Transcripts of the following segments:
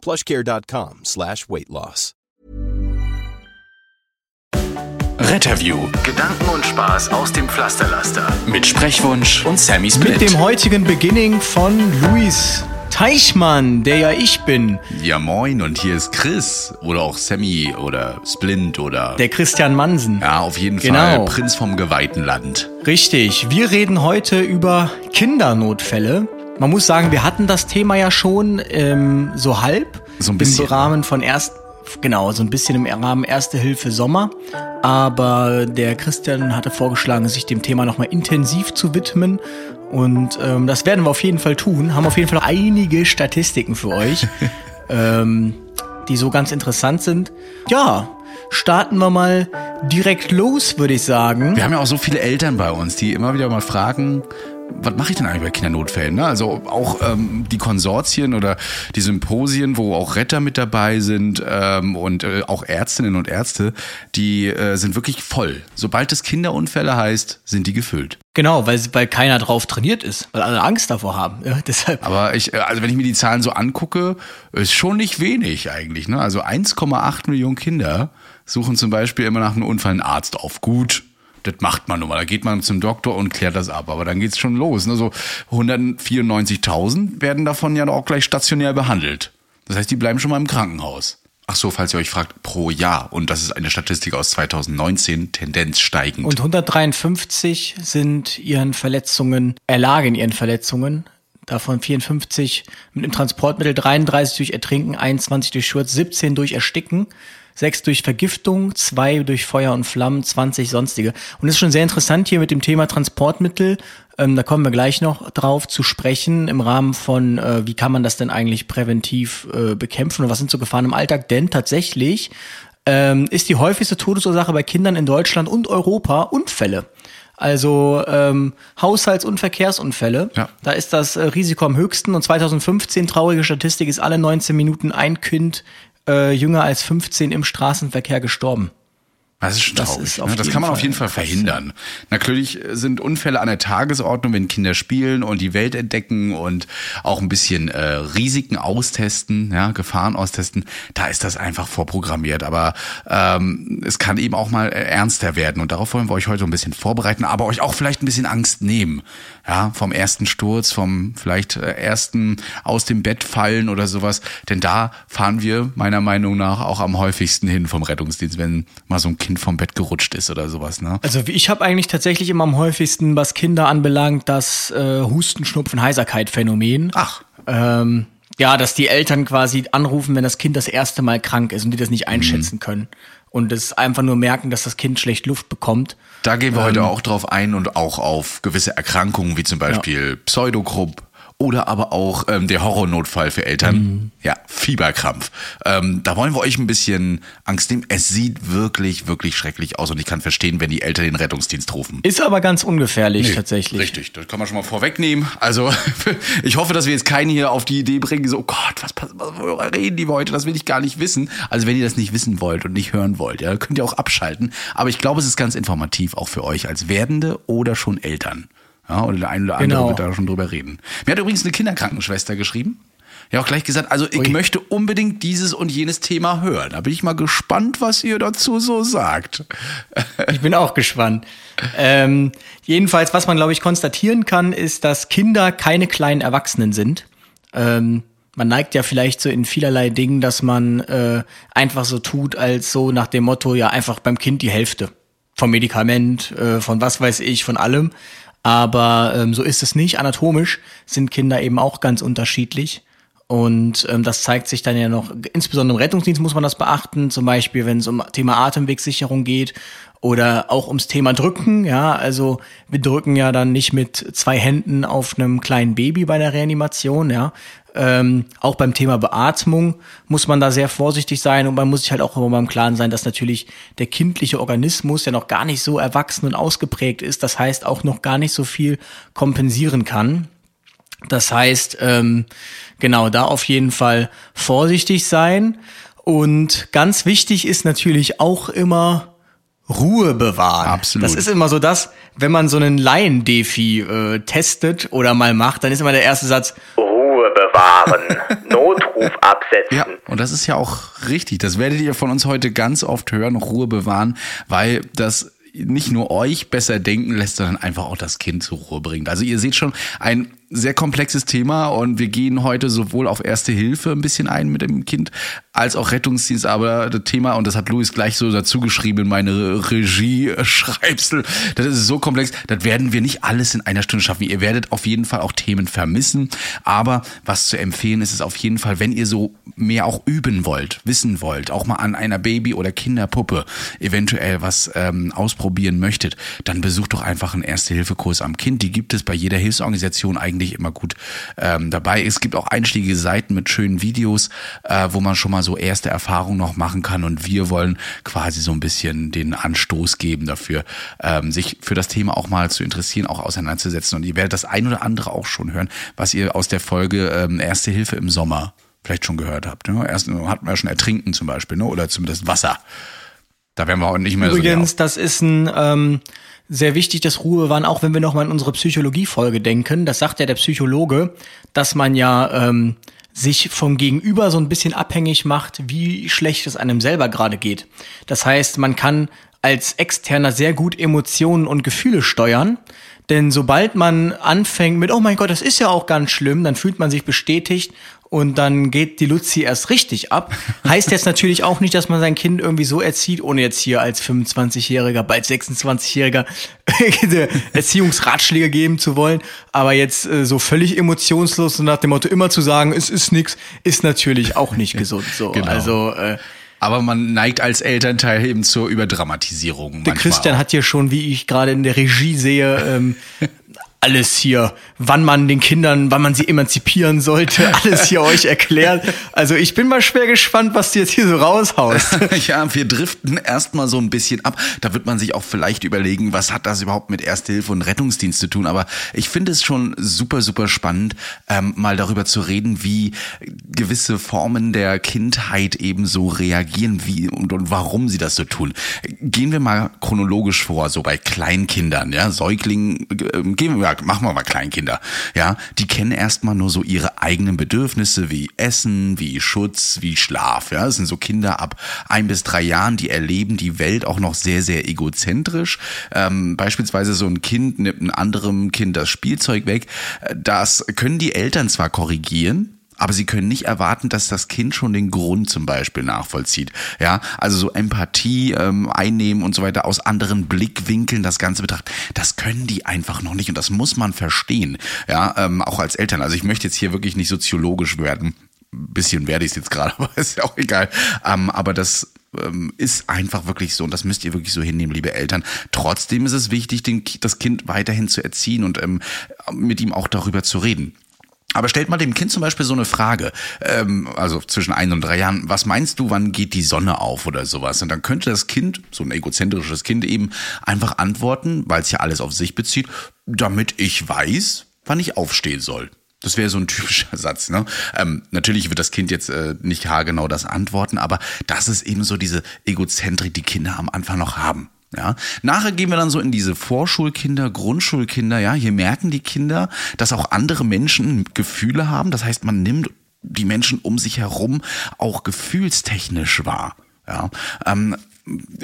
plushcare.com slash weight loss. Retterview. Gedanken und Spaß aus dem Pflasterlaster. Mit Sprechwunsch und Sammy Split. Mit dem heutigen Beginning von Luis Teichmann, der ja ich bin. Ja moin und hier ist Chris oder auch Sammy oder Splint oder... Der Christian Mansen. Ja, auf jeden Genau. Fall Prinz vom geweihten Land. Richtig, wir reden heute über Kindernotfälle. Man muss sagen, wir hatten das Thema ja schon ähm, so halb. So ein bisschen. Im Rahmen von erst, genau, so ein bisschen im Rahmen Erste Hilfe Sommer. Aber der Christian hatte vorgeschlagen, sich dem Thema nochmal intensiv zu widmen. Und ähm, das werden wir auf jeden Fall tun. Haben auf jeden Fall einige Statistiken für euch, ähm, die so ganz interessant sind. Ja, starten wir mal direkt los, würde ich sagen. Wir haben ja auch so viele Eltern bei uns, die immer wieder mal fragen, was mache ich denn eigentlich bei Kindernotfällen? Ne? Also auch ähm, die Konsortien oder die Symposien, wo auch Retter mit dabei sind ähm, und äh, auch Ärztinnen und Ärzte, die äh, sind wirklich voll. Sobald es Kinderunfälle heißt, sind die gefüllt. Genau, weil, weil keiner drauf trainiert ist, weil alle Angst davor haben. Ja, deshalb. Aber ich, äh, also wenn ich mir die Zahlen so angucke, ist schon nicht wenig eigentlich. Ne? Also 1,8 Millionen Kinder suchen zum Beispiel immer nach einem Unfall einen Arzt auf. Gut, das macht man nun mal. Da geht man zum Doktor und klärt das ab. Aber dann geht's schon los. Ne? So 194.000 werden davon ja auch gleich stationär behandelt. Das heißt, die bleiben schon mal im Krankenhaus. Ach so, falls ihr euch fragt, pro Jahr. Und das ist eine Statistik aus 2019, Tendenz steigend. Und 153 sind ihren Verletzungen, erlagen ihren Verletzungen. Davon 54 mit dem Transportmittel, 33 durch Ertrinken, 21 durch Schurz, 17 durch Ersticken, 6 durch Vergiftung, 2 durch Feuer und Flammen, 20 sonstige. Und es ist schon sehr interessant hier mit dem Thema Transportmittel. Ähm, da kommen wir gleich noch drauf zu sprechen im Rahmen von, äh, wie kann man das denn eigentlich präventiv äh, bekämpfen und was sind so Gefahren im Alltag? Denn tatsächlich ähm, ist die häufigste Todesursache bei Kindern in Deutschland und Europa Unfälle. Also ähm, Haushalts- und Verkehrsunfälle. Ja. Da ist das äh, Risiko am höchsten. Und 2015, traurige Statistik, ist alle 19 Minuten ein Kind äh, jünger als 15 im Straßenverkehr gestorben. Das ist schon Das traurig. ist auf ne? Das kann man auf Fall jeden Fall verhindern. Natürlich sind Unfälle an der Tagesordnung, wenn Kinder spielen und die Welt entdecken und auch ein bisschen äh, Risiken austesten, ja, Gefahren austesten. Da ist das einfach vorprogrammiert. Aber ähm, es kann eben auch mal äh, ernster werden. Und darauf wollen wir euch heute ein bisschen vorbereiten, aber euch auch vielleicht ein bisschen Angst nehmen. Ja, vom ersten Sturz, vom vielleicht äh, ersten aus dem Bett fallen oder sowas. Denn da fahren wir meiner Meinung nach auch am häufigsten hin vom Rettungsdienst, wenn mal so ein Kind vom Bett gerutscht ist oder sowas. Ne? Also ich habe eigentlich tatsächlich immer am häufigsten, was Kinder anbelangt, das äh, Husten, Schnupfen, Heiserkeit-Phänomen. Ach. Ähm, ja, dass die Eltern quasi anrufen, wenn das Kind das erste Mal krank ist und die das nicht einschätzen Mhm. können. Und es einfach nur merken, dass das Kind schlecht Luft bekommt. Da gehen wir heute auch drauf ein und auch auf gewisse Erkrankungen wie zum Beispiel Pseudokrupp oder aber auch ähm, der Horrornotfall für Eltern. Ja, Fieberkrampf. Ähm, da wollen wir euch ein bisschen Angst nehmen. Es sieht wirklich, wirklich schrecklich aus und ich kann verstehen, wenn die Eltern den Rettungsdienst rufen. Ist aber ganz ungefährlich tatsächlich. Richtig, das kann man schon mal vorwegnehmen. Also ich hoffe, dass wir jetzt keinen hier auf die Idee bringen, so oh Gott, was, was worüber reden die heute? Das will ich gar nicht wissen. Also wenn ihr das nicht wissen wollt und nicht hören wollt, ja, könnt ihr auch abschalten. Aber ich glaube, es ist ganz informativ auch für euch als Werdende oder schon Eltern. Ja, oder der eine oder andere Genau. wird da schon drüber reden. Mir hat übrigens eine Kinderkrankenschwester geschrieben. Ja, auch gleich gesagt, also ich Ui. möchte unbedingt dieses und jenes Thema hören. Da bin ich mal gespannt, was ihr dazu so sagt. Ich bin auch gespannt. Ähm, jedenfalls, was man, glaube ich, konstatieren kann, ist, dass Kinder keine kleinen Erwachsenen sind. Ähm, man neigt ja vielleicht so in vielerlei Dingen, dass man äh, einfach so tut, als so nach dem Motto, ja, einfach beim Kind die Hälfte. Vom Medikament, äh, von was weiß ich, von allem. Aber ähm, so ist es nicht. Anatomisch sind Kinder eben auch ganz unterschiedlich. Und ähm, das zeigt sich dann ja noch, insbesondere im Rettungsdienst muss man das beachten, zum Beispiel, wenn es um Thema Atemwegssicherung geht oder auch ums Thema Drücken. Ja, also wir drücken ja dann nicht mit zwei Händen auf einem kleinen Baby bei der Reanimation. Ja, ähm, auch beim Thema Beatmung muss man da sehr vorsichtig sein und man muss sich halt auch immer beim Klaren sein, dass natürlich der kindliche Organismus ja noch gar nicht so erwachsen und ausgeprägt ist. Das heißt auch noch gar nicht so viel kompensieren kann. Das heißt, ähm, genau, da auf jeden Fall vorsichtig sein. Und ganz wichtig ist natürlich auch immer Ruhe bewahren. Absolut. Das ist immer so das, wenn man so einen Laien-Defi äh, testet oder mal macht, dann ist immer der erste Satz, Ruhe bewahren, Notruf absetzen. Ja, und das ist ja auch richtig. Das werdet ihr von uns heute ganz oft hören, Ruhe bewahren, weil das nicht nur euch besser denken lässt, sondern einfach auch das Kind zur Ruhe bringt. Also ihr seht schon, ein sehr komplexes Thema und wir gehen heute sowohl auf Erste Hilfe ein bisschen ein mit dem Kind, als auch Rettungsdienst, aber das Thema, und das hat Luis gleich so dazu geschrieben in meine Regie-Schreibsel, das ist so komplex, das werden wir nicht alles in einer Stunde schaffen. Ihr werdet auf jeden Fall auch Themen vermissen, aber was zu empfehlen ist, ist auf jeden Fall, wenn ihr so mehr auch üben wollt, wissen wollt, auch mal an einer Baby- oder Kinderpuppe eventuell was ähm, ausprobieren möchtet, dann besucht doch einfach einen Erste-Hilfe-Kurs am Kind. Die gibt es bei jeder Hilfsorganisation eigentlich immer gut ähm, dabei. Es gibt auch einschlägige Seiten mit schönen Videos, äh, wo man schon mal so erste Erfahrungen noch machen kann und wir wollen quasi so ein bisschen den Anstoß geben dafür, ähm, sich für das Thema auch mal zu interessieren, auch auseinanderzusetzen. Und ihr werdet das ein oder andere auch schon hören, was ihr aus der Folge ähm, Erste Hilfe im Sommer vielleicht schon gehört habt. Ne? Erst hatten wir schon Ertrinken zum Beispiel, ne? oder zumindest Wasser. Da werden wir auch nicht mehr Übrigens, so. das ist ein ähm, sehr wichtig, das Ruhe waren, auch wenn wir nochmal in unsere Psychologie-Folge denken. Das sagt ja der Psychologe, dass man ja ähm, sich vom Gegenüber so ein bisschen abhängig macht, wie schlecht es einem selber gerade geht. Das heißt, man kann als Externer sehr gut Emotionen und Gefühle steuern. Denn sobald man anfängt mit, oh mein Gott, das ist ja auch ganz schlimm, dann fühlt man sich bestätigt und dann geht die Luzi erst richtig ab. Heißt jetzt natürlich auch nicht, dass man sein Kind irgendwie so erzieht, ohne jetzt hier als 25-Jähriger, bald 26-Jähriger Erziehungsratschläge geben zu wollen. Aber jetzt äh, so völlig emotionslos und nach dem Motto immer zu sagen, es ist nix, ist natürlich auch nicht gesund. So, Genau. also äh, Aber man neigt als Elternteil eben zur Überdramatisierung. Der Christian auch. hat hier schon, wie ich gerade in der Regie sehe, ähm, alles hier, wann man den Kindern, wann man sie emanzipieren sollte, alles hier euch erklärt. Also ich bin mal schwer gespannt, was du jetzt hier so raushaust. ja, wir driften erstmal so ein bisschen ab. Da wird man sich auch vielleicht überlegen, was hat das überhaupt mit Erste Hilfe und Rettungsdienst zu tun. Aber ich finde es schon super, super spannend, ähm, mal darüber zu reden, wie gewisse Formen der Kindheit eben so reagieren, wie und, und warum sie das so tun. Gehen wir mal chronologisch vor, so bei Kleinkindern, ja, Säuglingen, äh, gehen wir, machen wir mal Kleinkinder, ja, die kennen erstmal nur so ihre eigenen Bedürfnisse wie Essen, wie Schutz, wie Schlaf, ja, das sind so Kinder ab ein bis drei Jahren, die erleben die Welt auch noch sehr, sehr egozentrisch. Ähm, beispielsweise so ein Kind nimmt einem anderen Kind das Spielzeug weg. Das können die Eltern zwar korrigieren, aber sie können nicht erwarten, dass das Kind schon den Grund zum Beispiel nachvollzieht. Ja, also so Empathie ähm, einnehmen und so weiter aus anderen Blickwinkeln das Ganze betrachten. Das können die einfach noch nicht und das muss man verstehen. Ja, ähm, auch als Eltern. Also ich möchte jetzt hier wirklich nicht soziologisch werden. Bisschen werde ich es jetzt gerade, aber ist ja auch egal. Ähm, aber das ähm, ist einfach wirklich so und das müsst ihr wirklich so hinnehmen, liebe Eltern. Trotzdem ist es wichtig, den, das Kind weiterhin zu erziehen und ähm, mit ihm auch darüber zu reden. Aber stellt mal dem Kind zum Beispiel so eine Frage, ähm, also zwischen ein und drei Jahren, was meinst du, wann geht die Sonne auf oder sowas? Und dann könnte das Kind, so ein egozentrisches Kind eben einfach antworten, weil es ja alles auf sich bezieht, damit ich weiß, wann ich aufstehen soll. Das wäre so ein typischer Satz. Ne? Ähm, natürlich wird das Kind jetzt äh, nicht haargenau das antworten, aber das ist eben so diese Egozentrik, die Kinder am Anfang noch haben. Ja, nachher gehen wir dann so in diese Vorschulkinder, Grundschulkinder. Ja, hier merken die Kinder, dass auch andere Menschen Gefühle haben. Das heißt, man nimmt die Menschen um sich herum auch gefühlstechnisch wahr. Ja, ähm,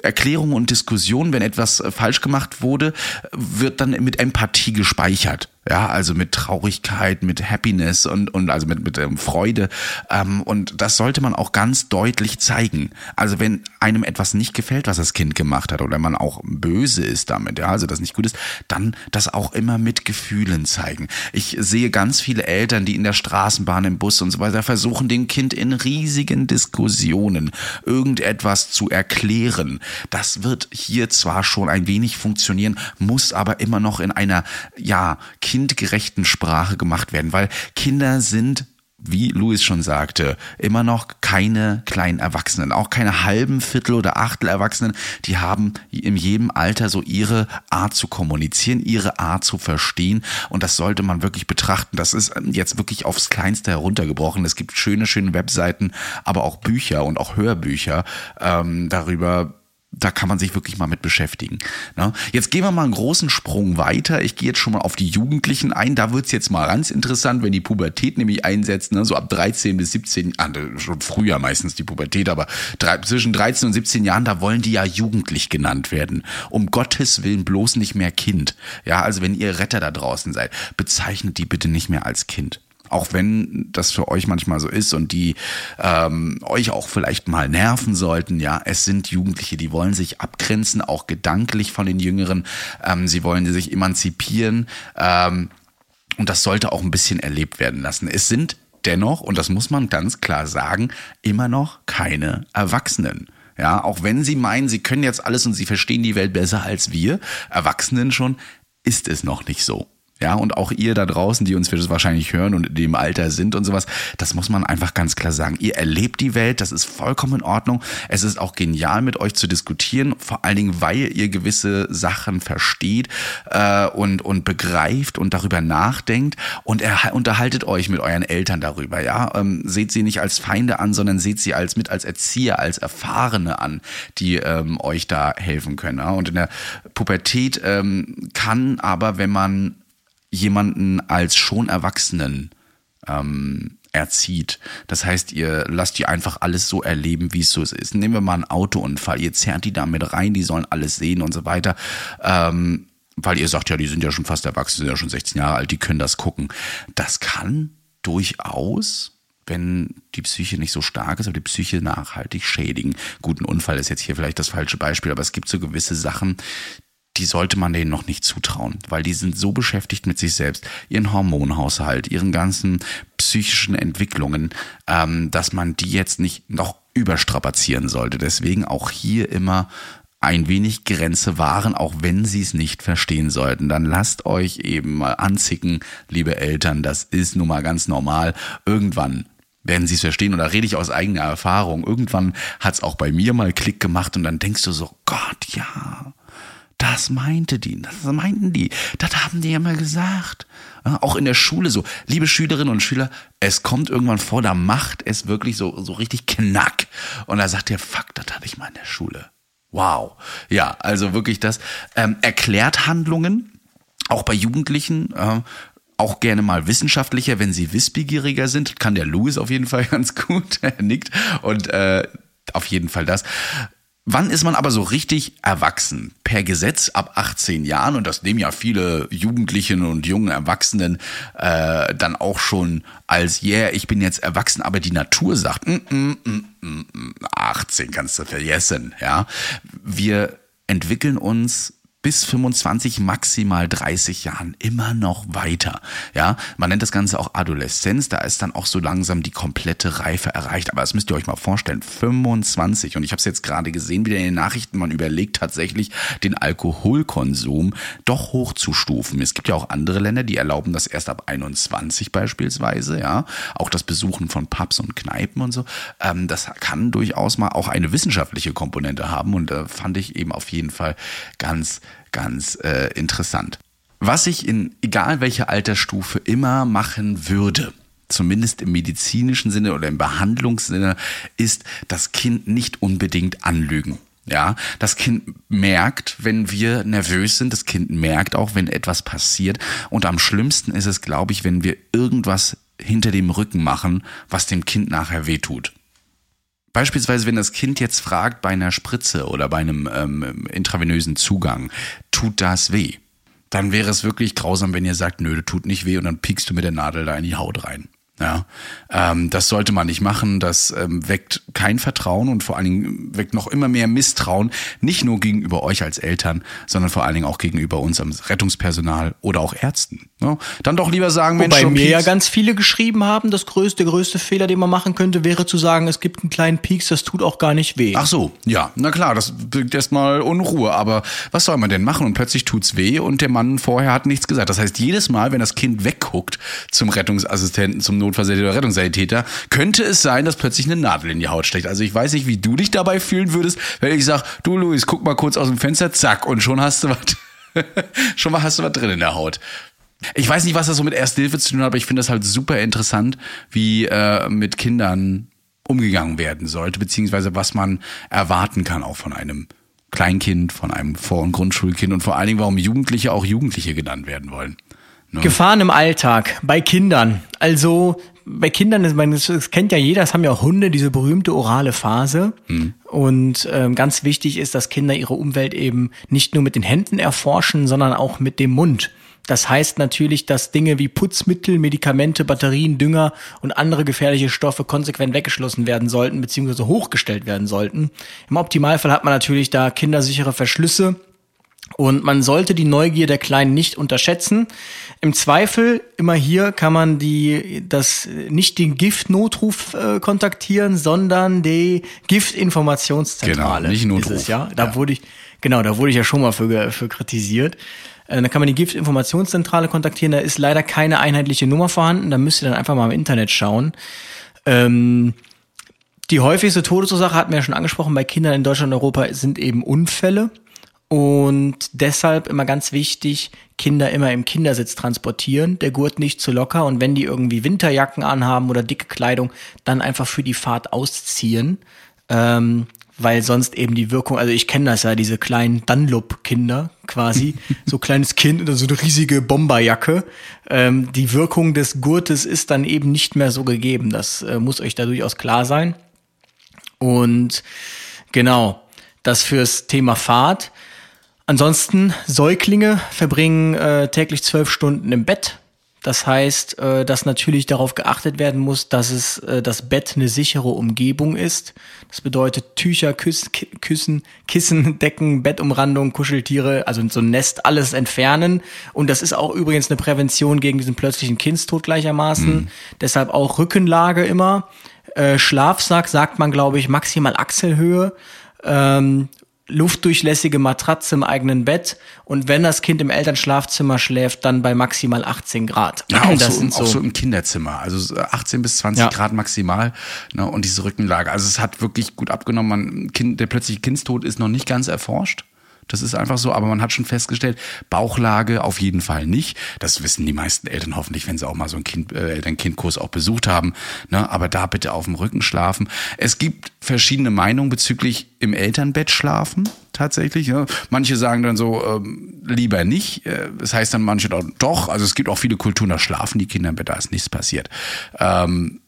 Erklärungen und Diskussionen, wenn etwas äh, falsch gemacht wurde, wird dann mit Empathie gespeichert. Ja, also mit Traurigkeit, mit Happiness und, und also mit, mit ähm, Freude. Ähm, und das sollte man auch ganz deutlich zeigen. Also wenn einem etwas nicht gefällt, was das Kind gemacht hat, oder man auch böse ist damit, ja, also das nicht gut ist, dann das auch immer mit Gefühlen zeigen. Ich sehe ganz viele Eltern, die in der Straßenbahn, im Bus und so weiter versuchen, dem Kind in riesigen Diskussionen irgendetwas zu erklären. Das wird hier zwar schon ein wenig funktionieren, muss aber immer noch in einer, ja, kindgerechten Sprache gemacht werden, weil Kinder sind wie Louis schon sagte, immer noch keine kleinen Erwachsenen, auch keine halben Viertel oder Achtel Erwachsenen, die haben in jedem Alter so ihre Art zu kommunizieren, ihre Art zu verstehen und das sollte man wirklich betrachten. Das ist jetzt wirklich aufs Kleinste heruntergebrochen. Es gibt schöne, schöne Webseiten, aber auch Bücher und auch Hörbücher ähm, darüber, da kann man sich wirklich mal mit beschäftigen. Ne? Jetzt gehen wir mal einen großen Sprung weiter. Ich gehe jetzt schon mal auf die Jugendlichen ein. Da wird's jetzt mal ganz interessant, wenn die Pubertät nämlich einsetzt, ne? so ab 13 bis 17, ah, schon früher meistens die Pubertät, aber zwischen 13 und 17 Jahren, da wollen die ja jugendlich genannt werden. Um Gottes Willen bloß nicht mehr Kind. Ja, also wenn ihr Retter da draußen seid, bezeichnet die bitte nicht mehr als Kind auch wenn das für euch manchmal so ist und die ähm, euch auch vielleicht mal nerven sollten, ja, es sind Jugendliche, die wollen sich abgrenzen, auch gedanklich von den Jüngeren, ähm, sie wollen sich emanzipieren ähm, und das sollte auch ein bisschen erlebt werden lassen. Es sind dennoch, und das muss man ganz klar sagen, immer noch keine Erwachsenen. Ja, auch wenn sie meinen, sie können jetzt alles und sie verstehen die Welt besser als wir, Erwachsenen schon, ist es noch nicht so. Ja, und auch ihr da draußen, die uns wahrscheinlich hören und in dem Alter sind und sowas, das muss man einfach ganz klar sagen. Ihr erlebt die Welt, das ist vollkommen in Ordnung. Es ist auch genial, mit euch zu diskutieren, vor allen Dingen, weil ihr gewisse Sachen versteht äh, und, und begreift und darüber nachdenkt und er, unterhaltet euch mit euren Eltern darüber. Ja, ähm, seht sie nicht als Feinde an, sondern seht sie als mit als Erzieher, als Erfahrene an, die ähm, euch da helfen können. Ja? Und in der Pubertät ähm, kann aber, wenn man jemanden als schon Erwachsenen ähm, erzieht. Das heißt, ihr lasst die einfach alles so erleben, wie es so ist. Nehmen wir mal einen Autounfall. Ihr zerrt die da mit rein, die sollen alles sehen und so weiter. Ähm, weil ihr sagt, ja, die sind ja schon fast erwachsen, sind ja schon 16 Jahre alt, die können das gucken. Das kann durchaus wenn die Psyche nicht so stark ist, aber die Psyche nachhaltig schädigen. Gut, ein Unfall ist jetzt hier vielleicht das falsche Beispiel, aber es gibt so gewisse Sachen, die sollte man denen noch nicht zutrauen, weil die sind so beschäftigt mit sich selbst, ihren Hormonhaushalt, ihren ganzen psychischen Entwicklungen, ähm, dass man die jetzt nicht noch überstrapazieren sollte. Deswegen auch hier immer ein wenig Grenze wahren, auch wenn sie es nicht verstehen sollten. Dann lasst euch eben mal anzicken, liebe Eltern, das ist nun mal ganz normal. Irgendwann werden sie es verstehen oder rede ich aus eigener Erfahrung. Irgendwann hat es auch bei mir mal Klick gemacht und dann denkst du so, Gott, ja, das meinte die, das meinten die, das haben die ja mal gesagt. Auch in der Schule so, liebe Schülerinnen und Schüler, es kommt irgendwann vor, da macht es wirklich so, so richtig knack. Und da sagt ihr, fuck, das hatte ich mal in der Schule. Wow. Ja, also wirklich das ähm, erklärt Handlungen, auch bei Jugendlichen, äh, auch gerne mal wissenschaftlicher, wenn sie wissbegieriger sind. Kann der Louis auf jeden Fall ganz gut. Er nickt. Und äh, auf jeden Fall das. Wann ist man aber so richtig erwachsen? Per Gesetz ab 18 Jahren und das nehmen ja viele Jugendlichen und jungen Erwachsenen äh, dann auch schon als, yeah, ich bin jetzt erwachsen, aber die Natur sagt, mm, mm, mm, mm, 18 mm, kannst du vergessen, ja. Wir entwickeln uns bis 25, maximal 30 Jahren immer noch weiter. Ja, man nennt das Ganze auch Adoleszenz. Da ist dann auch so langsam die komplette Reife erreicht. Aber das müsst ihr euch mal vorstellen. 25. Und ich habe es jetzt gerade gesehen, wieder in den Nachrichten. Man überlegt tatsächlich, den Alkoholkonsum doch hochzustufen. Es gibt ja auch andere Länder, die erlauben das erst ab 21 beispielsweise. Ja, auch das Besuchen von Pubs und Kneipen und so. Ähm, das kann durchaus mal auch eine wissenschaftliche Komponente haben. Und da fand ich eben auf jeden Fall ganz ganz äh, interessant. Was ich in egal welcher Altersstufe immer machen würde, zumindest im medizinischen Sinne oder im Behandlungssinne, ist das Kind nicht unbedingt anlügen. Ja, das Kind merkt, wenn wir nervös sind, das Kind merkt auch, wenn etwas passiert. Und am schlimmsten ist es, glaube ich, wenn wir irgendwas hinter dem Rücken machen, was dem Kind nachher wehtut. Beispielsweise, wenn das Kind jetzt fragt bei einer Spritze oder bei einem ähm, intravenösen Zugang, tut das weh? dann wäre es wirklich grausam, wenn ihr sagt, nö, das tut nicht weh und dann piekst du mit der Nadel da in die Haut rein. Ja, ähm, das sollte man nicht machen. Das ähm, weckt kein Vertrauen und vor allen Dingen weckt noch immer mehr Misstrauen, nicht nur gegenüber euch als Eltern, sondern vor allen Dingen auch gegenüber uns am Rettungspersonal oder auch Ärzten. Ja, dann doch lieber sagen, Mensch, Wobei so ein mir ja ganz viele geschrieben haben, das größte, der größte Fehler, den man machen könnte, wäre zu sagen, es gibt einen kleinen Pieks, das tut auch gar nicht weh. Ach so, ja, na klar, das birgt erstmal Unruhe, aber was soll man denn machen? Und plötzlich tut's weh und der Mann vorher hat nichts gesagt. Das heißt, jedes Mal, wenn das Kind wegguckt zum Rettungsassistenten, zum Notfallsanitäter oder Rettungssanitäter, könnte es sein, dass plötzlich eine Nadel in die Haut steckt. Also ich weiß nicht, wie du dich dabei fühlen würdest, wenn ich sag, du Luis, guck mal kurz aus dem Fenster, zack, und schon hast du was, schon mal hast du was drin in der Haut. Ich weiß nicht, was das so mit Erste Hilfe zu tun hat, aber ich finde das halt super interessant, wie äh, mit Kindern umgegangen werden sollte, beziehungsweise was man erwarten kann auch von einem Kleinkind, von einem Vor- und Grundschulkind und vor allen Dingen, warum Jugendliche auch Jugendliche genannt werden wollen. Ne? Gefahren im Alltag bei Kindern. Also bei Kindern, ist man, das kennt ja jeder, das haben ja auch Hunde, diese berühmte orale Phase. Und ähm, ganz wichtig ist, dass Kinder ihre Umwelt eben nicht nur mit den Händen erforschen, sondern auch mit dem Mund. Das heißt natürlich, dass Dinge wie Putzmittel, Medikamente, Batterien, Dünger und andere gefährliche Stoffe konsequent weggeschlossen werden sollten, beziehungsweise hochgestellt werden sollten. Im Optimalfall hat man natürlich da kindersichere Verschlüsse, und man sollte die Neugier der Kleinen nicht unterschätzen. Im Zweifel, immer hier kann man die, das, nicht den Giftnotruf äh, kontaktieren, sondern die Giftinformationszentrale. Genau, nicht Notruf. Ist es, ja? Da Ja. wurde ich, genau, da wurde ich ja schon mal für, für kritisiert. Äh, Da kann man die Giftinformationszentrale kontaktieren. Da ist leider keine einheitliche Nummer vorhanden. Da müsst ihr dann einfach mal im Internet schauen. Ähm, die häufigste Todesursache hatten wir ja schon angesprochen bei Kindern in Deutschland und Europa sind eben Unfälle. Und deshalb immer ganz wichtig, Kinder immer im Kindersitz transportieren, der Gurt nicht zu locker und wenn die irgendwie Winterjacken anhaben oder dicke Kleidung, dann einfach für die Fahrt ausziehen, ähm, weil sonst eben die Wirkung, also ich kenne das ja, diese kleinen Dunlop-Kinder quasi, so kleines Kind oder so eine riesige Bomberjacke, ähm, die Wirkung des Gurtes ist dann eben nicht mehr so gegeben, das äh, muss euch da durchaus klar sein. Und genau, das fürs Thema Fahrt. Ansonsten, Säuglinge verbringen äh, täglich zwölf Stunden im Bett. Das heißt, äh, dass natürlich darauf geachtet werden muss, dass es äh, das Bett eine sichere Umgebung ist. Das bedeutet Tücher, Küss, Küssen, Kissen, Decken, Bettumrandung, Kuscheltiere, also so ein Nest, alles entfernen. Und das ist auch übrigens eine Prävention gegen diesen plötzlichen Kindstod gleichermaßen. Deshalb auch Rückenlage immer. Äh, Schlafsack sagt man, glaube ich, maximal Achselhöhe. Ähm, luftdurchlässige Matratze im eigenen Bett und wenn das Kind im Elternschlafzimmer schläft, dann bei maximal 18 Grad. Ja, auch, das so, sind auch so im Kinderzimmer. Also 18 bis 20 Ja. Grad maximal. Ne, und diese Rückenlage. Also es hat wirklich gut abgenommen. Man, kind, der plötzliche Kindstod ist noch nicht ganz erforscht. Das ist einfach so, aber man hat schon festgestellt, Bauchlage auf jeden Fall nicht. Das wissen die meisten Eltern hoffentlich, wenn sie auch mal so einen kind, äh, Eltern-Kind-Kurs auch besucht haben. Ne? Aber da bitte auf dem Rücken schlafen. Es gibt verschiedene Meinungen bezüglich im Elternbett schlafen, tatsächlich. Ja. Manche sagen dann so, ähm, lieber nicht. Äh, Das heißt dann manche doch, doch. Also es gibt auch viele Kulturen, da schlafen die Kinder im Bett, da ist nichts passiert. Ähm,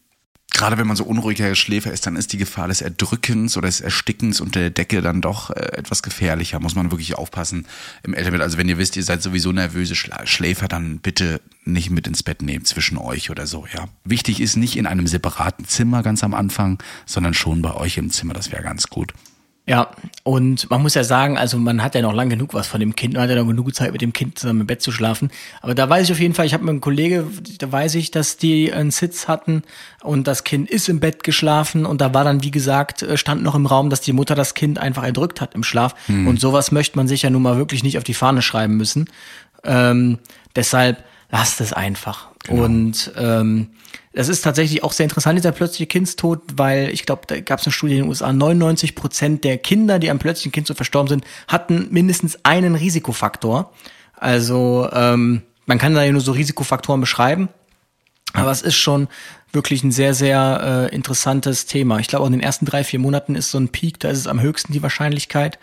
Gerade wenn man so unruhiger Schläfer ist, dann ist die Gefahr des Erdrückens oder des Erstickens unter der Decke dann doch äh, etwas gefährlicher. Muss man wirklich aufpassen im Elternbett. Also wenn ihr wisst, ihr seid sowieso nervöse Schläfer, dann bitte nicht mit ins Bett nehmen zwischen euch oder so, ja. Wichtig ist nicht in einem separaten Zimmer ganz am Anfang, sondern schon bei euch im Zimmer. Das wäre ganz gut. Ja, und man muss ja sagen, also man hat ja noch lang genug was von dem Kind, man hat ja noch genug Zeit mit dem Kind zusammen im Bett zu schlafen. Aber da weiß ich auf jeden Fall, ich habe mit einem Kollege, da weiß ich, dass die einen Sitz hatten und das Kind ist im Bett geschlafen und da war dann, wie gesagt, äh, stand noch im Raum, dass die Mutter das Kind einfach erdrückt hat im Schlaf. Und sowas möchte man sich ja nun mal wirklich nicht auf die Fahne schreiben müssen. Ähm, deshalb lasst es einfach. Und ähm, das ist tatsächlich auch sehr interessant, dieser plötzliche Kindstod, weil ich glaube, da gab es eine Studie in den USA, 99 Prozent der Kinder, die am plötzlichen Kindstod verstorben sind, hatten mindestens einen Risikofaktor. Also ähm, man kann da ja nur so Risikofaktoren beschreiben. Aber es ist schon wirklich ein sehr, sehr äh, interessantes Thema. Ich glaube, auch in den ersten drei, vier Monaten ist so ein Peak, da ist es am höchsten die Wahrscheinlichkeit.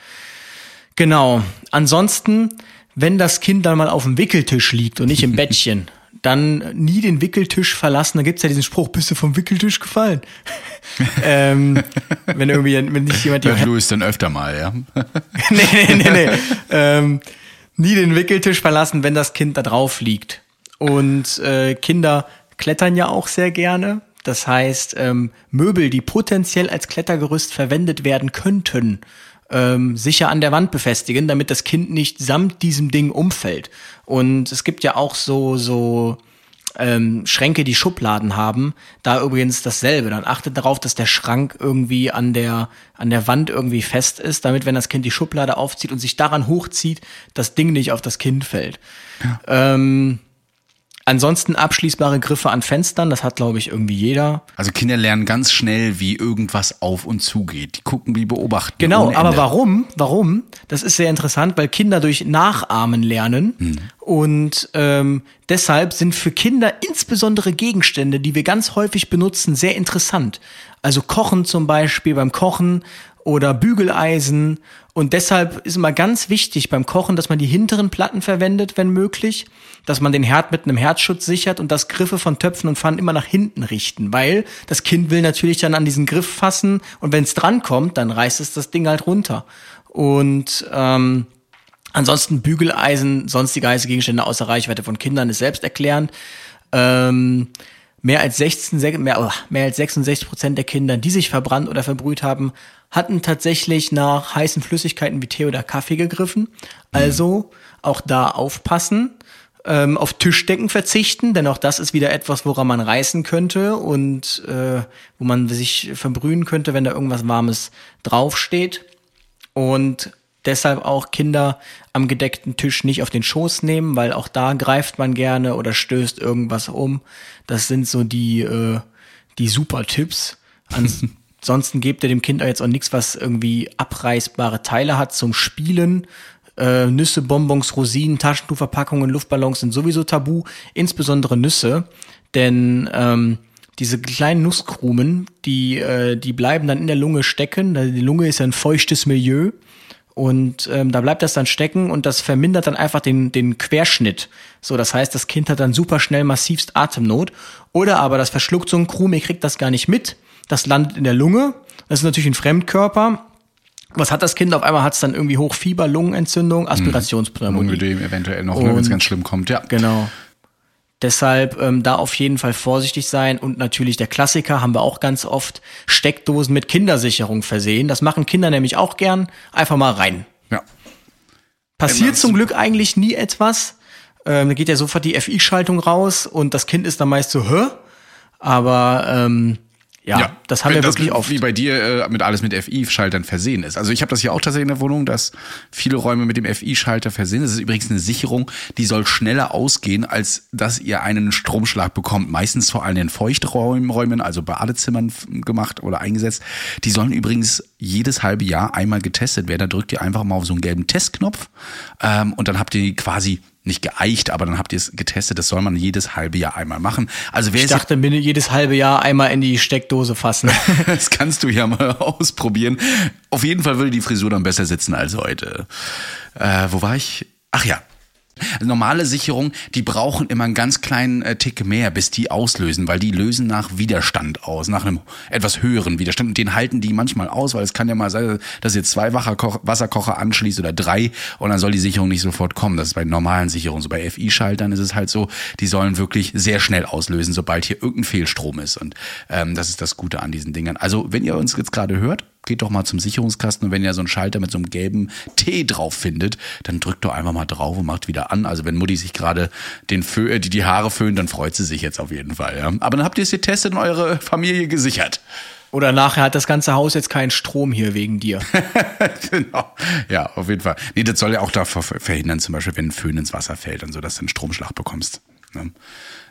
Genau. Ansonsten, wenn das Kind dann mal auf dem Wickeltisch liegt und nicht im Bettchen, dann nie den Wickeltisch verlassen. Da gibt's ja diesen Spruch, bist du vom Wickeltisch gefallen? ähm, wenn irgendwie, wenn nicht jemand Hört Louis dann öfter mal, ja. nee, nee, nee, nee. ähm, nie den Wickeltisch verlassen, wenn das Kind da drauf liegt. Und äh, Kinder klettern ja auch sehr gerne. Das heißt, ähm, Möbel, die potenziell als Klettergerüst verwendet werden könnten, ähm, sicher an der Wand befestigen, damit das Kind nicht samt diesem Ding umfällt. Und es gibt ja auch so, so ähm, Schränke, die Schubladen haben. Da übrigens dasselbe. Dann achtet darauf, dass der Schrank irgendwie an der, an der Wand irgendwie fest ist, damit, wenn das Kind die Schublade aufzieht und sich daran hochzieht, das Ding nicht auf das Kind fällt. Ja. Ähm, Ansonsten abschließbare Griffe an Fenstern, das hat, glaube ich, irgendwie jeder. Also Kinder lernen ganz schnell, wie irgendwas auf und zugeht. Die gucken, wie beobachten. Genau, aber warum? Warum? Das ist sehr interessant, weil Kinder durch Nachahmen lernen. Hm. Und ähm, deshalb sind für Kinder insbesondere Gegenstände, die wir ganz häufig benutzen, sehr interessant. Also Kochen zum Beispiel, beim Kochen oder Bügeleisen. Und deshalb ist immer ganz wichtig beim Kochen, dass man die hinteren Platten verwendet, wenn möglich, dass man den Herd mit einem Herzschutz sichert und das Griffe von Töpfen und Pfannen immer nach hinten richten, weil das Kind will natürlich dann an diesen Griff fassen und wenn es dran kommt, dann reißt es das Ding halt runter. Und ähm, ansonsten Bügeleisen, sonstige heiße Gegenstände außer Reichweite von Kindern ist selbsterklärend. Ähm, mehr als 16, mehr, oh, mehr als 66 Prozent der Kinder, die sich verbrannt oder verbrüht haben, hatten tatsächlich nach heißen Flüssigkeiten wie Tee oder Kaffee gegriffen. Also auch da aufpassen, ähm, auf Tischdecken verzichten, denn auch das ist wieder etwas, woran man reißen könnte und äh, wo man sich verbrühen könnte, wenn da irgendwas Warmes draufsteht. Und deshalb auch Kinder am gedeckten Tisch nicht auf den Schoß nehmen, weil auch da greift man gerne oder stößt irgendwas um. Das sind so die, äh, die super Tipps. Ansonsten gebt ihr dem Kind jetzt auch nichts, was irgendwie abreißbare Teile hat zum Spielen. Äh, Nüsse, Bonbons, Rosinen, Taschentuchverpackungen, Luftballons sind sowieso tabu, insbesondere Nüsse, denn ähm, diese kleinen Nusskrumen, die, äh, die bleiben dann in der Lunge stecken. Die Lunge ist ja ein feuchtes Milieu und ähm, da bleibt das dann stecken und das vermindert dann einfach den, den Querschnitt. So, das heißt, das Kind hat dann super schnell massivst Atemnot. Oder aber das verschluckt so ein Krum, ihr kriegt das gar nicht mit. Das landet in der Lunge. Das ist natürlich ein Fremdkörper. Was hat das Kind? Auf einmal hat es dann irgendwie Hochfieber, Lungenentzündung, Aspirationspneumonie. Lungenödem eventuell noch, ne, wenn es ganz schlimm kommt, ja. Genau. Deshalb ähm, da auf jeden Fall vorsichtig sein und natürlich der Klassiker haben wir auch ganz oft Steckdosen mit Kindersicherung versehen. Das machen Kinder nämlich auch gern. Einfach mal rein. Ja. Passiert zum Glück eigentlich nie etwas. Ähm, da geht ja sofort die FI-Schaltung raus und das Kind ist dann meist so, hä? Aber ähm, ja, ja, das haben wir das wirklich oft. Wie bei dir äh, mit alles mit FI-Schaltern versehen ist. Also ich habe das hier auch tatsächlich in der Wohnung, dass viele Räume mit dem FI-Schalter versehen. Das ist übrigens eine Sicherung, die soll schneller ausgehen, als dass ihr einen Stromschlag bekommt. Meistens vor allem in Feuchträumen, also Badezimmern gemacht oder eingesetzt. Die sollen übrigens jedes halbe Jahr einmal getestet werden. Da drückt ihr einfach mal auf so einen gelben Testknopf ähm, und dann habt ihr quasi nicht geeicht, aber dann habt ihr es getestet. Das soll man jedes halbe Jahr einmal machen. Also wer ich dachte, jedes halbe Jahr einmal in die Steckdose fassen. das kannst du ja mal ausprobieren. Auf jeden Fall würde die Frisur dann besser sitzen als heute. Äh, wo war ich? Ach ja, normale Sicherungen, die brauchen immer einen ganz kleinen äh, Tick mehr, bis die auslösen, weil die lösen nach Widerstand aus, nach einem etwas höheren Widerstand. Und den halten die manchmal aus, weil es kann ja mal sein, dass ihr zwei Wasserkocher anschließt oder drei und dann soll die Sicherung nicht sofort kommen. Das ist bei normalen Sicherungen. So bei FI-Schaltern ist es halt so, die sollen wirklich sehr schnell auslösen, sobald hier irgendein Fehlstrom ist. Und ähm, das ist das Gute an diesen Dingern. Also, wenn ihr uns jetzt gerade hört, geht doch mal zum Sicherungskasten und wenn ihr so einen Schalter mit so einem gelben T drauf findet, dann drückt doch einfach mal drauf und macht wieder an. Also wenn Mutti sich gerade den Fö äh, die, die Haare föhnt, dann freut sie sich jetzt auf jeden Fall. Ja. Aber dann habt ihr es getestet und eure Familie gesichert. Oder nachher hat das ganze Haus jetzt keinen Strom hier wegen dir. genau. Ja, auf jeden Fall. Nee, das soll ja auch davor verhindern, zum Beispiel, wenn ein Föhn ins Wasser fällt und so, dass du einen Stromschlag bekommst. Ne?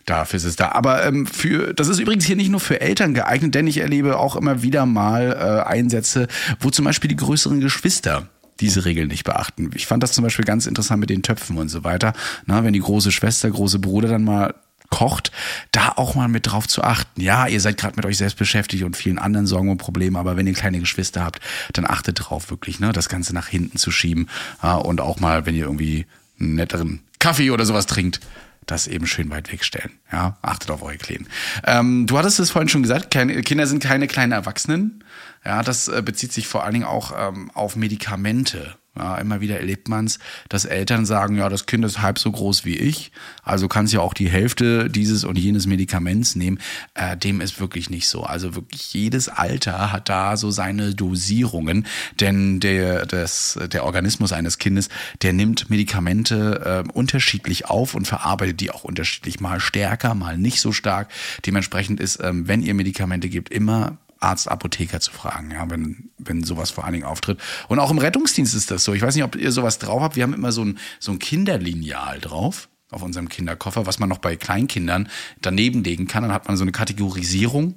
Dafür ist es da. Aber ähm, für das ist übrigens hier nicht nur für Eltern geeignet, denn ich erlebe auch immer wieder mal äh, Einsätze, wo zum Beispiel die größeren Geschwister diese Regeln nicht beachten. Ich fand das zum Beispiel ganz interessant mit den Töpfen und so weiter. Na, wenn die große Schwester, große Bruder dann mal kocht, da auch mal mit drauf zu achten. Ja, ihr seid gerade mit euch selbst beschäftigt und vielen anderen Sorgen und Problemen, aber wenn ihr kleine Geschwister habt, dann achtet drauf wirklich, ne, das Ganze nach hinten zu schieben ja, und auch mal, wenn ihr irgendwie einen netteren Kaffee oder sowas trinkt, das eben schön weit wegstellen. Ja, achtet auf eure Kleinen. Ähm, du hattest es vorhin schon gesagt, Kinder sind keine kleinen Erwachsenen. Ja, das äh, bezieht sich vor allen Dingen auch ähm, auf Medikamente. Ja, immer wieder erlebt man es, dass Eltern sagen, ja, das Kind ist halb so groß wie ich, also kann es ja auch die Hälfte dieses und jenes Medikaments nehmen. Äh, dem ist wirklich nicht so. Also wirklich jedes Alter hat da so seine Dosierungen, denn der, das, der Organismus eines Kindes, der nimmt Medikamente äh, unterschiedlich auf und verarbeitet die auch unterschiedlich, mal stärker, mal nicht so stark. Dementsprechend ist, ähm, wenn ihr Medikamente gebt, immer Arzt, Apotheker zu fragen, ja, wenn, wenn sowas vor allen Dingen auftritt. Und auch im Rettungsdienst ist das so. Ich weiß nicht, ob ihr sowas drauf habt. Wir haben immer so ein, so ein Kinderlineal drauf auf unserem Kinderkoffer, was man noch bei Kleinkindern daneben legen kann. Dann hat man so eine Kategorisierung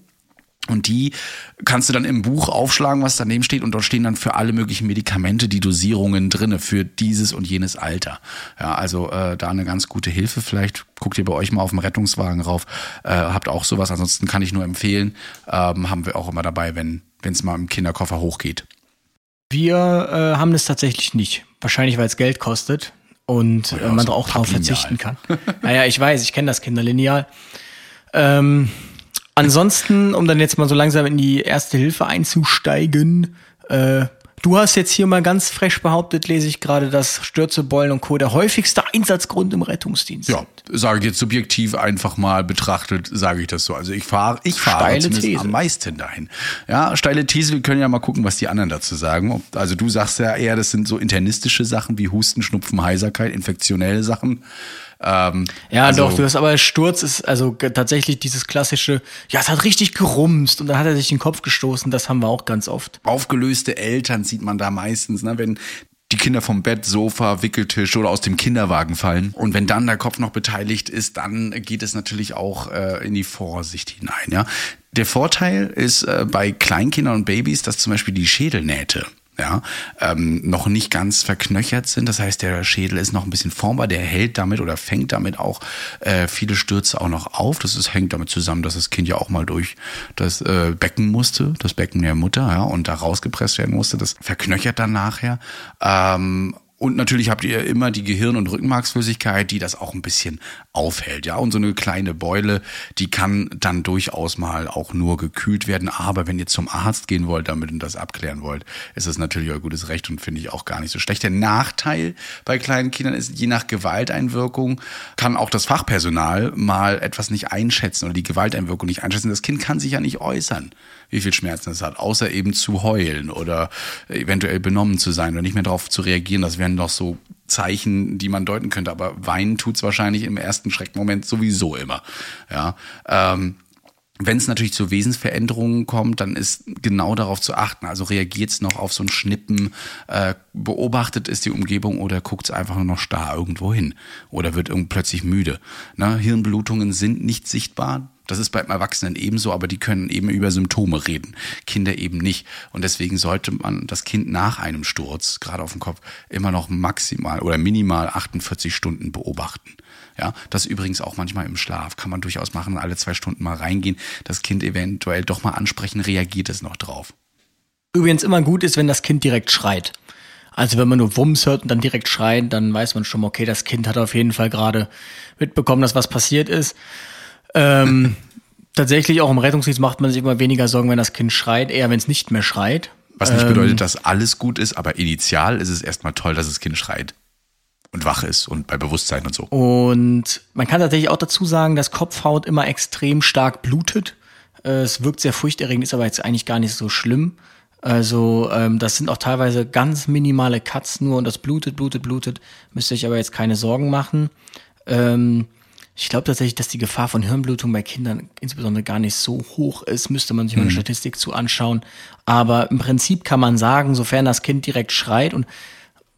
und die kannst du dann im Buch aufschlagen, was daneben steht, und dort stehen dann für alle möglichen Medikamente die Dosierungen drinne für dieses und jenes Alter. Ja, also äh, da eine ganz gute Hilfe. Vielleicht guckt ihr bei euch mal auf dem Rettungswagen rauf. Äh, habt auch sowas. Ansonsten kann ich nur empfehlen. Ähm, haben wir auch immer dabei, wenn es mal im Kinderkoffer hochgeht. Wir äh, haben das tatsächlich nicht. Wahrscheinlich, weil es Geld kostet und Oder äh, man so auch darauf verzichten kann. naja, ich weiß, ich kenne das Kinderlineal. Ähm, ansonsten, um dann jetzt mal so langsam in die erste Hilfe einzusteigen, äh, du hast jetzt hier mal ganz frech behauptet, lese ich gerade, dass Stürze, Beulen und Co. der häufigste Einsatzgrund im Rettungsdienst Ja, sage ich jetzt subjektiv einfach mal betrachtet, sage ich das so. Also ich fahre, ich fahre am meisten dahin. Ja, steile These, wir können ja mal gucken, was die anderen dazu sagen. Also du sagst ja eher, das sind so internistische Sachen wie Husten, Schnupfen, Heiserkeit, infektionelle Sachen. Ähm, Ja, also- doch, du hast aber Sturz ist also tatsächlich dieses klassische, ja, es hat richtig gerumst und dann hat er sich den Kopf gestoßen, das haben wir auch ganz oft. aufgelöste Eltern sieht man da meistens, ne, wenn die Kinder vom Bett, Sofa, Wickeltisch oder aus dem Kinderwagen fallen. Und wenn dann der Kopf noch beteiligt ist, dann geht es natürlich auch äh, in die Vorsicht hinein. Ja, der Vorteil ist äh, bei Kleinkindern und Babys, dass zum Beispiel die Schädelnähte ja, ähm, noch nicht ganz verknöchert sind. Das heißt, der Schädel ist noch ein bisschen formbar, der hält damit oder fängt damit auch äh, viele Stürze auch noch auf. Das ist, hängt damit zusammen, dass das Kind ja auch mal durch das äh, Becken musste, das Becken der Mutter, ja, und da rausgepresst werden musste. Das verknöchert dann nachher. Ähm, und natürlich habt ihr immer die Gehirn- und Rückenmarksflüssigkeit, die das auch ein bisschen aufhält. Ja, und so eine kleine Beule, die kann dann durchaus mal auch nur gekühlt werden. Aber wenn ihr zum Arzt gehen wollt, damit und das abklären wollt, ist es natürlich euer gutes Recht und finde ich auch gar nicht so schlecht. Der Nachteil bei kleinen Kindern ist, je nach Gewalteinwirkung kann auch das Fachpersonal mal etwas nicht einschätzen oder die Gewalteinwirkung nicht einschätzen. Das Kind kann sich ja nicht äußern, wie viel Schmerzen es hat, außer eben zu heulen oder eventuell benommen zu sein oder nicht mehr darauf zu reagieren. Das wären doch so Zeichen, die man deuten könnte. Aber weinen tut's wahrscheinlich im ersten Schreckmoment sowieso immer. Ja. Ähm, wenn es natürlich zu Wesensveränderungen kommt, dann ist genau darauf zu achten. Also reagiert es noch auf so ein Schnippen, äh, beobachtet es die Umgebung oder guckt es einfach nur noch starr irgendwo hin oder wird irgend plötzlich müde. Ne? Hirnblutungen sind nicht sichtbar. Das ist beim Erwachsenen ebenso, aber die können eben über Symptome reden. Kinder eben nicht. Und deswegen sollte man das Kind nach einem Sturz, gerade auf den Kopf, immer noch maximal oder minimal 48 Stunden beobachten. Ja, das übrigens auch manchmal im Schlaf kann man durchaus machen, alle zwei Stunden mal reingehen, das Kind eventuell doch mal ansprechen, reagiert es noch drauf. Übrigens immer gut ist, wenn das Kind direkt schreit. Also wenn man nur Wumms hört und dann direkt schreit, dann weiß man schon, okay, das Kind hat auf jeden Fall gerade mitbekommen, dass was passiert ist. Ähm, tatsächlich auch im Rettungsdienst macht man sich immer weniger Sorgen, wenn das Kind schreit, eher wenn es nicht mehr schreit. Was nicht bedeutet, dass alles gut ist, aber initial ist es erstmal toll, dass das Kind schreit und wach ist und bei Bewusstsein und so. Und man kann tatsächlich auch dazu sagen, dass Kopfhaut immer extrem stark blutet. Äh, Es wirkt sehr furchterregend, ist aber jetzt eigentlich gar nicht so schlimm. Also ähm, das sind auch teilweise ganz minimale Cuts nur und das blutet, blutet, blutet. Müsst ihr euch aber jetzt keine Sorgen machen. Ähm, ich glaube tatsächlich, dass die Gefahr von Hirnblutung bei Kindern insbesondere gar nicht so hoch ist. Müsste man sich mal eine Statistik zu anschauen. Aber im Prinzip kann man sagen, sofern das Kind direkt schreit und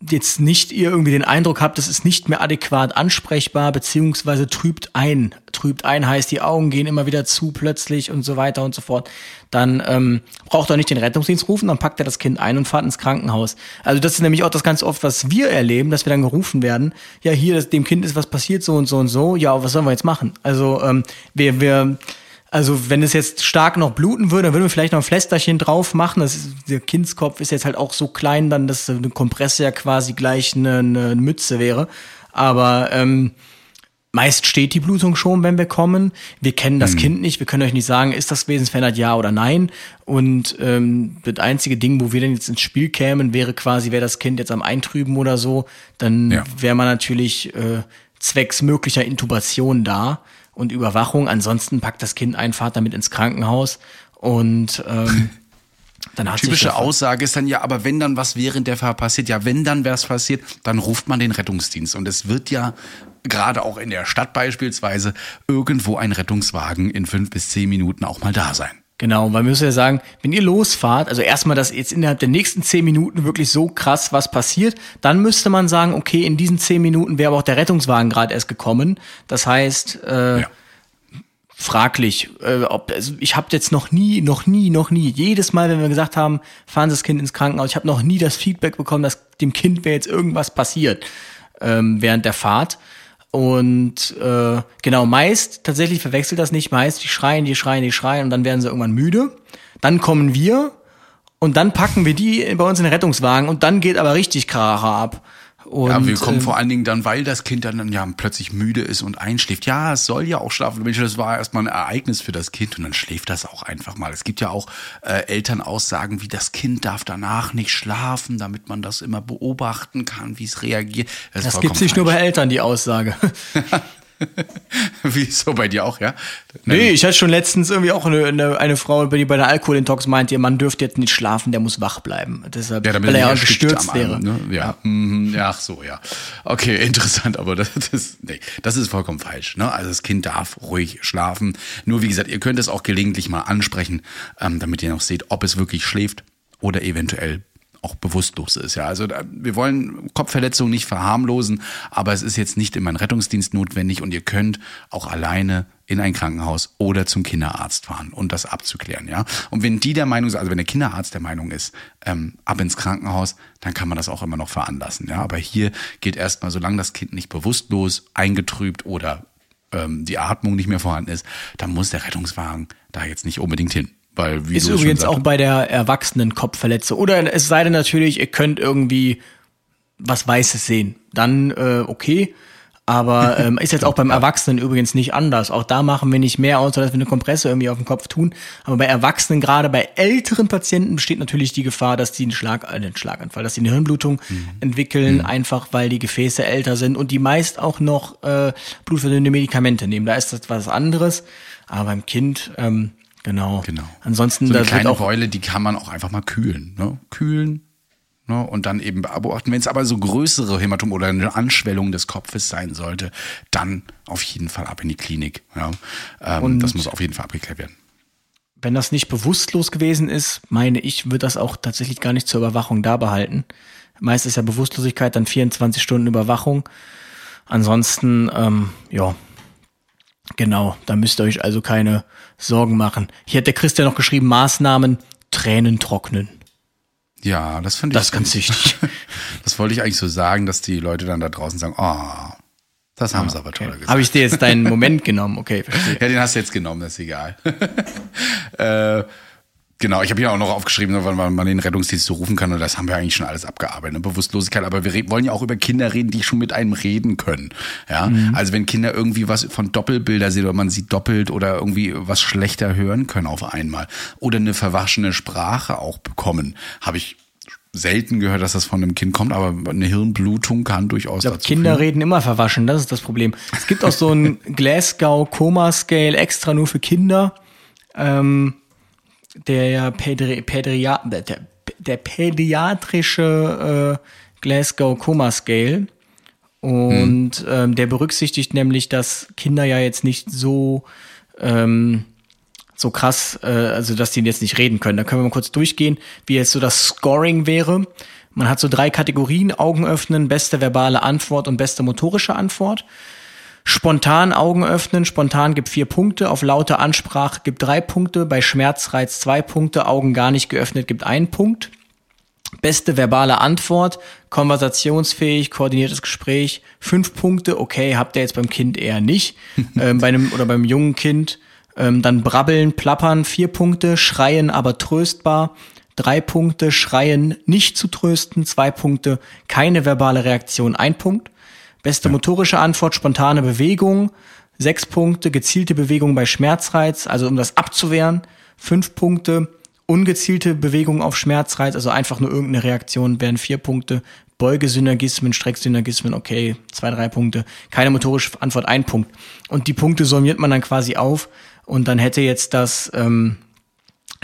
jetzt nicht ihr irgendwie den Eindruck habt, es ist nicht mehr adäquat ansprechbar, beziehungsweise trübt ein. Trübt ein heißt, die Augen gehen immer wieder zu plötzlich und so weiter und so fort. Dann ähm, braucht er nicht den Rettungsdienst rufen, dann packt er das Kind ein und fahrt ins Krankenhaus. Also das ist nämlich auch das ganz oft, was wir erleben, dass wir dann gerufen werden, ja hier, das, dem Kind ist was passiert, so und so und so, ja, was sollen wir jetzt machen? Also ähm, wir, wir also wenn es jetzt stark noch bluten würde, dann würden wir vielleicht noch ein Pflästerchen drauf machen. Das ist, der Kindskopf ist jetzt halt auch so klein, dann dass eine Kompresse ja quasi gleich eine, eine Mütze wäre. Aber ähm, Meist steht die Blutung schon, wenn wir kommen. Wir kennen das Kind nicht. Wir können euch nicht sagen, ist das wesensverändert ja oder nein. Und ähm, das einzige Ding, wo wir dann jetzt ins Spiel kämen, wäre quasi, wäre das Kind jetzt am Eintrüben oder so, dann Ja. wäre man natürlich äh, zwecks möglicher Intubation da und Überwachung. Ansonsten packt das Kind einen Vater mit ins Krankenhaus und ähm, dann hat Typische Aussage ist dann ja, aber wenn dann was während der Fahrt passiert, ja, wenn dann was passiert, dann ruft man den Rettungsdienst. Und es wird ja gerade auch in der Stadt beispielsweise irgendwo ein Rettungswagen in fünf bis zehn Minuten auch mal da sein. Genau, weil wir müssen ja sagen, wenn ihr losfahrt, also erstmal, dass jetzt innerhalb der nächsten zehn Minuten wirklich so krass was passiert, dann müsste man sagen, okay, in diesen zehn Minuten wäre aber auch der Rettungswagen gerade erst gekommen. Das heißt, äh, Ja. fraglich, äh, ob also ich habe jetzt noch nie, noch nie, noch nie, jedes Mal, wenn wir gesagt haben, fahren Sie das Kind ins Krankenhaus, ich habe noch nie das Feedback bekommen, dass dem Kind wäre jetzt irgendwas passiert ähm, während der Fahrt. Und äh, genau, meist, tatsächlich verwechselt das nicht, meist, die schreien, die schreien, die schreien und dann werden sie irgendwann müde. Dann kommen wir und dann packen wir die bei uns in den Rettungswagen und dann geht aber richtig Kracher ab. Und, ja, wir kommen ähm, vor allen Dingen dann, weil das Kind dann ja plötzlich müde ist und einschläft. Ja, es soll ja auch schlafen. Mensch, das war erstmal ein Ereignis für das Kind und dann schläft das auch einfach mal. Es gibt ja auch äh, Elternaussagen, wie das Kind darf danach nicht schlafen, damit man das immer beobachten kann, wie es reagiert. ist Das vollkommen gibt's nicht nur bei falsch. Eltern, die Aussage. Wie so bei dir auch, ja? Nee, ich hatte schon letztens irgendwie auch eine, eine, eine Frau, die bei der Alkoholintox meinte, ihr Mann dürfte jetzt nicht schlafen, der muss wach bleiben. Deshalb, Ja, damit weil er ja gestürzt wäre. Abend, ne? Ja. Mhm, ja, ach so, ja. Okay, interessant, aber das, das, nee, das ist vollkommen falsch. Ne? Also das Kind darf ruhig schlafen. Nur wie gesagt, ihr könnt es auch gelegentlich mal ansprechen, ähm, damit ihr noch seht, ob es wirklich schläft oder eventuell auch bewusstlos ist. Ja, also da, wir wollen Kopfverletzungen nicht verharmlosen, aber es ist jetzt nicht immer ein Rettungsdienst notwendig und ihr könnt auch alleine in ein Krankenhaus oder zum Kinderarzt fahren und das abzuklären, ja. Und wenn die der Meinung sind, also wenn der Kinderarzt der Meinung ist, ähm, ab ins Krankenhaus, dann kann man das auch immer noch veranlassen, ja. Aber hier geht erstmal, solange das Kind nicht bewusstlos, eingetrübt oder ähm, die Atmung nicht mehr vorhanden ist, dann muss der Rettungswagen da jetzt nicht unbedingt hin. Weil, wie Ist übrigens auch bei der erwachsenen Kopfverletzung. Oder es sei denn natürlich, ihr könnt irgendwie was Weißes sehen. Dann äh, okay. Aber ähm, ist jetzt auch beim Erwachsenen übrigens nicht anders. Auch da machen wir nicht mehr, außer dass wir eine Kompresse irgendwie auf dem Kopf tun. Aber bei Erwachsenen, gerade bei älteren Patienten, besteht natürlich die Gefahr, dass die einen, Schlag, äh, einen Schlaganfall, dass sie eine Hirnblutung entwickeln, einfach weil die Gefäße älter sind und die meist auch noch äh, blutverdünnende Medikamente nehmen. Da ist das was anderes. Aber beim Kind, ähm, genau. Genau. Ansonsten, so eine kleine auch Beule, die kann man auch einfach mal kühlen. Ne? Kühlen ne? und dann eben beobachten. Wenn es aber so größere Hämatom oder eine Anschwellung des Kopfes sein sollte, dann auf jeden Fall ab in die Klinik. Ja? Ähm, Und- das muss auf jeden Fall abgeklärt werden. wenn das nicht bewusstlos gewesen ist, meine ich, wird das auch tatsächlich gar nicht zur Überwachung da behalten. Meist ist ja Bewusstlosigkeit dann 24 Stunden Überwachung. Ansonsten, ähm, ja, genau, da müsst ihr euch also keine Sorgen machen. Hier hat der Christian noch geschrieben, Maßnahmen, Tränen trocknen. Ja, das finde ich. Das ist ganz wichtig. Das wollte ich eigentlich so sagen, dass die Leute dann da draußen sagen, oh, das haben sie aber toll gesagt. Habe ich dir jetzt deinen Moment genommen? Okay, verstehe. Ja, den hast du jetzt genommen, das ist egal. äh, genau, ich habe hier auch noch aufgeschrieben, wann man den Rettungsdienst so rufen kann und das haben wir eigentlich schon alles abgearbeitet, ne? Bewusstlosigkeit, aber wir wollen ja auch über Kinder reden, die schon mit einem reden können. Ja, also wenn Kinder irgendwie was von Doppelbilder sehen oder man sie doppelt oder irgendwie was schlechter hören können auf einmal oder eine verwaschene Sprache auch bekommen, habe ich selten gehört, dass das von einem Kind kommt, aber eine Hirnblutung kann durchaus Ich glaube, dazu Kinder führen. reden immer verwaschen, das ist das Problem. Es gibt auch so ein Glasgow Coma Scale extra nur für Kinder, ähm, der ja Pädri Pädria der, der, der pädiatrische äh, Glasgow Coma Scale. Und ähm, der berücksichtigt nämlich, dass Kinder ja jetzt nicht so ähm, so krass, äh, also dass die jetzt nicht reden können. Da können wir mal kurz durchgehen, wie jetzt so das Scoring wäre. Man hat so drei Kategorien, Augen öffnen, beste verbale Antwort und beste motorische Antwort. Spontan Augen öffnen, spontan gibt vier Punkte, auf laute Ansprache gibt drei Punkte, bei Schmerzreiz zwei Punkte, Augen gar nicht geöffnet gibt einen Punkt. Beste verbale Antwort, konversationsfähig, koordiniertes Gespräch, fünf Punkte, okay, habt ihr jetzt beim Kind eher nicht. ähm, bei einem oder beim jungen Kind. Ähm, dann brabbeln, plappern, vier Punkte, schreien, aber tröstbar, drei Punkte, schreien, nicht zu trösten, zwei Punkte, keine verbale Reaktion, ein Punkt. Beste motorische Antwort, spontane Bewegung. Sechs Punkte, gezielte Bewegung bei Schmerzreiz, also um das abzuwehren. Fünf Punkte, ungezielte Bewegung auf Schmerzreiz, also einfach nur irgendeine Reaktion, wären vier Punkte. Beugesynergismen, Strecksynergismen, okay, zwei, drei Punkte. Keine motorische Antwort, ein Punkt. Und die Punkte summiert man dann quasi auf und dann hätte jetzt das ähm,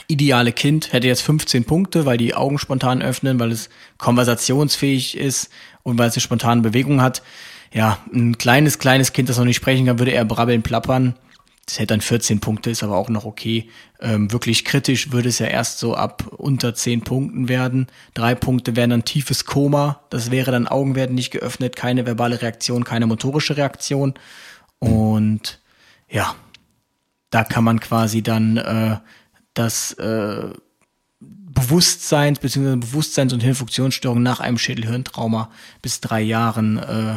ideale Kind, hätte jetzt 15 Punkte, weil die Augen spontan öffnen, weil es konversationsfähig ist und weil es eine spontane Bewegung hat. Ja, ein kleines, kleines Kind, das noch nicht sprechen kann, würde eher brabbeln, plappern. Das hätte dann 14 Punkte, ist aber auch noch okay. Ähm, wirklich kritisch würde es ja erst so ab unter 10 Punkten werden. Drei Punkte wären dann tiefes Koma. Das wäre dann Augen werden nicht geöffnet, keine verbale Reaktion, keine motorische Reaktion. Und ja, da kann man quasi dann äh, das äh, Bewusstseins- bzw. Bewusstseins- und Hirnfunktionsstörung nach einem Schädelhirntrauma bis drei Jahren äh,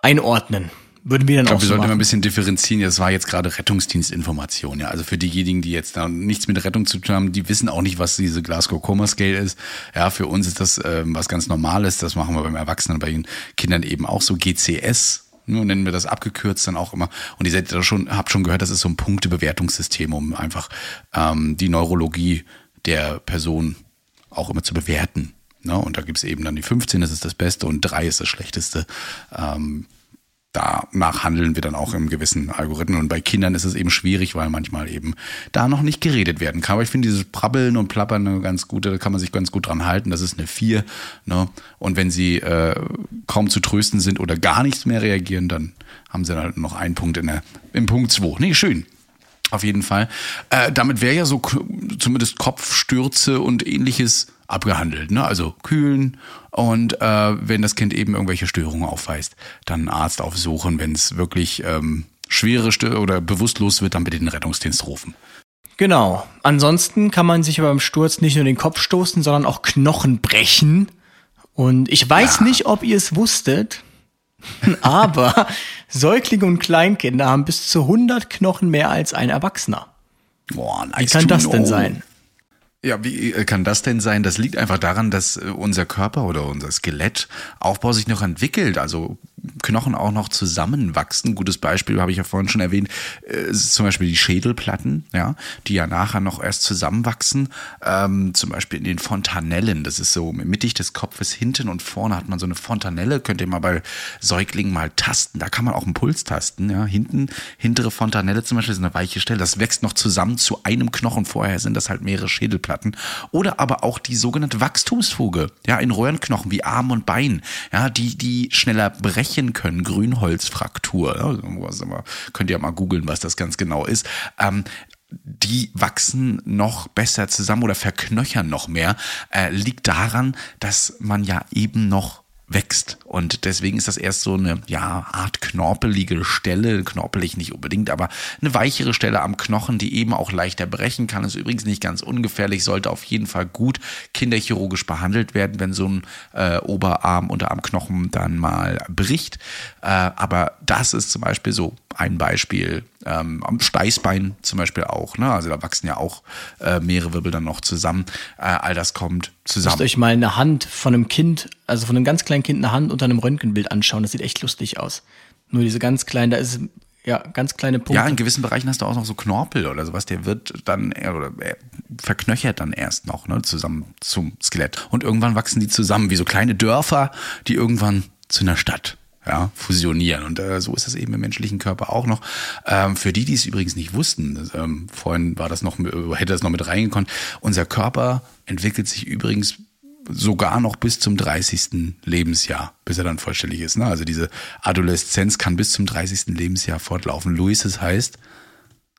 einordnen. Würden wir dann Ich auch glaube, wir so sollten mal ein machen. bisschen differenzieren. Das war jetzt gerade Rettungsdienstinformation. Ja, also für diejenigen, die jetzt da nichts mit Rettung zu tun haben, die wissen auch nicht, was diese Glasgow Coma Scale ist. Ja, für uns ist das ähm, was ganz Normales. Das machen wir beim Erwachsenen, bei den Kindern eben auch so. GCS. Nur nennen wir das abgekürzt dann auch immer. Und ihr seid da schon, habt schon gehört, das ist so ein Punktebewertungssystem, um einfach ähm, die Neurologie der Person auch immer zu bewerten. Ne? Und da gibt's eben dann die 15, das ist das Beste, und 3 ist das Schlechteste. Ähm, danach handeln wir dann auch im gewissen Algorithmen. Und bei Kindern ist es eben schwierig, weil manchmal eben da noch nicht geredet werden kann. Aber ich finde dieses Prabbeln und Plappern eine ganz gute, da kann man sich ganz gut dran halten. Das ist eine 4. Ne? Und wenn sie äh, kaum zu trösten sind oder gar nichts mehr reagieren, dann haben sie halt noch einen Punkt in der, im Punkt 2. Nee, schön. Auf jeden Fall. Äh, damit wäre ja so zumindest Kopfstürze und ähnliches abgehandelt. Ne? Also kühlen und äh, wenn das Kind eben irgendwelche Störungen aufweist, dann einen Arzt aufsuchen. Wenn es wirklich ähm, schwere Stö oder bewusstlos wird, dann bitte den Rettungsdienst rufen. Genau. Ansonsten kann man sich beim Sturz nicht nur den Kopf stoßen, sondern auch Knochen brechen. Und ich weiß nicht, ob ihr es wusstet, aber Säuglinge und Kleinkinder haben bis zu 100 Knochen mehr als ein Erwachsener. Boah, Wie nice kann to das denn know. sein? Ja, wie äh, kann das denn sein? Das liegt einfach daran, dass äh, unser Körper oder unser Skelettaufbau sich noch entwickelt, also Knochen auch noch zusammenwachsen. Gutes Beispiel habe ich ja vorhin schon erwähnt, äh, ist zum Beispiel die Schädelplatten, ja, die ja nachher noch erst zusammenwachsen. Ähm, zum Beispiel in den Fontanellen. Das ist so mittig des Kopfes hinten und vorne hat man so eine Fontanelle. Könnt ihr mal bei Säuglingen mal tasten. Da kann man auch einen Puls tasten. Ja, hinten hintere Fontanelle zum Beispiel ist eine weiche Stelle. Das wächst noch zusammen zu einem Knochen. Vorher sind das halt mehrere Schädelplatten. Oder aber auch die sogenannte Wachstumsfuge. Ja, in Röhrenknochen wie Arm und Bein. Ja, die die schneller brechen können. Grünholzfraktur. Ja, aber könnt ihr mal googeln, was das ganz genau ist. Ähm, die wachsen noch besser zusammen oder verknöchern noch mehr, äh, liegt daran, dass man ja eben noch wächst. Und deswegen ist das erst so eine ja, Art knorpelige Stelle, knorpelig nicht unbedingt, aber eine weichere Stelle am Knochen, die eben auch leichter brechen kann. Ist übrigens nicht ganz ungefährlich, sollte auf jeden Fall gut kinderchirurgisch behandelt werden, wenn so ein äh, Oberarm, Unterarmknochen dann mal bricht. Äh, aber das ist zum Beispiel so ein Beispiel. Ähm, am Steißbein zum Beispiel auch. Ne? Also da wachsen ja auch äh, mehrere Wirbel dann noch zusammen. Äh, all das kommt Müsst zusammen. euch mal eine Hand von einem Kind, also von einem ganz kleinen Kind eine Hand unter einem Röntgenbild anschauen. Das sieht echt lustig aus. Nur diese ganz kleinen, da ist ja ganz kleine Punkte. Ja, in gewissen Bereichen hast du auch noch so Knorpel oder sowas, der wird dann eher- oder er verknöchert dann erst noch, ne, zusammen zum Skelett. Und irgendwann wachsen die zusammen wie so kleine Dörfer, die irgendwann zu einer Stadt ja, fusionieren. Und äh, so ist es eben im menschlichen Körper auch noch. Ähm, für die, die es übrigens nicht wussten, das, ähm, vorhin war das noch, äh, hätte das noch mit reingekommen, unser Körper entwickelt sich übrigens sogar noch bis zum 30. Lebensjahr, bis er dann vollständig ist. Ne? Also diese Adoleszenz kann bis zum 30. Lebensjahr fortlaufen. Luis, das heißt,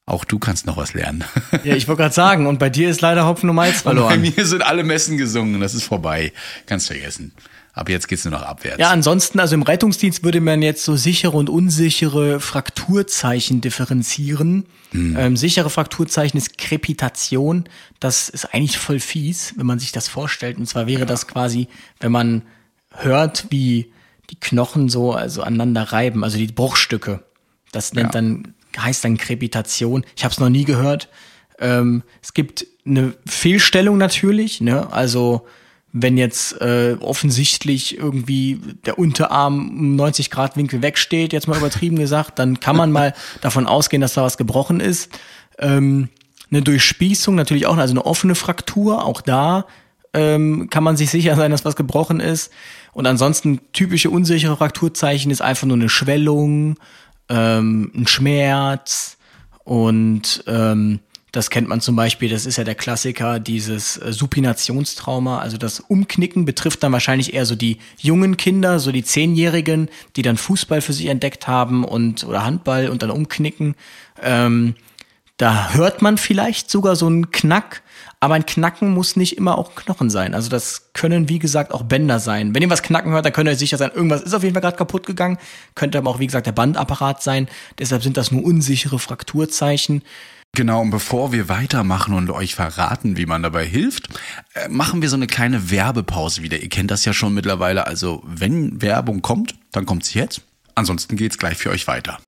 auch du kannst noch was lernen. Ja, ich wollte gerade sagen, und bei dir ist leider Hopfen und Malz Bei verloren. mir sind alle Messen gesungen, das ist vorbei. Kannst vergessen. Ab jetzt geht's nur noch abwärts. Ja, ansonsten, also im Rettungsdienst würde man jetzt so sichere und unsichere Frakturzeichen differenzieren. Ähm, sichere Frakturzeichen ist Krepitation. Das ist eigentlich voll fies, wenn man sich das vorstellt. Und zwar wäre das quasi, wenn man hört, wie die Knochen so also aneinander reiben, also die Bruchstücke. Das nennt Ja. dann, heißt dann Krepitation. Ich habe es noch nie gehört. Ähm, es gibt eine Fehlstellung natürlich, ne? Also wenn jetzt äh, offensichtlich irgendwie der Unterarm um 90 Grad Winkel wegsteht, jetzt mal übertrieben gesagt, dann kann man mal davon ausgehen, dass da was gebrochen ist. Ähm, eine Durchspießung natürlich auch, also eine offene Fraktur, auch da ähm, kann man sich sicher sein, dass was gebrochen ist. Und ansonsten typische unsichere Frakturzeichen ist einfach nur eine Schwellung, ähm, ein Schmerz und ähm, das kennt man zum Beispiel, das ist ja der Klassiker, dieses äh, Supinationstrauma, also das Umknicken betrifft dann wahrscheinlich eher so die jungen Kinder, so die Zehnjährigen, die dann Fußball für sich entdeckt haben und oder Handball und dann umknicken. Ähm, da hört man vielleicht sogar so einen Knack, aber ein Knacken muss nicht immer auch Knochen sein. Also das können, wie gesagt, auch Bänder sein. Wenn ihr was knacken hört, dann könnt ihr sicher sein, irgendwas ist auf jeden Fall gerade kaputt gegangen. Könnte aber auch, wie gesagt, der Bandapparat sein. Deshalb sind das nur unsichere Frakturzeichen. Genau, und bevor wir weitermachen und euch verraten, wie man dabei hilft, äh, machen wir so eine kleine Werbepause wieder. Ihr kennt das ja schon mittlerweile. Also wenn Werbung kommt, dann kommt sie jetzt. Ansonsten geht's gleich für euch weiter.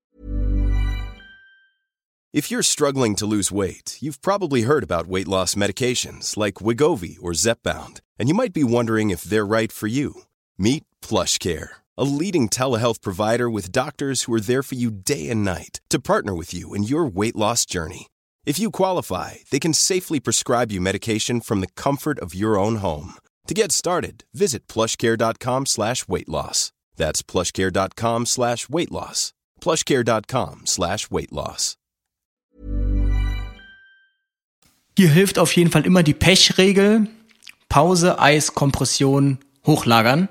If you're struggling to lose weight, you've probably heard about weight loss medications like Wigovi or Zepbound, and you might be wondering if they're right for you. Meet PlushCare, a leading telehealth provider with doctors who are there for you day and night to partner with you in your weight loss journey. If you qualify, they can safely prescribe you medication from the comfort of your own home. To get started, visit plushcare.com slash weight loss. That's plushcare.com slash weight loss. plushcare.com slash weight loss. Hier hilft auf jeden Fall immer die Pechregel. Pause, Eis, Kompression, hochlagern.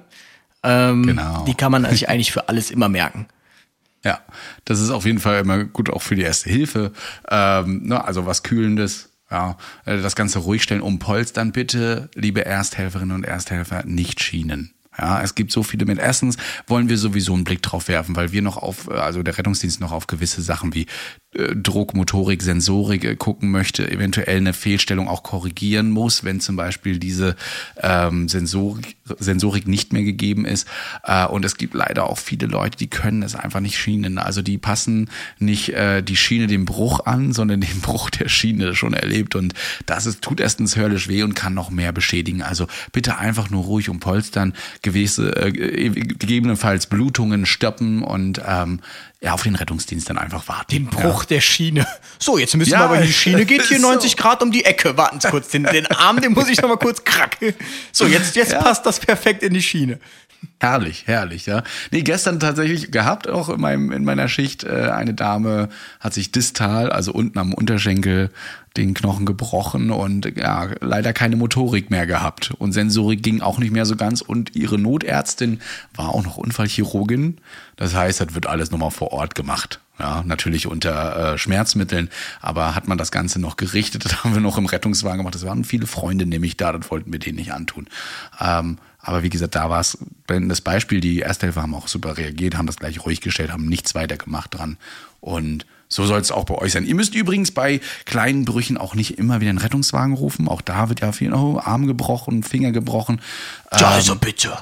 Ähm, Genau. Die kann man sich eigentlich für alles immer merken. Ja, das ist auf jeden Fall immer gut auch für die erste Hilfe. Ähm, ne, also was Kühlendes. Ja, äh, das Ganze ruhig stellen, umpolstern bitte, liebe Ersthelferinnen und Ersthelfer, nicht schienen. Ja, es gibt so viele mit. Erstens wollen wir sowieso einen Blick drauf werfen, weil wir noch auf, äh, also der Rettungsdienst noch auf gewisse Sachen wie äh, Druck, Motorik, Sensorik äh, gucken möchte, eventuell eine Fehlstellung auch korrigieren muss, wenn zum Beispiel diese ähm, Sensorik, Sensorik nicht mehr gegeben ist. Äh, und es gibt leider auch viele Leute, die können es einfach nicht schienen. Also die passen nicht äh, die Schiene dem Bruch an, sondern den Bruch der Schiene schon erlebt. Und das ist, tut erstens höllisch weh und kann noch mehr beschädigen. Also bitte einfach nur ruhig umpolstern, gewisse, äh, gegebenenfalls Blutungen stoppen und ähm, ja, auf den Rettungsdienst dann einfach warten. Den Bruch der Schiene. So, jetzt müssen Ja, wir aber, die Schiene geht hier so. 90 Grad um die Ecke. Warten Sie kurz, den, den Arm, den muss ich noch mal kurz kracken. So, jetzt, jetzt passt das perfekt in die Schiene. Herrlich, herrlich, ja. Nee, gestern tatsächlich gehabt, auch in, meinem, in meiner Schicht, äh, eine Dame hat sich distal, also unten am Unterschenkel, den Knochen gebrochen und ja, leider keine Motorik mehr gehabt. Und Sensorik ging auch nicht mehr so ganz und ihre Notärztin war auch noch Unfallchirurgin. Das heißt, das wird alles nochmal vor Ort gemacht. Ja, natürlich unter äh, Schmerzmitteln, aber hat man das Ganze noch gerichtet, das haben wir noch im Rettungswagen gemacht. Das waren viele Freunde nämlich da, das wollten wir denen nicht antun. Ähm, aber wie gesagt, da war es das Beispiel, die Ersthelfer haben auch super reagiert, haben das gleich ruhig gestellt, haben nichts weiter gemacht dran. Und so soll es auch bei euch sein. Ihr müsst übrigens bei kleinen Brüchen auch nicht immer wieder einen Rettungswagen rufen. Auch da wird ja viel oh, Arm gebrochen, Finger gebrochen. Ja, Ähm, also bitte.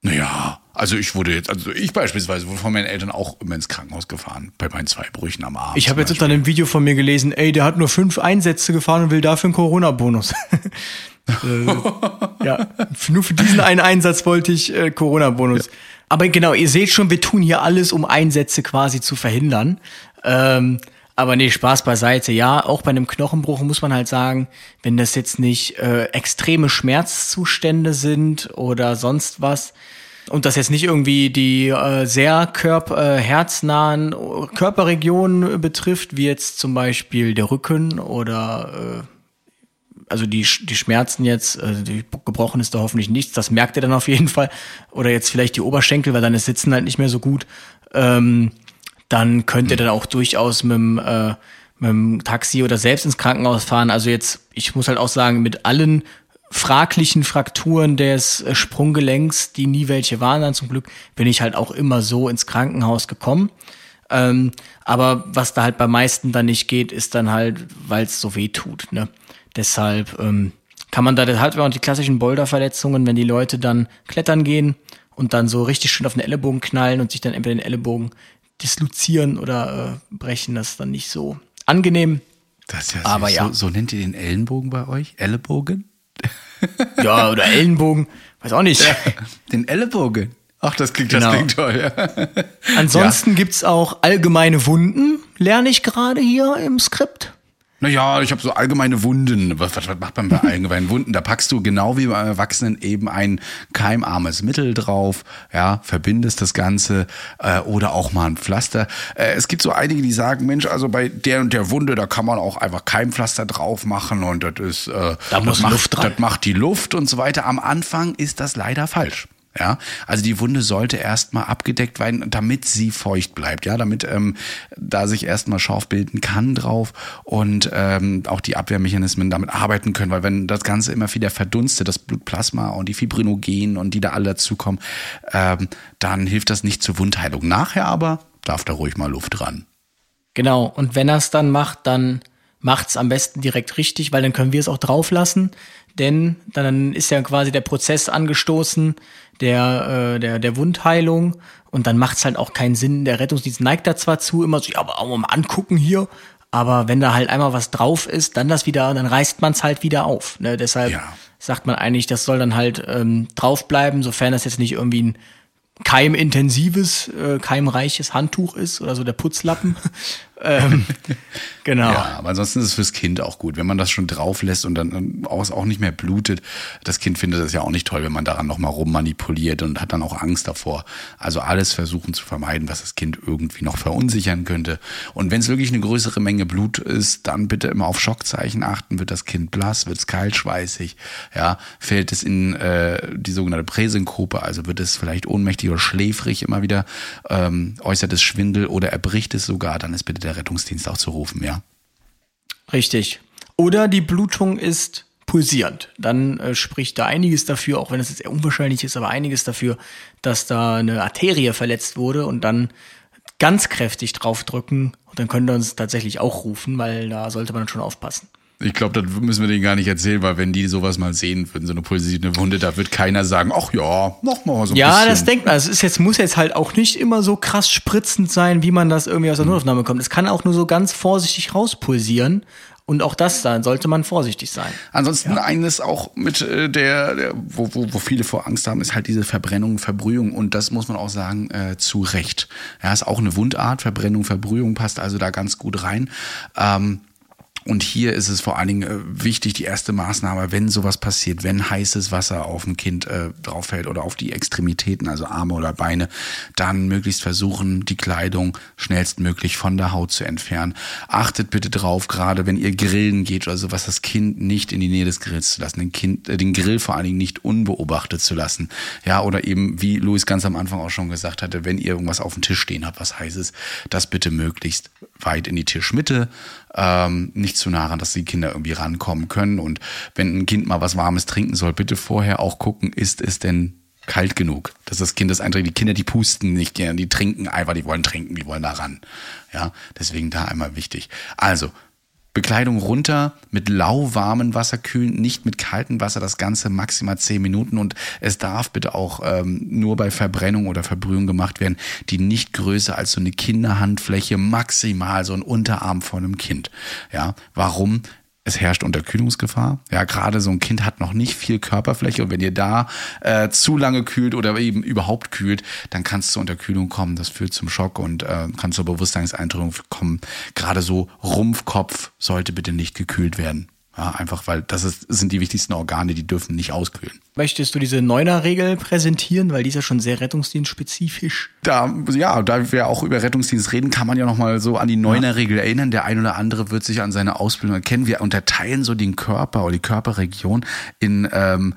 naja, also ich wurde jetzt, also ich beispielsweise wurde von meinen Eltern auch immer ins Krankenhaus gefahren, bei meinen zwei Brüchen am Arm. Ich habe jetzt unter einem Video von mir gelesen, ey, der hat nur fünf Einsätze gefahren und will dafür einen Corona-Bonus. äh, ja, nur für diesen einen Einsatz wollte ich äh, Corona-Bonus. Aber genau, ihr seht schon, wir tun hier alles, um Einsätze quasi zu verhindern. Ähm, aber nee, Spaß beiseite. Ja, auch bei einem Knochenbruch muss man halt sagen, wenn das jetzt nicht äh, extreme Schmerzzustände sind oder sonst was, und das jetzt nicht irgendwie die äh, sehr körper, äh, herznahen Körperregionen betrifft, wie jetzt zum Beispiel der Rücken oder äh, also die, die Schmerzen jetzt, äh, die gebrochen ist da hoffentlich nichts, das merkt ihr dann auf jeden Fall. Oder jetzt vielleicht die Oberschenkel, weil dann ist Sitzen halt nicht mehr so gut. Ähm, dann könnt ihr dann auch durchaus mit dem, äh, mit dem Taxi oder selbst ins Krankenhaus fahren. Also jetzt, ich muss halt auch sagen, mit allen fraglichen Frakturen des äh, Sprunggelenks, die nie welche waren, dann zum Glück, bin ich halt auch immer so ins Krankenhaus gekommen. Ähm, aber was da halt bei meisten dann nicht geht, ist dann halt, weil es so weh tut. Ne? Deshalb ähm, kann man da halt auch die klassischen Boulderverletzungen, wenn die Leute dann klettern gehen und dann so richtig schön auf den Ellenbogen knallen und sich dann entweder den Ellenbogen dislozieren oder äh, brechen, das ist dann nicht so angenehm. Das ist ja Aber süß. ja. So, so nennt ihr den Ellenbogen bei euch? Ellenbogen? Ja, oder Ellenbogen, weiß auch nicht. Den Ellenbogen. Ach, das klingt, Genau. das klingt toll. Ja. Ansonsten gibt's auch allgemeine Wunden, lerne ich gerade hier im Skript. Naja, ich habe so allgemeine Wunden. Was, was, was macht man bei allgemeinen Wunden? Da packst du genau wie beim Erwachsenen eben ein keimarmes Mittel drauf, ja, verbindest das Ganze äh, oder auch mal ein Pflaster. Äh, es gibt so einige, die sagen, Mensch, also bei der und der Wunde, da kann man auch einfach Keimpflaster drauf machen und das ist, äh, Da muss macht, Luft dran. das macht die Luft und so weiter. Am Anfang ist das leider falsch. Ja, also die Wunde sollte erstmal abgedeckt werden, damit sie feucht bleibt, ja, damit ähm, da sich erstmal Schorf bilden kann drauf und ähm, auch die Abwehrmechanismen damit arbeiten können, weil wenn das Ganze immer wieder verdunstet, das Blutplasma und die Fibrinogen und die da alle dazukommen, ähm, dann hilft das nicht zur Wundheilung. Nachher aber darf da ruhig mal Luft ran. Genau, und wenn er es dann macht, dann macht's am besten direkt richtig, weil dann können wir es auch drauf lassen, denn dann ist ja quasi der Prozess angestoßen der, äh, der, der Wundheilung und dann macht's halt auch keinen Sinn. Der Rettungsdienst neigt da zwar zu, immer so, ja, aber auch mal angucken hier, aber wenn da halt einmal was drauf ist, dann das wieder, dann reißt man's halt wieder auf. Ne? Deshalb Ja. sagt man eigentlich, das soll dann halt ähm, draufbleiben, sofern das jetzt nicht irgendwie ein keimintensives, äh, keimreiches Handtuch ist oder so der Putzlappen. Ähm, genau. Ja, aber ansonsten ist es fürs Kind auch gut, wenn man das schon drauf lässt und dann ähm, auch, auch nicht mehr blutet. Das Kind findet das ja auch nicht toll, wenn man daran nochmal rummanipuliert und hat dann auch Angst davor. Also alles versuchen zu vermeiden, was das Kind irgendwie noch verunsichern könnte. Und wenn es wirklich eine größere Menge Blut ist, dann bitte immer auf Schockzeichen achten. Wird das Kind blass, wird es kaltschweißig, ja, fällt es in äh, die sogenannte Präsynkope, also wird es vielleicht ohnmächtig oder schläfrig immer wieder, ähm, äußert es Schwindel oder erbricht es sogar, dann ist bitte Rettungsdienst auch zu rufen, ja. Richtig. Oder die Blutung ist pulsierend. Dann äh, spricht da einiges dafür, auch wenn es jetzt eher unwahrscheinlich ist, aber einiges dafür, dass da eine Arterie verletzt wurde und dann ganz kräftig draufdrücken und dann können wir uns tatsächlich auch rufen, weil da sollte man schon aufpassen. Ich glaube, das müssen wir denen gar nicht erzählen, weil wenn die sowas mal sehen würden, so eine pulsierende Wunde, da wird keiner sagen, ach ja, mach mal so ein Ja, bisschen. das denkt man. Es ist jetzt, muss jetzt halt auch nicht immer so krass spritzend sein, wie man das irgendwie aus der Notaufnahme kommt. Es kann auch nur so ganz vorsichtig rauspulsieren. Und auch das dann sollte man vorsichtig sein. Ansonsten eines auch mit äh, der, der wo, wo, wo viele vor Angst haben, ist halt diese Verbrennung, Verbrühung und das muss man auch sagen, äh, zu Recht. Ja, ist auch eine Wundart, Verbrennung, Verbrühung passt also da ganz gut rein. Ähm, und hier ist es vor allen Dingen äh, wichtig, die erste Maßnahme, wenn sowas passiert, wenn heißes Wasser auf ein Kind äh, drauf fällt oder auf die Extremitäten, also Arme oder Beine, dann möglichst versuchen, die Kleidung schnellstmöglich von der Haut zu entfernen. Achtet bitte drauf, gerade wenn ihr grillen geht oder sowas, das Kind nicht in die Nähe des Grills zu lassen, den, kind, äh, den Grill vor allen Dingen nicht unbeobachtet zu lassen. Ja, oder eben, wie Luis ganz am Anfang auch schon gesagt hatte, wenn ihr irgendwas auf dem Tisch stehen habt, was heißes, das bitte möglichst weit in die Tischmitte, ähm, nicht zu nah ran, dass die Kinder irgendwie rankommen können. Und wenn ein Kind mal was Warmes trinken soll, bitte vorher auch gucken, ist es denn kalt genug, dass das Kind das einträgt. Die Kinder, die pusten nicht gerne, die trinken einfach, die wollen trinken, die wollen da ran. Ja, deswegen da einmal wichtig. Also, Bekleidung runter, mit lauwarmem Wasser kühlen, nicht mit kaltem Wasser, das Ganze maximal 10 Minuten und es darf bitte auch ähm, nur bei Verbrennung oder Verbrühung gemacht werden, die nicht größer als so eine Kinderhandfläche, maximal so ein Unterarm von einem Kind. Ja, warum? Es herrscht Unterkühlungsgefahr. Ja, gerade so ein Kind hat noch nicht viel Körperfläche und wenn ihr da äh, zu lange kühlt oder eben überhaupt kühlt, dann kann es zur Unterkühlung kommen. Das führt zum Schock und äh, kann zur Bewusstseinseintrübung kommen. Gerade so Rumpfkopf sollte bitte nicht gekühlt werden. Ja, einfach weil das ist, sind die wichtigsten Organe, die dürfen nicht auskühlen. Möchtest du diese Neuner-Regel präsentieren, weil die ist ja schon sehr rettungsdienstspezifisch. Da, ja, da wir auch über Rettungsdienst reden, kann man ja nochmal so an die Neuner-Regel erinnern. Der ein oder andere wird sich an seine Ausbildung erkennen. Wir unterteilen so den Körper oder die Körperregion in ähm,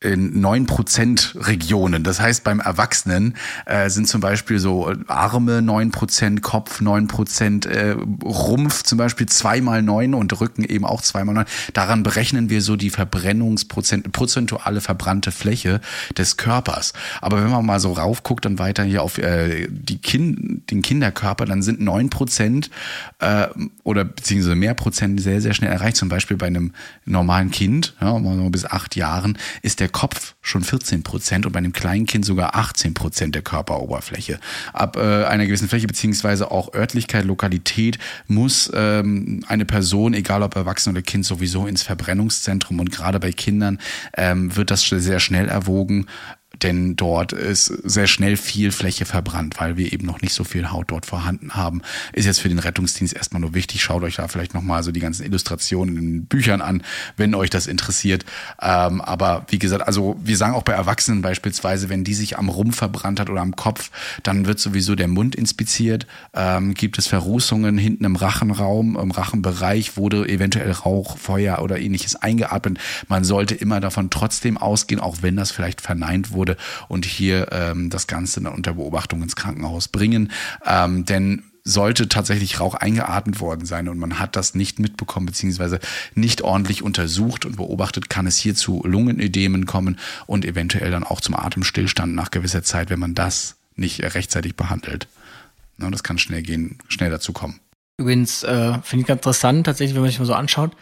in 9% Regionen. Das heißt, beim Erwachsenen äh, sind zum Beispiel so Arme 9%, Kopf 9%, äh, Rumpf zum Beispiel zweimal neun und Rücken eben auch zweimal neun. Daran berechnen wir so die Verbrennungsprozent, prozentuale verbrannte Fläche des Körpers. Aber wenn man mal so raufguckt und weiter hier auf äh, die kind, den Kinderkörper, dann sind 9% äh, oder beziehungsweise mehr Prozent sehr, sehr schnell erreicht. Zum Beispiel bei einem normalen Kind, ja, bis acht Jahren, ist der der Kopf schon 14 Prozent und bei einem kleinen Kind sogar 18 Prozent der Körperoberfläche. Ab äh, einer gewissen Fläche beziehungsweise auch Örtlichkeit, Lokalität muss ähm, eine Person, egal ob Erwachsen oder Kind, sowieso ins Verbrennungszentrum und gerade bei Kindern ähm, wird das sehr schnell erwogen denn dort ist sehr schnell viel Fläche verbrannt, weil wir eben noch nicht so viel Haut dort vorhanden haben. Ist jetzt für den Rettungsdienst erstmal nur wichtig. Schaut euch da vielleicht nochmal so die ganzen Illustrationen in Büchern an, wenn euch das interessiert. Ähm, aber wie gesagt, also wir sagen auch bei Erwachsenen beispielsweise, wenn die sich am Rumpf verbrannt hat oder am Kopf, dann wird sowieso der Mund inspiziert. Ähm, gibt es Verrußungen hinten im Rachenraum, im Rachenbereich wurde eventuell Rauch, Feuer oder ähnliches eingeatmet. Man sollte immer davon trotzdem ausgehen, auch wenn das vielleicht verneint wurde wurde und hier ähm, das Ganze unter Beobachtung ins Krankenhaus bringen. Ähm, denn sollte tatsächlich Rauch eingeatmet worden sein und man hat das nicht mitbekommen beziehungsweise nicht ordentlich untersucht und beobachtet, kann es hier zu Lungenödemen kommen und eventuell dann auch zum Atemstillstand nach gewisser Zeit, wenn man das nicht rechtzeitig behandelt. Na, das kann schnell gehen, schnell dazu kommen. Übrigens äh, finde ich ganz interessant, tatsächlich, wenn man sich mal so anschaut,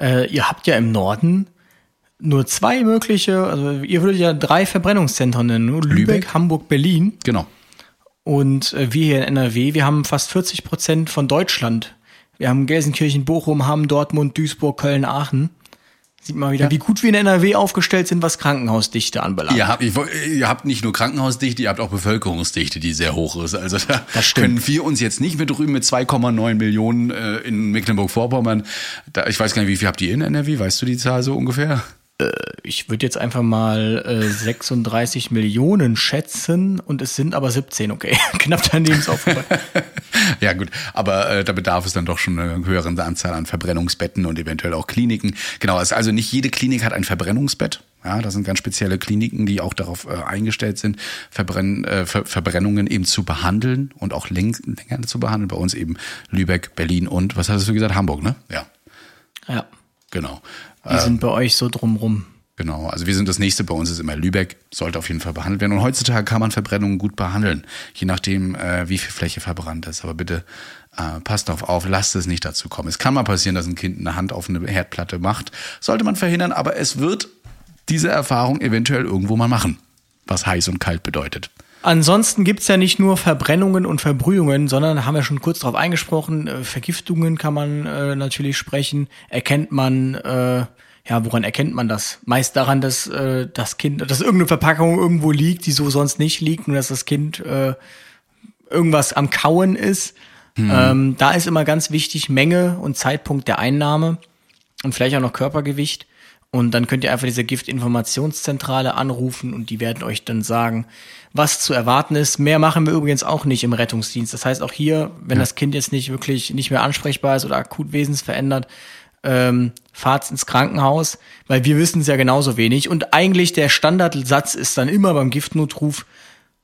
äh, ihr habt ja im Norden nur zwei mögliche, also ihr würdet ja drei Verbrennungszentren nennen, Lübeck, Lübeck Hamburg, Berlin. Genau. Und äh, wir hier in NRW, wir haben fast 40 Prozent von Deutschland. Wir haben Gelsenkirchen, Bochum, Hamm, Dortmund, Duisburg, Köln, Aachen. Sieht man wieder, wie gut wir in NRW aufgestellt sind, was Krankenhausdichte anbelangt. Ihr habt, ihr habt nicht nur Krankenhausdichte, ihr habt auch Bevölkerungsdichte, die sehr hoch ist. Also da können wir uns jetzt nicht, wir drüben mit 2,9 Millionen äh, in Mecklenburg-Vorpommern, ich weiß gar nicht, wie viel habt ihr in NRW, weißt du die Zahl so ungefähr? Äh, ich würde jetzt einfach mal äh, 36 Millionen schätzen und es sind aber 17, okay. Knapp daneben ist auch vorbei. ja, gut, aber äh, da bedarf es dann doch schon eine höhere Anzahl an Verbrennungsbetten und eventuell auch Kliniken. Genau, also nicht jede Klinik hat ein Verbrennungsbett. Ja, das sind ganz spezielle Kliniken, die auch darauf äh, eingestellt sind, Verbrenn, äh, Ver Verbrennungen eben zu behandeln und auch läng länger zu behandeln. Bei uns eben Lübeck, Berlin und, was hast du gesagt, Hamburg, ne? Ja. Ja. Genau. Die ähm, sind bei euch so drumrum. Genau, also wir sind das nächste, bei uns ist immer Lübeck, sollte auf jeden Fall behandelt werden. Und heutzutage kann man Verbrennungen gut behandeln, je nachdem, äh, wie viel Fläche verbrannt ist. Aber bitte äh, passt darauf auf, lasst es nicht dazu kommen. Es kann mal passieren, dass ein Kind eine Hand auf eine Herdplatte macht. Sollte man verhindern, aber es wird diese Erfahrung eventuell irgendwo mal machen, was heiß und kalt bedeutet. Ansonsten gibt's ja nicht nur Verbrennungen und Verbrühungen, sondern da haben wir schon kurz darauf eingesprochen, äh, Vergiftungen kann man äh, natürlich sprechen. Erkennt man, äh, ja, woran erkennt man das? Meist daran, dass äh, das Kind, dass irgendeine Verpackung irgendwo liegt, die so sonst nicht liegt, nur dass das Kind äh, irgendwas am Kauen ist. Hm. Ähm, da ist immer ganz wichtig Menge und Zeitpunkt der Einnahme und vielleicht auch noch Körpergewicht. Und dann könnt ihr einfach diese Giftinformationszentrale anrufen und die werden euch dann sagen, was zu erwarten ist. Mehr machen wir übrigens auch nicht im Rettungsdienst. Das heißt auch hier, wenn ja. das Kind jetzt nicht wirklich nicht mehr ansprechbar ist oder akut wesensverändert, ähm, fahrt ins Krankenhaus, weil wir wissen es ja genauso wenig. Und eigentlich der Standardsatz ist dann immer beim Giftnotruf,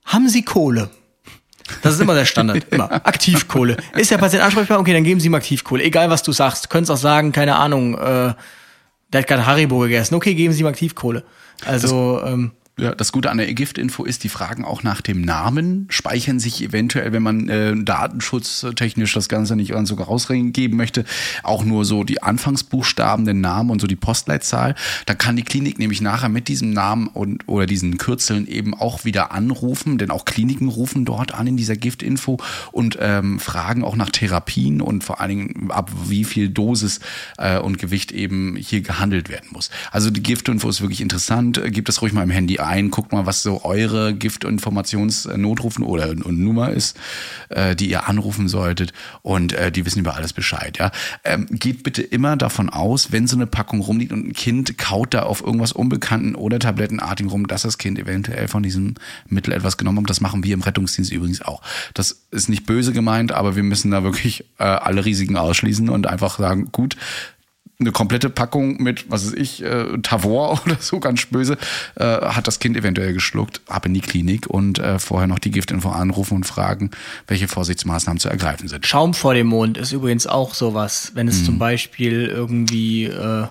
haben Sie Kohle? Das ist immer der Standard. Immer. Aktivkohle. Ist der Patient ansprechbar? Okay, dann geben Sie ihm Aktivkohle. Egal, was du sagst. Könntest auch sagen, keine Ahnung, äh, der hat gerade Haribo gegessen. Okay, geben Sie ihm Aktivkohle. Also, das, ähm, ja, das Gute an der Giftinfo ist, die fragen auch nach dem Namen, speichern sich eventuell, wenn man äh, datenschutztechnisch das Ganze nicht ganz so rausgeben möchte, auch nur so die Anfangsbuchstaben, den Namen und so die Postleitzahl. Da kann die Klinik nämlich nachher mit diesem Namen und oder diesen Kürzeln eben auch wieder anrufen, denn auch Kliniken rufen dort an in dieser Giftinfo und ähm, fragen auch nach Therapien und vor allen Dingen ab wie viel Dosis äh, und Gewicht eben hier gehandelt werden muss. Also die Giftinfo ist wirklich interessant. Gebt das ruhig mal im Handy ein, guckt mal, was so eure Giftinformationsnotrufen oder und Nummer ist, äh, die ihr anrufen solltet und äh, die wissen über alles Bescheid. Ja, ähm, geht bitte immer davon aus, wenn so eine Packung rumliegt und ein Kind kaut da auf irgendwas Unbekannten oder Tablettenartigen rum, dass das Kind eventuell von diesem Mittel etwas genommen hat. Das machen wir im Rettungsdienst übrigens auch. Das ist nicht böse gemeint, aber wir müssen da wirklich äh, alle Risiken ausschließen und einfach sagen, gut, eine komplette Packung mit, was weiß ich, äh, Tavor oder so, ganz böse, äh, hat das Kind eventuell geschluckt, ab in die Klinik und äh, vorher noch die Giftinfo anrufen und fragen, welche Vorsichtsmaßnahmen zu ergreifen sind. Schaum vor dem Mond ist übrigens auch sowas, wenn es mhm. zum Beispiel irgendwie, äh,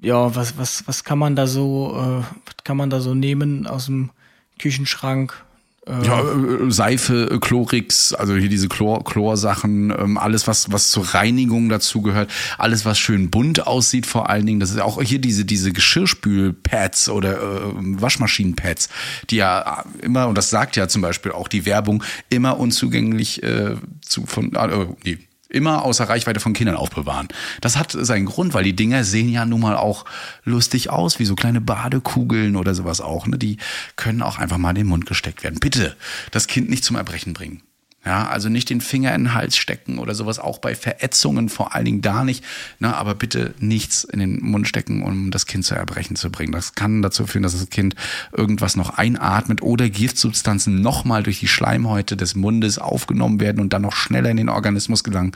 ja, was, was, was kann man da so, äh, was kann man da so nehmen aus dem Küchenschrank? Ja, äh, Seife, äh, Chlorix, also hier diese Chlor, Chlorsachen, ähm, alles was was zur Reinigung dazu gehört, alles was schön bunt aussieht vor allen Dingen. Das ist auch hier diese diese Geschirrspülpads oder äh, Waschmaschinenpads, die ja immer und das sagt ja zum Beispiel auch die Werbung immer unzugänglich äh, zu von äh, nee, immer außer Reichweite von Kindern aufbewahren. Das hat seinen Grund, weil die Dinger sehen ja nun mal auch lustig aus, wie so kleine Badekugeln oder sowas auch. Ne? Die können auch einfach mal in den Mund gesteckt werden. Bitte das Kind nicht zum Erbrechen bringen. Ja, also nicht den Finger in den Hals stecken oder sowas, auch bei Verätzungen vor allen Dingen da nicht. Ne, aber bitte nichts in den Mund stecken, um das Kind zu erbrechen zu bringen. Das kann dazu führen, dass das Kind irgendwas noch einatmet oder Giftsubstanzen nochmal durch die Schleimhäute des Mundes aufgenommen werden und dann noch schneller in den Organismus gelangen.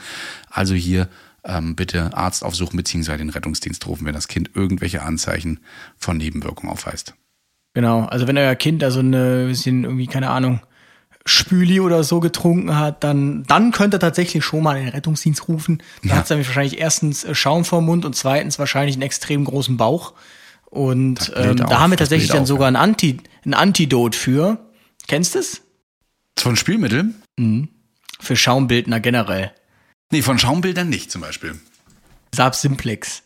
Also hier ähm, bitte Arzt aufsuchen bzw. den Rettungsdienst rufen, wenn das Kind irgendwelche Anzeichen von Nebenwirkungen aufweist. Genau, also wenn euer Kind da so eine bisschen irgendwie, keine Ahnung, Spüli oder so getrunken hat, dann, dann könnte er tatsächlich schon mal den Rettungsdienst rufen. Dann Ja. hat es nämlich wahrscheinlich erstens äh, Schaum vor Mund und zweitens wahrscheinlich einen extrem großen Bauch. Und ähm, auf, da haben wir tatsächlich dann auf, sogar ein, Anti, ein Antidot für. Kennst du es? Von Spielmitteln? Für Schaumbildner generell. Nee, von Schaumbildern nicht zum Beispiel. Saab Simplex.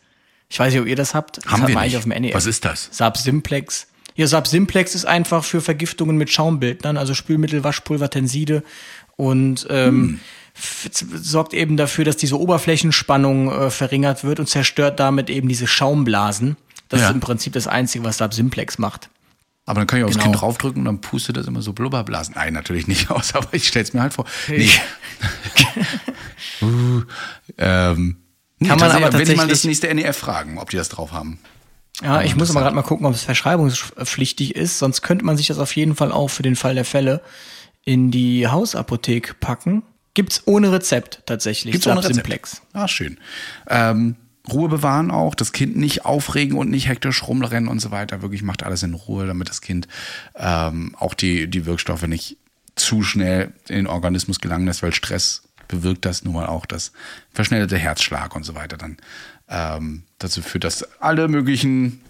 Ich weiß nicht, ob ihr das habt. Das Haben hat wir nicht. eigentlich auf dem NES. Was ist das? Saab Simplex. Ja, Saab Simplex ist einfach für Vergiftungen mit Schaumbildnern, also Spülmittel, Waschpulver, Tenside und ähm, z- sorgt eben dafür, dass diese Oberflächenspannung äh, verringert wird und zerstört damit eben diese Schaumblasen. Das Ja. ist im Prinzip das Einzige, was Saab Simplex macht. Aber dann kann ich aufs Genau. Kind draufdrücken und dann pustet das immer so Blubberblasen. Nein, natürlich nicht aus, aber ich stell's mir halt vor. Nee. uh, ähm, nee, Kann man tatsächlich, aber Will ich mal das tatsächlich- nächste NEF fragen, ob die das drauf haben. Ja, ich muss aber interessant. gerade mal gucken, ob es verschreibungspflichtig ist. Sonst könnte man sich das auf jeden Fall auch für den Fall der Fälle in die Hausapothek packen. Gibt's ohne Rezept tatsächlich. Gibt's ohne Rezept. Simplex. Ah, schön. Ähm, Ruhe bewahren auch, das Kind nicht aufregen und nicht hektisch rumrennen und so weiter. Wirklich macht alles in Ruhe, damit das Kind ähm, auch die, die Wirkstoffe nicht zu schnell in den Organismus gelangen lässt, weil Stress bewirkt das nun mal auch, dass verschnellte Herzschlag und so weiter dann ähm, dazu führt, dass alle möglichen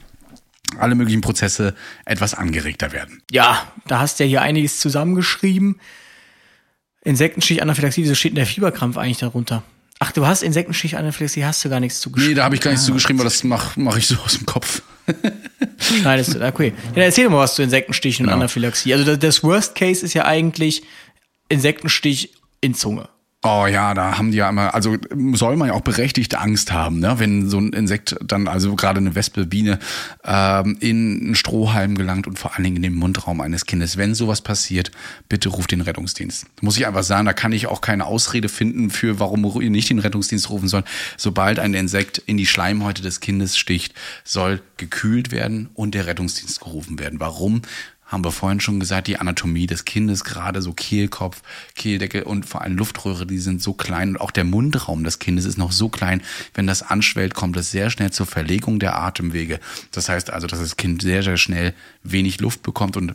alle möglichen Prozesse etwas angeregter werden. Ja, da hast du ja hier einiges zusammengeschrieben. Insektenstich-Anaphylaxie, wieso steht denn der Fieberkrampf eigentlich darunter? Ach, du hast Insektenstich-Anaphylaxie, hast du gar nichts zugeschrieben. Nee, da habe ich gar nichts Ah, zugeschrieben, weil das mache mach ich so aus dem Kopf. Schneidest du, okay. Ja, dann erzähl doch mal was zu Insektenstichen und Genau. Anaphylaxie. Also das Worst Case ist ja eigentlich Insektenstich in Zunge. Oh ja, da haben die ja immer, also soll man ja auch berechtigte Angst haben, ne? wenn so ein Insekt dann, also gerade eine Wespe, Biene, ähm, in einen Strohhalm gelangt und vor allen Dingen in den Mundraum eines Kindes. Wenn sowas passiert, bitte ruft den Rettungsdienst. Muss ich einfach sagen, da kann ich auch keine Ausrede finden für, warum ihr nicht den Rettungsdienst rufen sollt. Sobald ein Insekt in die Schleimhäute des Kindes sticht, soll gekühlt werden und der Rettungsdienst gerufen werden. Warum? Haben wir vorhin schon gesagt, die Anatomie des Kindes, gerade so Kehlkopf, Kehldecke und vor allem Luftröhre, die sind so klein und auch der Mundraum des Kindes ist noch so klein. Wenn das anschwellt, kommt es sehr schnell zur Verlegung der Atemwege. Das heißt also, dass das Kind sehr, sehr schnell wenig Luft bekommt und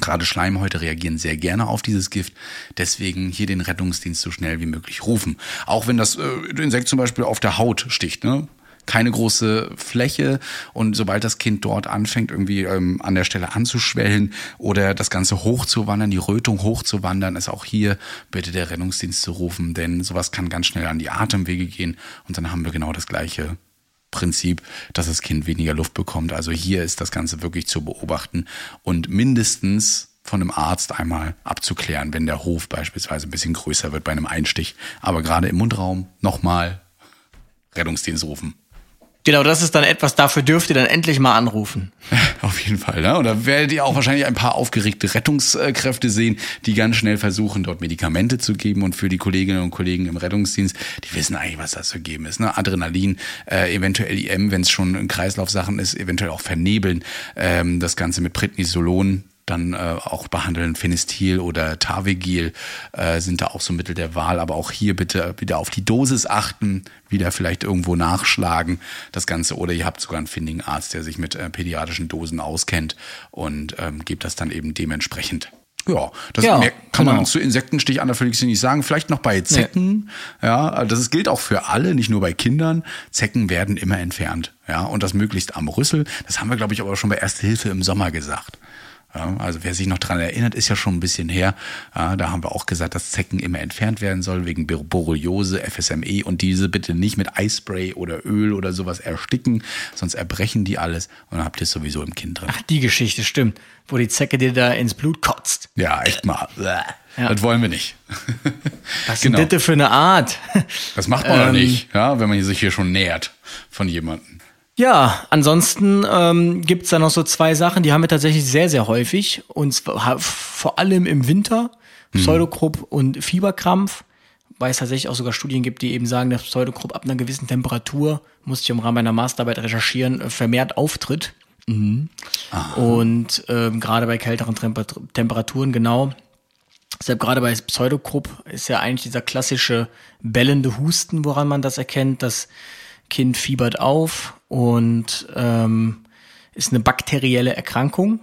Gerade Schleimhäute reagieren sehr gerne auf dieses Gift. Deswegen hier den Rettungsdienst so schnell wie möglich rufen. Auch wenn das äh, Insekt zum Beispiel auf der Haut sticht. Ne? Keine große Fläche und sobald das Kind dort anfängt, irgendwie ähm, an der Stelle anzuschwellen oder das Ganze hochzuwandern, die Rötung hochzuwandern, ist auch hier bitte der Rettungsdienst zu rufen, denn sowas kann ganz schnell an die Atemwege gehen und dann haben wir genau das gleiche Prinzip, dass das Kind weniger Luft bekommt. Also hier ist das Ganze wirklich zu beobachten und mindestens von einem Arzt einmal abzuklären, wenn der Hof beispielsweise ein bisschen größer wird bei einem Einstich. Aber gerade im Mundraum nochmal Rettungsdienst rufen. Genau, das ist dann etwas, dafür dürft ihr dann endlich mal anrufen. Auf jeden Fall, ne? Und da werdet ihr auch wahrscheinlich ein paar aufgeregte Rettungskräfte sehen, die ganz schnell versuchen, dort Medikamente zu geben. Und für die Kolleginnen und Kollegen im Rettungsdienst, die wissen eigentlich, was das zu geben ist. Ne? Adrenalin, äh, eventuell IM, wenn es schon in Kreislaufsachen ist, eventuell auch vernebeln. Ähm, das Ganze mit Prednisolon dann äh, auch behandeln. Phenestil oder Tavegil äh, sind da auch so Mittel der Wahl. Aber auch hier bitte wieder auf die Dosis achten, wieder vielleicht irgendwo nachschlagen, das Ganze. Oder ihr habt sogar einen findigen Arzt, der sich mit äh, pädiatrischen Dosen auskennt und ähm, gebt das dann eben dementsprechend. Ja, das Ja, mehr kann man genau. zu Insektenstich anaphylaxie nicht sagen. Vielleicht noch bei Zecken. Ja, das ist, gilt auch für alle, nicht nur bei Kindern. Zecken werden immer entfernt. Ja, und das möglichst am Rüssel. Das haben wir, glaube ich, aber schon bei Erste Hilfe im Sommer gesagt. Also wer sich noch dran erinnert, ist ja schon ein bisschen her. Da haben wir auch gesagt, dass Zecken immer entfernt werden sollen wegen Borreliose, FSME und diese bitte nicht mit Eispray oder Öl oder sowas ersticken, sonst erbrechen die alles und dann habt ihr es sowieso im Kind drin. Ach, die Geschichte stimmt, wo die Zecke dir da ins Blut kotzt. Ja, echt mal. Ja. Das wollen wir nicht. Was Genau. ist das für eine Art? Das macht man doch Ähm, nicht, ja, wenn man sich hier schon nähert von jemandem. Ja, ansonsten ähm, gibt's da noch so zwei Sachen, die haben wir tatsächlich sehr, sehr häufig. Und zwar vor allem im Winter, Pseudokrupp und Fieberkrampf. Weil es tatsächlich auch sogar Studien gibt, die eben sagen, dass Pseudokrupp ab einer gewissen Temperatur, musste ich im Rahmen meiner Masterarbeit recherchieren, äh, vermehrt auftritt. Mhm. Und ähm, gerade bei kälteren Temper- Temperaturen, genau. Deshalb gerade bei Pseudokrupp ist ja eigentlich dieser klassische bellende Husten, woran man das erkennt. Das Kind fiebert auf und ähm, ist eine bakterielle Erkrankung.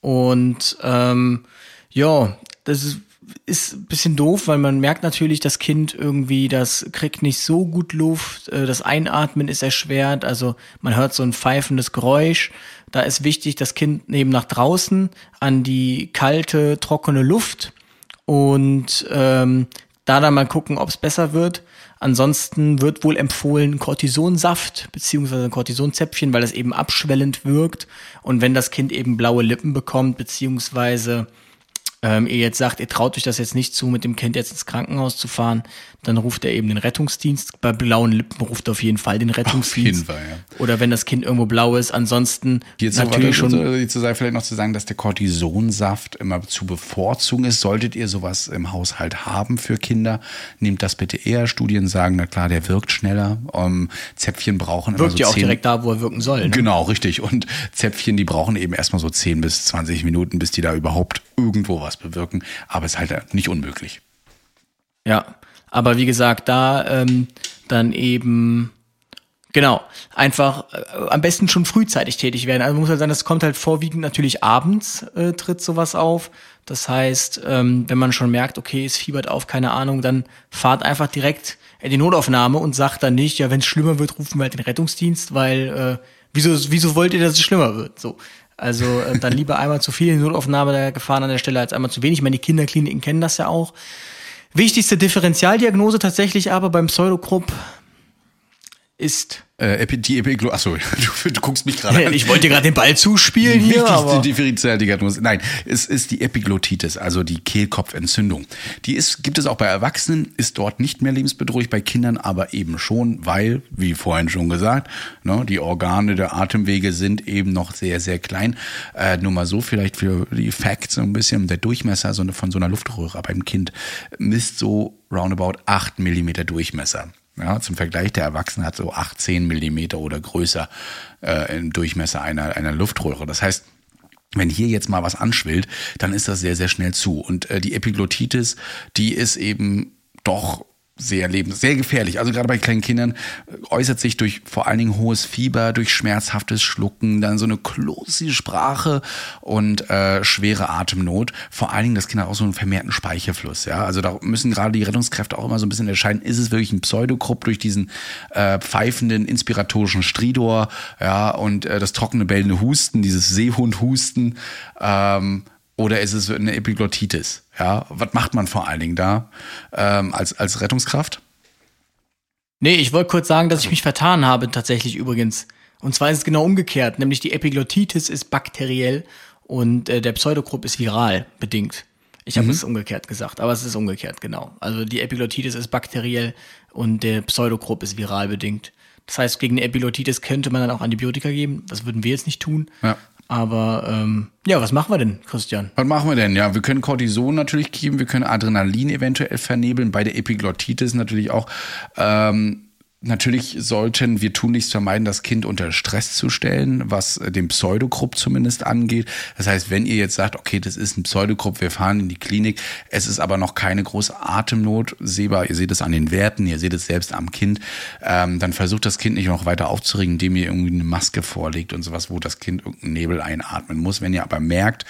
Und ähm, ja, das ist, ist ein bisschen doof, weil man merkt natürlich, das Kind irgendwie, das kriegt nicht so gut Luft, äh, das Einatmen ist erschwert, also man hört so ein pfeifendes Geräusch. Da ist wichtig, das Kind neben nach draußen an die kalte, trockene Luft und ähm, da dann mal gucken, ob es besser wird. Ansonsten wird wohl empfohlen Cortisonsaft beziehungsweise Cortisonzäpfchen, weil das eben abschwellend wirkt. Und wenn das Kind eben blaue Lippen bekommt, beziehungsweise ähm, ihr jetzt sagt, ihr traut euch das jetzt nicht zu, mit dem Kind jetzt ins Krankenhaus zu fahren, dann ruft er eben den Rettungsdienst. Bei blauen Lippen ruft er auf jeden Fall den Rettungsdienst. jeden Fall, ja. Oder wenn das Kind irgendwo blau ist. Ansonsten Jetzt natürlich warte, schon. Jetzt sei vielleicht noch zu sagen, dass der Cortisonsaft immer zu bevorzugen ist. Solltet ihr sowas im Haushalt haben für Kinder, nehmt das bitte eher. Studien sagen, na klar, der wirkt schneller. Um, Zäpfchen brauchen immer Wirkt so ja auch 10 direkt da, wo er wirken soll. Ne? Genau, richtig. Und Zäpfchen, die brauchen eben erstmal so 10 bis 20 Minuten, bis die da überhaupt irgendwo was bewirken. Aber ist halt nicht unmöglich. Ja, aber wie gesagt, da ähm, dann eben genau einfach äh, am besten schon frühzeitig tätig werden. Also muss halt sagen, das kommt halt vorwiegend natürlich abends äh, tritt sowas auf. Das heißt, ähm, wenn man schon merkt, okay, es fiebert auf, keine Ahnung, dann fahrt einfach direkt in die Notaufnahme und sagt dann nicht, ja, wenn es schlimmer wird, rufen wir halt den Rettungsdienst, weil äh, wieso wieso wollt ihr, dass es schlimmer wird? So. Also äh, dann lieber einmal zu viel in die Notaufnahme gefahren an der Stelle als einmal zu wenig. Ich meine, die Kinderkliniken kennen das ja auch. Wichtigste Differentialdiagnose tatsächlich aber beim Pseudokrupp ist. Äh, Epi- die Epiglo, achso, du, du guckst mich gerade an. Ich wollte dir gerade den Ball zuspielen Die hier, wichtigste aber Differentialdiagnose. Nein, es ist die Epiglottitis, also die Kehlkopfentzündung. Die ist, gibt es auch bei Erwachsenen, ist dort nicht mehr lebensbedrohlich, bei Kindern aber eben schon, weil, wie vorhin schon gesagt, ne, die Organe der Atemwege sind eben noch sehr, sehr klein. Äh, nur mal so vielleicht für die Facts so ein bisschen. Der Durchmesser so eine, von so einer Luftröhre beim Kind misst so roundabout 8 Millimeter Durchmesser. Ja, zum Vergleich, der Erwachsene hat so 18 Millimeter oder größer äh, im Durchmesser einer, einer Luftröhre. Das heißt, wenn hier jetzt mal was anschwillt, dann ist das sehr, sehr schnell zu. Und äh, die Epiglottitis, die ist eben doch sehr lebens, sehr gefährlich. Also gerade bei kleinen Kindern äh, äußert sich durch vor allen Dingen hohes Fieber, durch schmerzhaftes Schlucken, dann so eine klosige Sprache und äh, schwere Atemnot. Vor allen Dingen, das Kind hat auch so einen vermehrten Speichelfluss. Ja, also da müssen gerade die Rettungskräfte auch immer so ein bisschen entscheiden, ist es wirklich ein Pseudokrupp durch diesen äh, pfeifenden inspiratorischen Stridor, ja und äh, das trockene bellende Husten, dieses Seehundhusten. Ähm, oder ist es eine Epiglottitis? Ja, was macht man vor allen Dingen da ähm, als, als Rettungskraft? Nee, ich wollte kurz sagen, dass ich mich vertan habe, tatsächlich übrigens. Und zwar ist es genau umgekehrt, nämlich die Epiglottitis ist bakteriell und äh, der Pseudokrupp ist viral bedingt. Ich habe es umgekehrt gesagt, aber es ist umgekehrt, genau. Also die Epiglottitis ist bakteriell und der Pseudokrupp ist viral bedingt. Das heißt, gegen eine Epiglottitis könnte man dann auch Antibiotika geben. Das würden wir jetzt nicht tun. Ja. Aber ähm, ja, was machen wir denn, Christian? Was machen wir denn? Ja, wir können Cortison natürlich geben, wir können Adrenalin eventuell vernebeln, bei der Epiglottitis natürlich auch. Ähm, Natürlich sollten wir tunlichst vermeiden, das Kind unter Stress zu stellen, was äh, den Pseudokrupp zumindest angeht. Das heißt, wenn ihr jetzt sagt, okay, das ist ein Pseudokrupp, wir fahren in die Klinik, es ist aber noch keine große Atemnot sehbar, ihr seht es an den Werten, ihr seht es selbst am Kind, ähm, dann versucht das Kind nicht noch weiter aufzuregen, indem ihr irgendwie eine Maske vorlegt und sowas, wo das Kind irgendeinen Nebel einatmen muss. Wenn ihr aber merkt,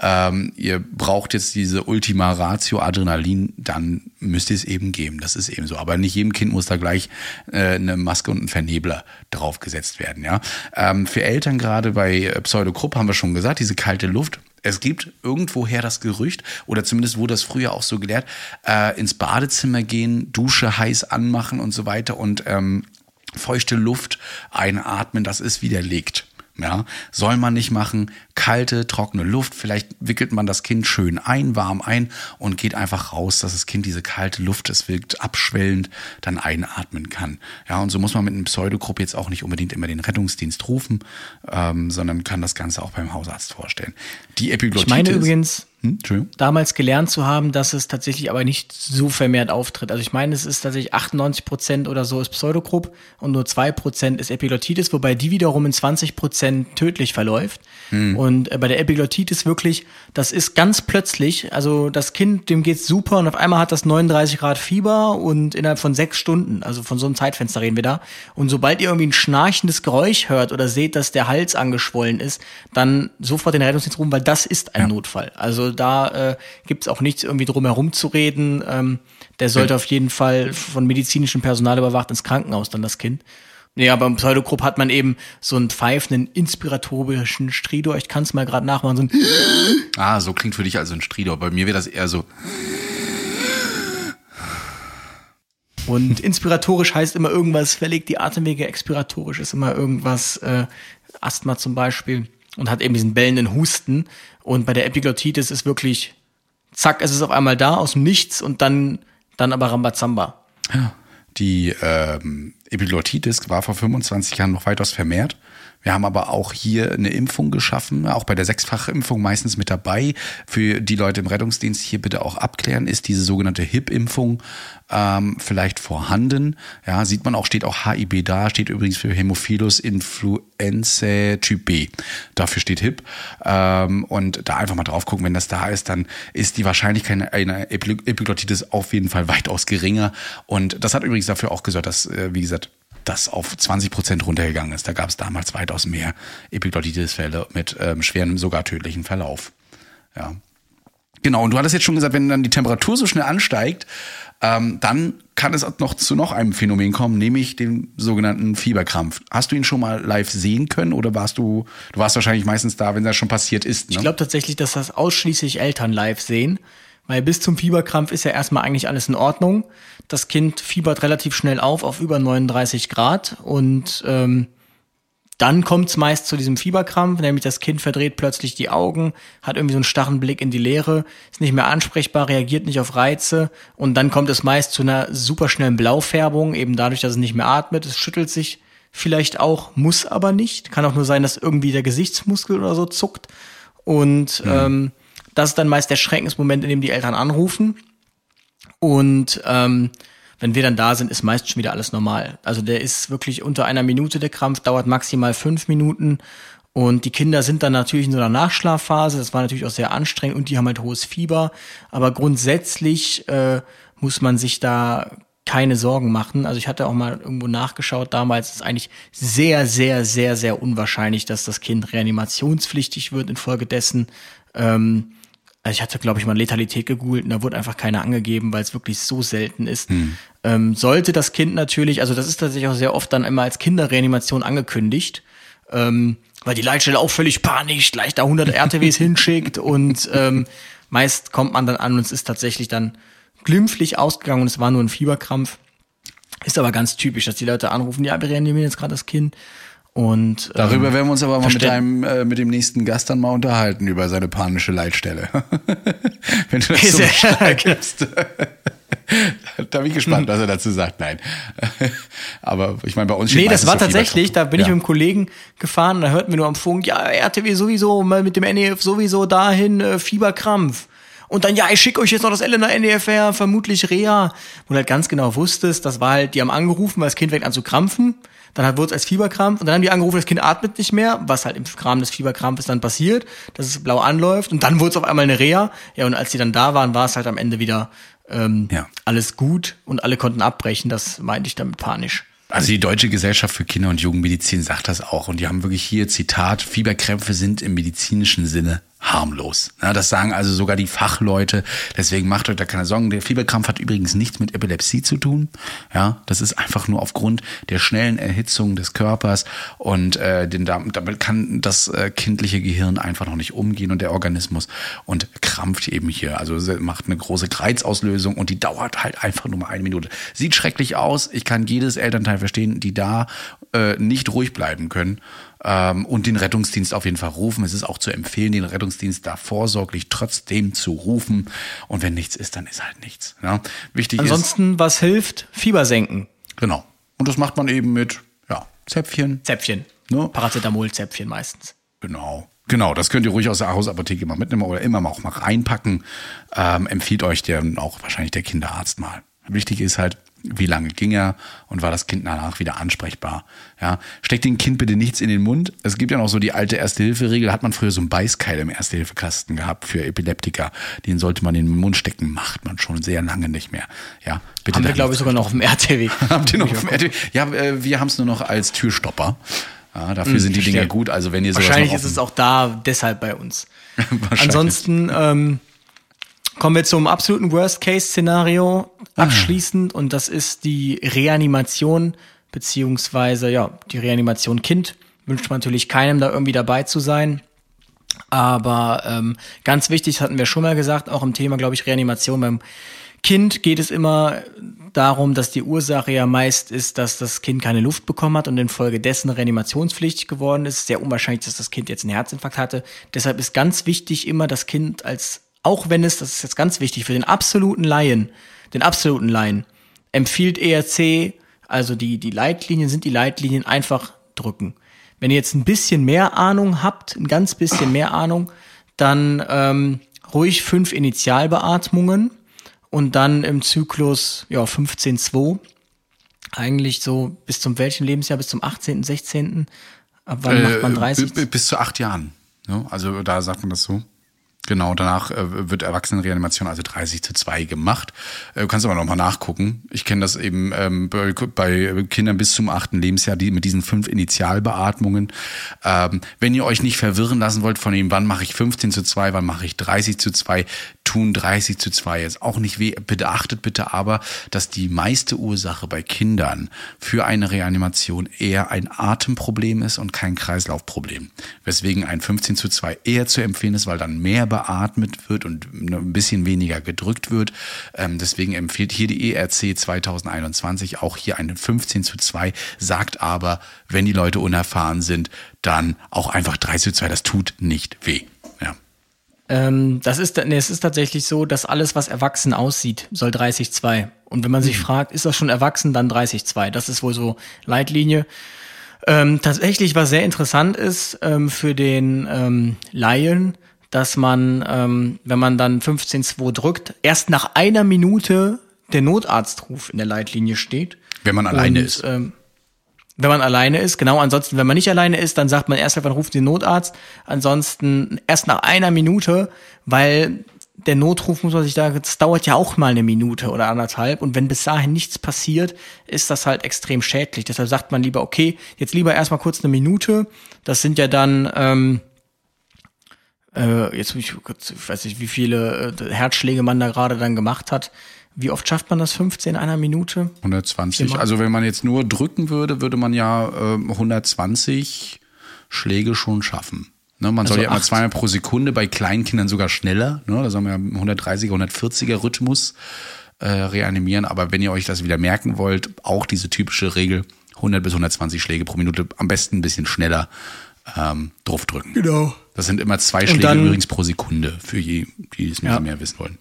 ähm, ihr braucht jetzt diese Ultima Ratio Adrenalin, dann müsst ihr es eben geben. Das ist eben so. Aber nicht jedem Kind muss da gleich äh, eine Maske und ein Vernebler draufgesetzt werden. Ja, ähm, Für Eltern gerade bei äh, Pseudokrupp haben wir schon gesagt, diese kalte Luft. Es gibt irgendwoher das Gerücht, oder zumindest wurde das früher auch so gelehrt, äh, ins Badezimmer gehen, Dusche heiß anmachen und so weiter und ähm, feuchte Luft einatmen, das ist widerlegt. Ja, soll man nicht machen. Kalte, trockene Luft. Vielleicht wickelt man das Kind schön ein, warm ein und geht einfach raus, dass das Kind diese kalte Luft, es wirkt abschwellend, dann einatmen kann. Ja, und so muss man mit einem Pseudogrupp jetzt auch nicht unbedingt immer den Rettungsdienst rufen, ähm, sondern kann das Ganze auch beim Hausarzt vorstellen. Die Epiglottitis. Ich meine übrigens, hm, damals gelernt zu haben, dass es tatsächlich aber nicht so vermehrt auftritt. Also ich meine, es ist tatsächlich 98 Prozent oder so ist Pseudogrupp und nur zwei Prozent ist Epiglottitis, wobei die wiederum in 20 Prozent tödlich verläuft. Hm. Und äh, bei der Epiglottitis wirklich, das ist ganz plötzlich, also das Kind, dem geht's super und auf einmal hat das 39 Grad Fieber und innerhalb von sechs Stunden, also von so einem Zeitfenster reden wir da. Und sobald ihr irgendwie ein schnarchendes Geräusch hört oder seht, dass der Hals angeschwollen ist, dann sofort den Rettungsdienst rufen, weil das ist ein ja. Notfall. Also da äh, gibt es auch nichts irgendwie drum herum zu reden. Ähm, der sollte ja. auf jeden Fall von medizinischem Personal überwacht ins Krankenhaus dann das Kind. Ja, beim Pseudogrupp hat man eben so einen pfeifenden, inspiratorischen Stridor. Ich kann es mal gerade nachmachen. So ein ah, so klingt für dich also ein Stridor. Bei mir wäre das eher so. Und inspiratorisch heißt immer irgendwas, verlegt die Atemwege, expiratorisch ist immer irgendwas, äh, Asthma zum Beispiel und hat eben diesen bellenden Husten. Und bei der Epiglottitis ist wirklich, zack, es ist auf einmal da aus dem Nichts und dann, dann aber Rambazamba. Ja. Die ähm, Epiglottitis war vor 25 Jahren noch weitaus vermehrt. Wir haben aber auch hier eine Impfung geschaffen, auch bei der Sechsfachimpfung meistens mit dabei. Für die Leute im Rettungsdienst hier bitte auch abklären, ist diese sogenannte HIP-Impfung ähm, vielleicht vorhanden. Ja, sieht man auch, steht auch HIB da, steht übrigens für Hämophilus Influenzae Typ B. Dafür steht HIP. Ähm, und da einfach mal drauf gucken, wenn das da ist, dann ist die Wahrscheinlichkeit einer Epiglottitis auf jeden Fall weitaus geringer. Und das hat übrigens dafür auch gesorgt, dass, äh, wie gesagt, das auf 20 Prozent runtergegangen ist. Da gab es damals weitaus mehr Epiglottitis-Fälle mit ähm, schweren, sogar tödlichen Verlauf. Ja. Genau, und du hattest jetzt schon gesagt, wenn dann die Temperatur so schnell ansteigt, ähm, dann kann es noch zu noch einem Phänomen kommen, nämlich dem sogenannten Fieberkrampf. Hast du ihn schon mal live sehen können oder warst du, du warst wahrscheinlich meistens da, wenn das schon passiert ist? Ne? Ich glaube tatsächlich, dass das ausschließlich Eltern live sehen, weil bis zum Fieberkrampf ist ja erstmal eigentlich alles in Ordnung. Das Kind fiebert relativ schnell auf, auf über 39 Grad und ähm, dann kommt es meist zu diesem Fieberkrampf, nämlich das Kind verdreht plötzlich die Augen, hat irgendwie so einen starren Blick in die Leere, ist nicht mehr ansprechbar, reagiert nicht auf Reize und dann kommt es meist zu einer superschnellen Blaufärbung, eben dadurch, dass es nicht mehr atmet, es schüttelt sich vielleicht auch, muss aber nicht. Kann auch nur sein, dass irgendwie der Gesichtsmuskel oder so zuckt. Und mhm. ähm, das ist dann meist der Schreckensmoment, in dem die Eltern anrufen. Und ähm, wenn wir dann da sind, ist meist schon wieder alles normal. Also der ist wirklich unter einer Minute der Krampf, dauert maximal fünf Minuten. Und die Kinder sind dann natürlich in so einer Nachschlafphase. Das war natürlich auch sehr anstrengend und die haben halt hohes Fieber. Aber grundsätzlich äh, muss man sich da keine Sorgen machen. Also ich hatte auch mal irgendwo nachgeschaut, damals ist eigentlich sehr, sehr, sehr, sehr unwahrscheinlich, dass das Kind reanimationspflichtig wird infolgedessen. Ähm, also ich hatte, glaube ich, mal Letalität gegoogelt und da wurde einfach keine angegeben, weil es wirklich so selten ist. Hm. Ähm, sollte das Kind natürlich, also das ist tatsächlich auch sehr oft dann immer als Kinderreanimation angekündigt, ähm, weil die Leitstelle auch völlig panisch gleich da 100 RTWs hinschickt und ähm, meist kommt man dann an und es ist tatsächlich dann glimpflich ausgegangen und es war nur ein Fieberkrampf. Ist aber ganz typisch, dass die Leute anrufen, ja, wir reanimieren jetzt gerade das Kind und, Darüber ähm, werden wir uns aber mal mit, einem, äh, mit dem nächsten Gast dann mal unterhalten, über seine panische Leitstelle. Wenn du das so beschreibst. da bin ich gespannt, was er dazu sagt. Nein. Aber ich meine, bei uns steht Nee, das war tatsächlich, da bin ja. ich mit einem Kollegen gefahren, da hörten wir nur am Funk, ja, RTW sowieso, mal mit dem NEF sowieso dahin, äh, Fieberkrampf. Und dann, ja, ich schicke euch jetzt noch das Elena NEFR, vermutlich Rea. Wo du halt ganz genau wusstest, das war halt, die haben angerufen, weil das Kind fängt an zu krampfen. Dann hat, wurde es als Fieberkrampf und dann haben die angerufen, das Kind atmet nicht mehr, was halt im Rahmen des Fieberkrampfes dann passiert, dass es blau anläuft und dann wurde es auf einmal eine Reha. Ja, und als die dann da waren, war es halt am Ende wieder ähm, ja. alles gut und alle konnten abbrechen. Das meinte ich damit panisch. Also die Deutsche Gesellschaft für Kinder- und Jugendmedizin sagt das auch und die haben wirklich hier Zitat, Fieberkrämpfe sind im medizinischen Sinne harmlos. Ja, das sagen also sogar die Fachleute. Deswegen macht euch da keine Sorgen. Der Fieberkrampf hat übrigens nichts mit Epilepsie zu tun. Ja, das ist einfach nur aufgrund der schnellen Erhitzung des Körpers und äh, den, damit kann das äh, kindliche Gehirn einfach noch nicht umgehen und der Organismus und krampft eben hier. Also macht eine große Kreizauslösung und die dauert halt einfach nur mal eine Minute. Sieht schrecklich aus. Ich kann jedes Elternteil verstehen, die da äh, nicht ruhig bleiben können ähm, und den Rettungsdienst auf jeden Fall rufen. Es ist auch zu empfehlen, den Rettungsdienst da vorsorglich trotzdem zu rufen. Und wenn nichts ist, dann ist halt nichts. Ja. Wichtig Ansonsten, ist, was hilft? Fieber senken. Genau. Und das macht man eben mit ja, Zäpfchen. Zäpfchen. Ne? Paracetamol-Zäpfchen meistens. Genau. Genau, das könnt ihr ruhig aus der Hausapotheke mal mitnehmen oder immer mal auch mal reinpacken. Ähm, empfiehlt euch der auch wahrscheinlich der Kinderarzt mal. Wichtig ist halt, wie lange ging er und war das Kind danach wieder ansprechbar. Ja, steckt dem Kind bitte nichts in den Mund. Es gibt ja noch so die alte Erste-Hilfe-Regel, hat man früher so einen Beißkeil im Erste-Hilfe-Kasten gehabt für Epileptiker. Den sollte man in den Mund stecken, macht man schon sehr lange nicht mehr. Ja, bitte. Haben wir, glaube ich, sogar noch auf dem RTW. Habt ihr noch auf dem RTW? Ja, äh, wir haben es nur noch als Türstopper. Ja, dafür hm, sind die Dinger gut. Also wenn ihr Wahrscheinlich ist es auch da deshalb bei uns. Ansonsten ähm, Kommen wir zum absoluten Worst-Case-Szenario abschließend und das ist die Reanimation beziehungsweise ja die Reanimation Kind. Wünscht man natürlich keinem da irgendwie dabei zu sein. Aber ähm, ganz wichtig, hatten wir schon mal gesagt, auch im Thema, glaube ich, Reanimation beim Kind geht es immer darum, dass die Ursache ja meist ist, dass das Kind keine Luft bekommen hat und infolgedessen reanimationspflichtig geworden ist. Sehr unwahrscheinlich, dass das Kind jetzt einen Herzinfarkt hatte. Deshalb ist ganz wichtig, immer das Kind als auch wenn es, das ist jetzt ganz wichtig, für den absoluten Laien, den absoluten Laien, empfiehlt ERC, also die, die Leitlinien sind die Leitlinien einfach drücken. Wenn ihr jetzt ein bisschen mehr Ahnung habt, ein ganz bisschen mehr Ahnung, dann ähm, ruhig fünf Initialbeatmungen und dann im Zyklus ja 15-2. Eigentlich so bis zum welchen Lebensjahr? Bis zum 18., 16. Ab wann äh, macht man 30? Bis zu acht Jahren. Ja, also da sagt man das so. Genau, danach äh, wird Erwachsenenreanimation also 30 zu 2 gemacht. Äh, du kannst aber nochmal nachgucken. Ich kenne das eben ähm, bei, bei, Kindern bis zum achten Lebensjahr, die mit diesen fünf Initialbeatmungen. Ähm, wenn ihr euch nicht verwirren lassen wollt von ihm, wann mache ich 15 zu 2, wann mache ich 30 zu 2, tun 30 zu 2 jetzt auch nicht weh. Bitte achtet bitte aber, dass die meiste Ursache bei Kindern für eine Reanimation eher ein Atemproblem ist und kein Kreislaufproblem. Weswegen ein 15 zu 2 eher zu empfehlen ist, weil dann mehr beatmet wird und ein bisschen weniger gedrückt wird. Ähm, deswegen empfiehlt hier die ERC 2021 auch hier eine 15 zu 2, sagt aber, wenn die Leute unerfahren sind, dann auch einfach 3 zu 2, das tut nicht weh. Ähm, das ist, nee, es ist tatsächlich so, dass alles, was erwachsen aussieht, soll 30-2. Und wenn man sich mhm. fragt, ist das schon erwachsen, dann 30-2. Das ist wohl so Leitlinie. Ähm, tatsächlich, was sehr interessant ist ähm, für den ähm, Laien, dass man, ähm, wenn man dann 15.2 drückt, erst nach einer Minute der Notarztruf in der Leitlinie steht. Wenn man alleine Und, ist. Ähm, wenn man alleine ist, genau. Ansonsten, wenn man nicht alleine ist, dann sagt man erst, wann ruft den Notarzt. Ansonsten erst nach einer Minute, weil der Notruf muss man sich da, das dauert ja auch mal eine Minute oder anderthalb. Und wenn bis dahin nichts passiert, ist das halt extrem schädlich. Deshalb sagt man lieber, okay, jetzt lieber erstmal kurz eine Minute. Das sind ja dann, ähm, äh, jetzt ich, ich weiß nicht, wie viele äh, Herzschläge man da gerade dann gemacht hat. Wie oft schafft man das 15 in einer Minute? 120. Also wenn man jetzt nur drücken würde, würde man ja äh, 120 Schläge schon schaffen. Ne, man also soll ja immer zweimal pro Sekunde, bei kleinen Kindern sogar schneller. Ne, da soll man ja 130er, 140er Rhythmus äh, reanimieren. Aber wenn ihr euch das wieder merken wollt, auch diese typische Regel, 100 bis 120 Schläge pro Minute, am besten ein bisschen schneller ähm, draufdrücken. Genau. Das sind immer zwei Schläge dann, übrigens pro Sekunde, für die, die es ja. mehr wissen wollen.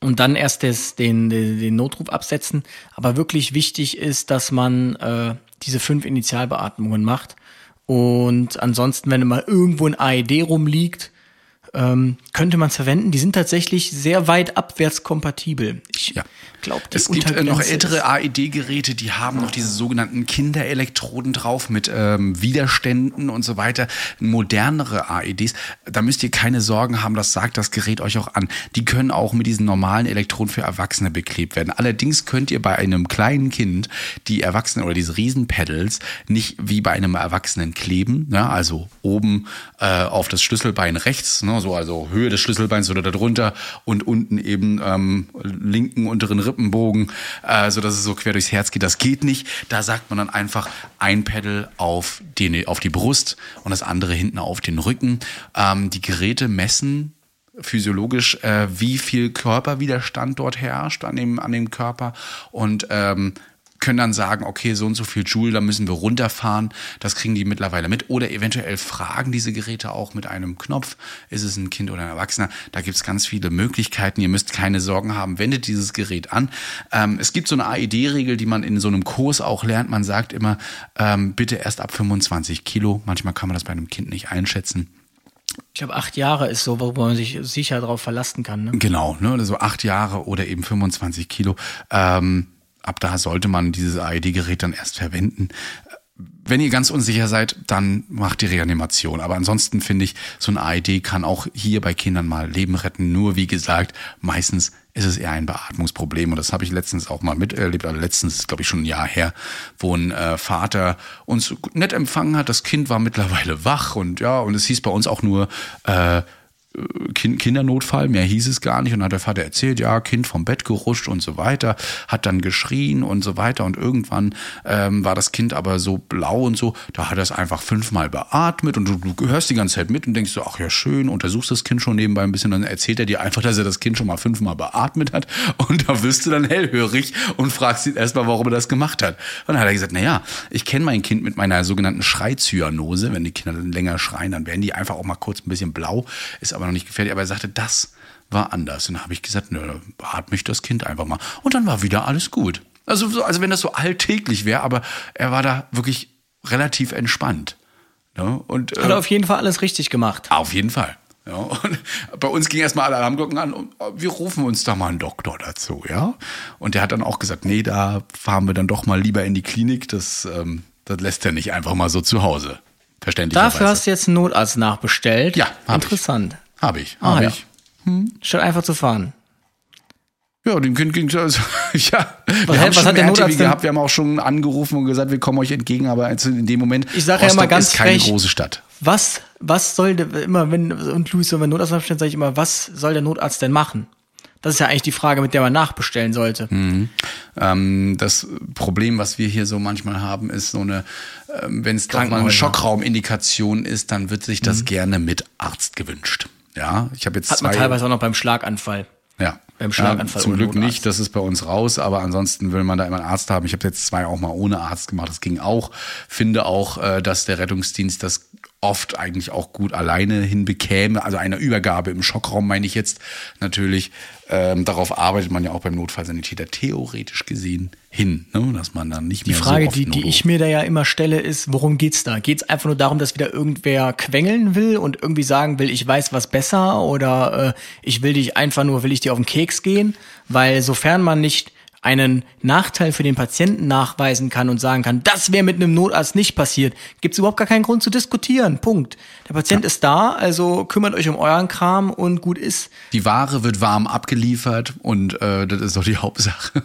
Und dann erst des, den, den, den Notruf absetzen. Aber wirklich wichtig ist, dass man äh, diese fünf Initialbeatmungen macht. Und ansonsten, wenn mal irgendwo ein AED rumliegt, ähm, könnte man es verwenden. Die sind tatsächlich sehr weit abwärts kompatibel. Ich ja. Glaube, es gibt äh, noch ältere AED-Geräte, die haben noch diese sogenannten Kinderelektroden drauf mit ähm, Widerständen und so weiter. Modernere AEDs, da müsst ihr keine Sorgen haben, das sagt das Gerät euch auch an. Die können auch mit diesen normalen Elektroden für Erwachsene beklebt werden. Allerdings könnt ihr bei einem kleinen Kind die Erwachsenen oder diese Riesenpedals nicht wie bei einem Erwachsenen kleben, ne? also oben äh, auf das Schlüsselbein rechts, ne? so so also Höhe des Schlüsselbeins oder darunter und unten eben ähm, linken unteren Rippenbogen, äh, so dass es so quer durchs Herz geht. Das geht nicht. Da sagt man dann einfach ein Pedal auf die, auf die Brust und das andere hinten auf den Rücken. Ähm, die Geräte messen physiologisch, äh, wie viel Körperwiderstand dort herrscht an dem, an dem Körper und ähm, können dann sagen, okay, so und so viel Joule, da müssen wir runterfahren. Das kriegen die mittlerweile mit. Oder eventuell fragen diese Geräte auch mit einem Knopf, ist es ein Kind oder ein Erwachsener. Da gibt's ganz viele Möglichkeiten. Ihr müsst keine Sorgen haben, wendet dieses Gerät an. Ähm, es gibt so eine AED-Regel, die man in so einem Kurs auch lernt. Man sagt immer, ähm, bitte erst ab 25 Kilo. Manchmal kann man das bei einem Kind nicht einschätzen. Ich glaube, acht Jahre ist so, wo man sich sicher darauf verlassen kann. Ne? Genau, ne? also acht Jahre oder eben 25 Kilo. Ähm, ab da sollte man dieses AED-Gerät dann erst verwenden. Wenn ihr ganz unsicher seid, dann macht die Reanimation. Aber ansonsten finde ich, so ein AED kann auch hier bei Kindern mal Leben retten. Nur wie gesagt, meistens ist es eher ein Beatmungsproblem. Und das habe ich letztens auch mal miterlebt. Aber letztens glaube ich, schon ein Jahr her, wo ein äh, Vater uns nett empfangen hat. Das Kind war mittlerweile wach und ja, und es hieß bei uns auch nur, äh, kind, Kindernotfall, mehr hieß es gar nicht. Und dann hat der Vater erzählt, ja, Kind vom Bett gerutscht und so weiter, hat dann geschrien und so weiter. Und irgendwann ähm, war das Kind aber so blau und so, da hat er es einfach fünfmal beatmet und du, du hörst die ganze Zeit mit und denkst so, ach ja, schön, untersuchst das Kind schon nebenbei ein bisschen. Dann erzählt er dir einfach, dass er das Kind schon mal fünfmal beatmet hat. Und da wirst du dann hellhörig und fragst ihn erstmal, warum er das gemacht hat. Und dann hat er gesagt, na ja, ich kenne mein Kind mit meiner sogenannten Schreizyanose. Wenn die Kinder länger schreien, dann werden die einfach auch mal kurz ein bisschen blau. Ist aber noch nicht gefährlich, aber er sagte, das war anders. Und dann habe ich gesagt, nö, hat mich das Kind einfach mal. Und dann war wieder alles gut. Also, so, also wenn das so alltäglich wäre, aber er war da wirklich relativ entspannt. Ne? Und, Hat er auf jeden Fall alles richtig gemacht. Auf jeden Fall. Ja, und bei uns ging erstmal alle Alarmglocken an und oh, wir rufen uns da mal einen Doktor dazu, ja. Und der hat dann auch gesagt, nee, da fahren wir dann doch mal lieber in die Klinik. Das, ähm, das lässt er nicht einfach mal so zu Hause. Verständlich. Dafür hast du jetzt einen Notarzt nachbestellt. Ja, Interessant. Habe ich. Ah, Hab ja. ich. Statt einfach zu fahren. Ja, dem Kind ging also, ja. Was wir hat- haben was schon mehr denn- gehabt, wir haben auch schon angerufen und gesagt, wir kommen euch entgegen, aber in dem Moment, Ich sag ja immer ganz ist keine frech, große Stadt. Was, was soll der, immer wenn, und Luis, wenn wir Notarzt nachbestellen, sage ich immer, was soll der Notarzt denn machen? Das ist ja eigentlich die Frage, mit der man nachbestellen sollte. Ähm, das Problem, was wir hier so manchmal haben, ist so eine, ähm, wenn es mal eine. Schockraumindikation ist, dann wird sich das gerne mit Arzt gewünscht. Ja, ich habe jetzt. Hat man zwei. teilweise auch noch beim Schlaganfall. Ja. Beim Schlaganfall Ja, zum Glück Notarzt. nicht, das ist bei uns raus, aber ansonsten will man da immer einen Arzt haben. Ich habe jetzt zwei auch mal ohne Arzt gemacht, das ging auch. Finde auch, äh, dass der Rettungsdienst das oft eigentlich auch gut alleine hinbekäme. Also eine Übergabe im Schockraum meine ich jetzt natürlich. Ähm, darauf arbeitet man ja auch beim Notfallsanitäter theoretisch gesehen hin, ne? dass man dann nicht Die mehr Frage, so oft die, die ich mir da ja immer stelle, ist, worum geht's da? Geht's einfach nur darum, dass wieder irgendwer quengeln will und irgendwie sagen will, ich weiß was besser oder äh, ich will dich einfach nur, will ich dir auf den Keks gehen? Weil sofern man nicht einen Nachteil für den Patienten nachweisen kann und sagen kann, das wäre mit einem Notarzt nicht passiert, gibt's überhaupt gar keinen Grund zu diskutieren. Punkt. Der Patient ist da, also kümmert euch um euren Kram und gut ist. Die Ware wird warm abgeliefert und äh, das ist doch die Hauptsache.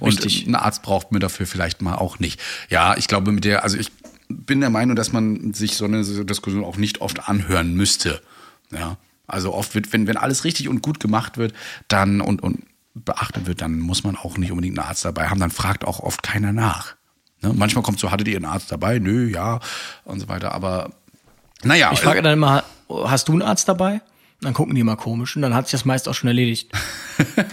und Richtig. ein Arzt braucht man dafür vielleicht mal auch nicht. Ja, ich glaube mit der, also ich bin der Meinung, dass man sich so eine Diskussion auch nicht oft anhören müsste. Ja, also oft wird, wenn wenn alles richtig und gut gemacht wird, dann und und beachtet wird, dann muss man auch nicht unbedingt einen Arzt dabei haben. Dann fragt auch oft keiner nach. Ne? Manchmal kommt so, hattet ihr einen Arzt dabei? Nö, ja und so weiter. Aber naja, Ich frage dann immer, hast du einen Arzt dabei? Dann gucken die mal komisch und dann hat sich das meist auch schon erledigt.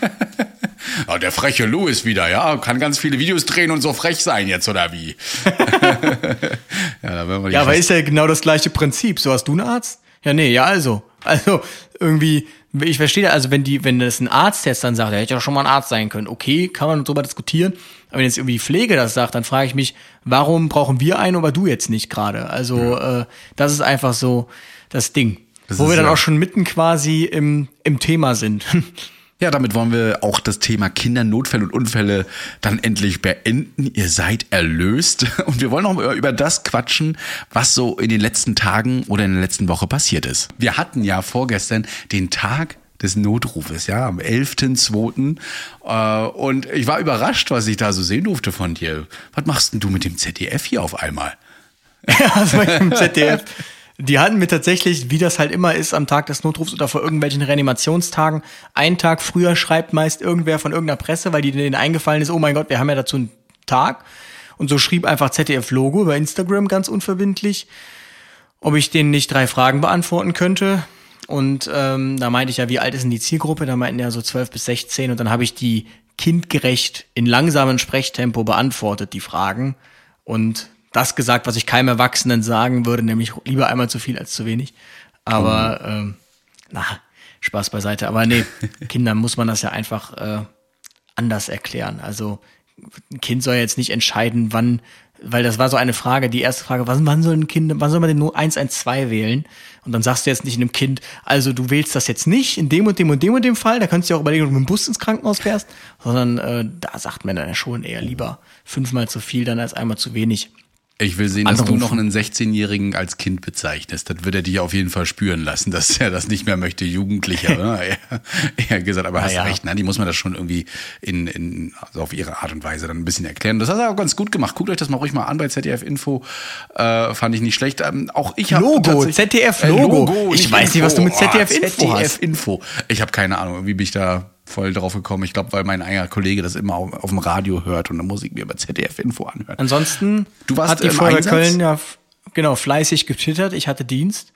Ah, der freche Louis wieder, ja, kann ganz viele Videos drehen und so frech sein jetzt, oder wie? ja, Ja, aber ist ja genau das gleiche Prinzip. So hast du einen Arzt? Ja, nee, ja, also. Also, irgendwie, ich verstehe, also wenn die, wenn das ein Arzt jetzt dann sagt, der hätte ja schon mal ein Arzt sein können, okay, kann man drüber diskutieren. Aber wenn jetzt irgendwie die Pflege das sagt, dann frage ich mich, warum brauchen wir einen, aber du jetzt nicht gerade? Also, äh, das ist einfach so das Ding. Das Wo wir dann ja- auch schon mitten quasi im, im Thema sind. Ja, damit wollen wir auch das Thema Kindernotfälle und Unfälle dann endlich beenden. Ihr seid erlöst. Und wir wollen noch über das quatschen, was so in den letzten Tagen oder in der letzten Woche passiert ist. Wir hatten ja vorgestern den Tag des Notrufes, ja, am 11.2. Äh, Und ich war überrascht, was ich da so sehen durfte von dir. Was machst denn du mit dem ZDF hier auf einmal? Ja, das war im ZDF. Die hatten mir tatsächlich, wie das halt immer ist, am Tag des Notrufs oder vor irgendwelchen Reanimationstagen, einen Tag früher schreibt meist irgendwer von irgendeiner Presse, weil die denen eingefallen ist, oh mein Gott, wir haben ja dazu einen Tag. Und so schrieb einfach ZDF-Logo über Instagram ganz unverbindlich, ob ich denen nicht drei Fragen beantworten könnte. Und ähm, da meinte ich ja, wie alt ist denn die Zielgruppe? Da meinten ja so 12 bis 16. Und dann habe ich die kindgerecht in langsamem Sprechtempo beantwortet, die Fragen. Und das gesagt, was ich keinem Erwachsenen sagen würde, nämlich lieber einmal zu viel als zu wenig. Aber Oh. ähm, na, Spaß beiseite. Aber nee, Kindern muss man das ja einfach äh, anders erklären. Also ein Kind soll jetzt nicht entscheiden, wann, weil das war so eine Frage, die erste Frage, wann, wann soll ein Kind, wann soll man denn nur 112 wählen? Und dann sagst du jetzt nicht einem Kind, also du wählst das jetzt nicht in dem und dem und dem und dem Fall, da kannst du ja auch überlegen, ob du mit dem Bus ins Krankenhaus fährst, sondern äh, da sagt man dann schon eher lieber fünfmal zu viel dann als einmal zu wenig. Ich will sehen, dass du noch einen 16-Jährigen als Kind bezeichnest. Das wird er dich auf jeden Fall spüren lassen, dass er das nicht mehr möchte, Jugendlicher. ne? eher, gesagt, aber hast ja. recht, ne? die muss man das schon irgendwie in, in, also auf ihre Art und Weise dann ein bisschen erklären. Das hast du auch ganz gut gemacht. Guckt euch das mal ruhig mal an bei ZDF Info. Äh, fand ich nicht schlecht. Ähm, auch ich habe Logo, ZDF-Logo. Ich weiß nicht, was du mit Ah, ZDF Info hast. ZDF Info. Ich habe keine Ahnung, irgendwie bin ich da voll drauf gekommen. Ich glaube, weil mein eigener Kollege das immer auf, auf dem Radio hört und dann muss ich mir über ZDF Info anhören. Ansonsten Du warst hat die Feuerwehr Einsatz? Köln ja genau fleißig getwittert. Ich hatte Dienst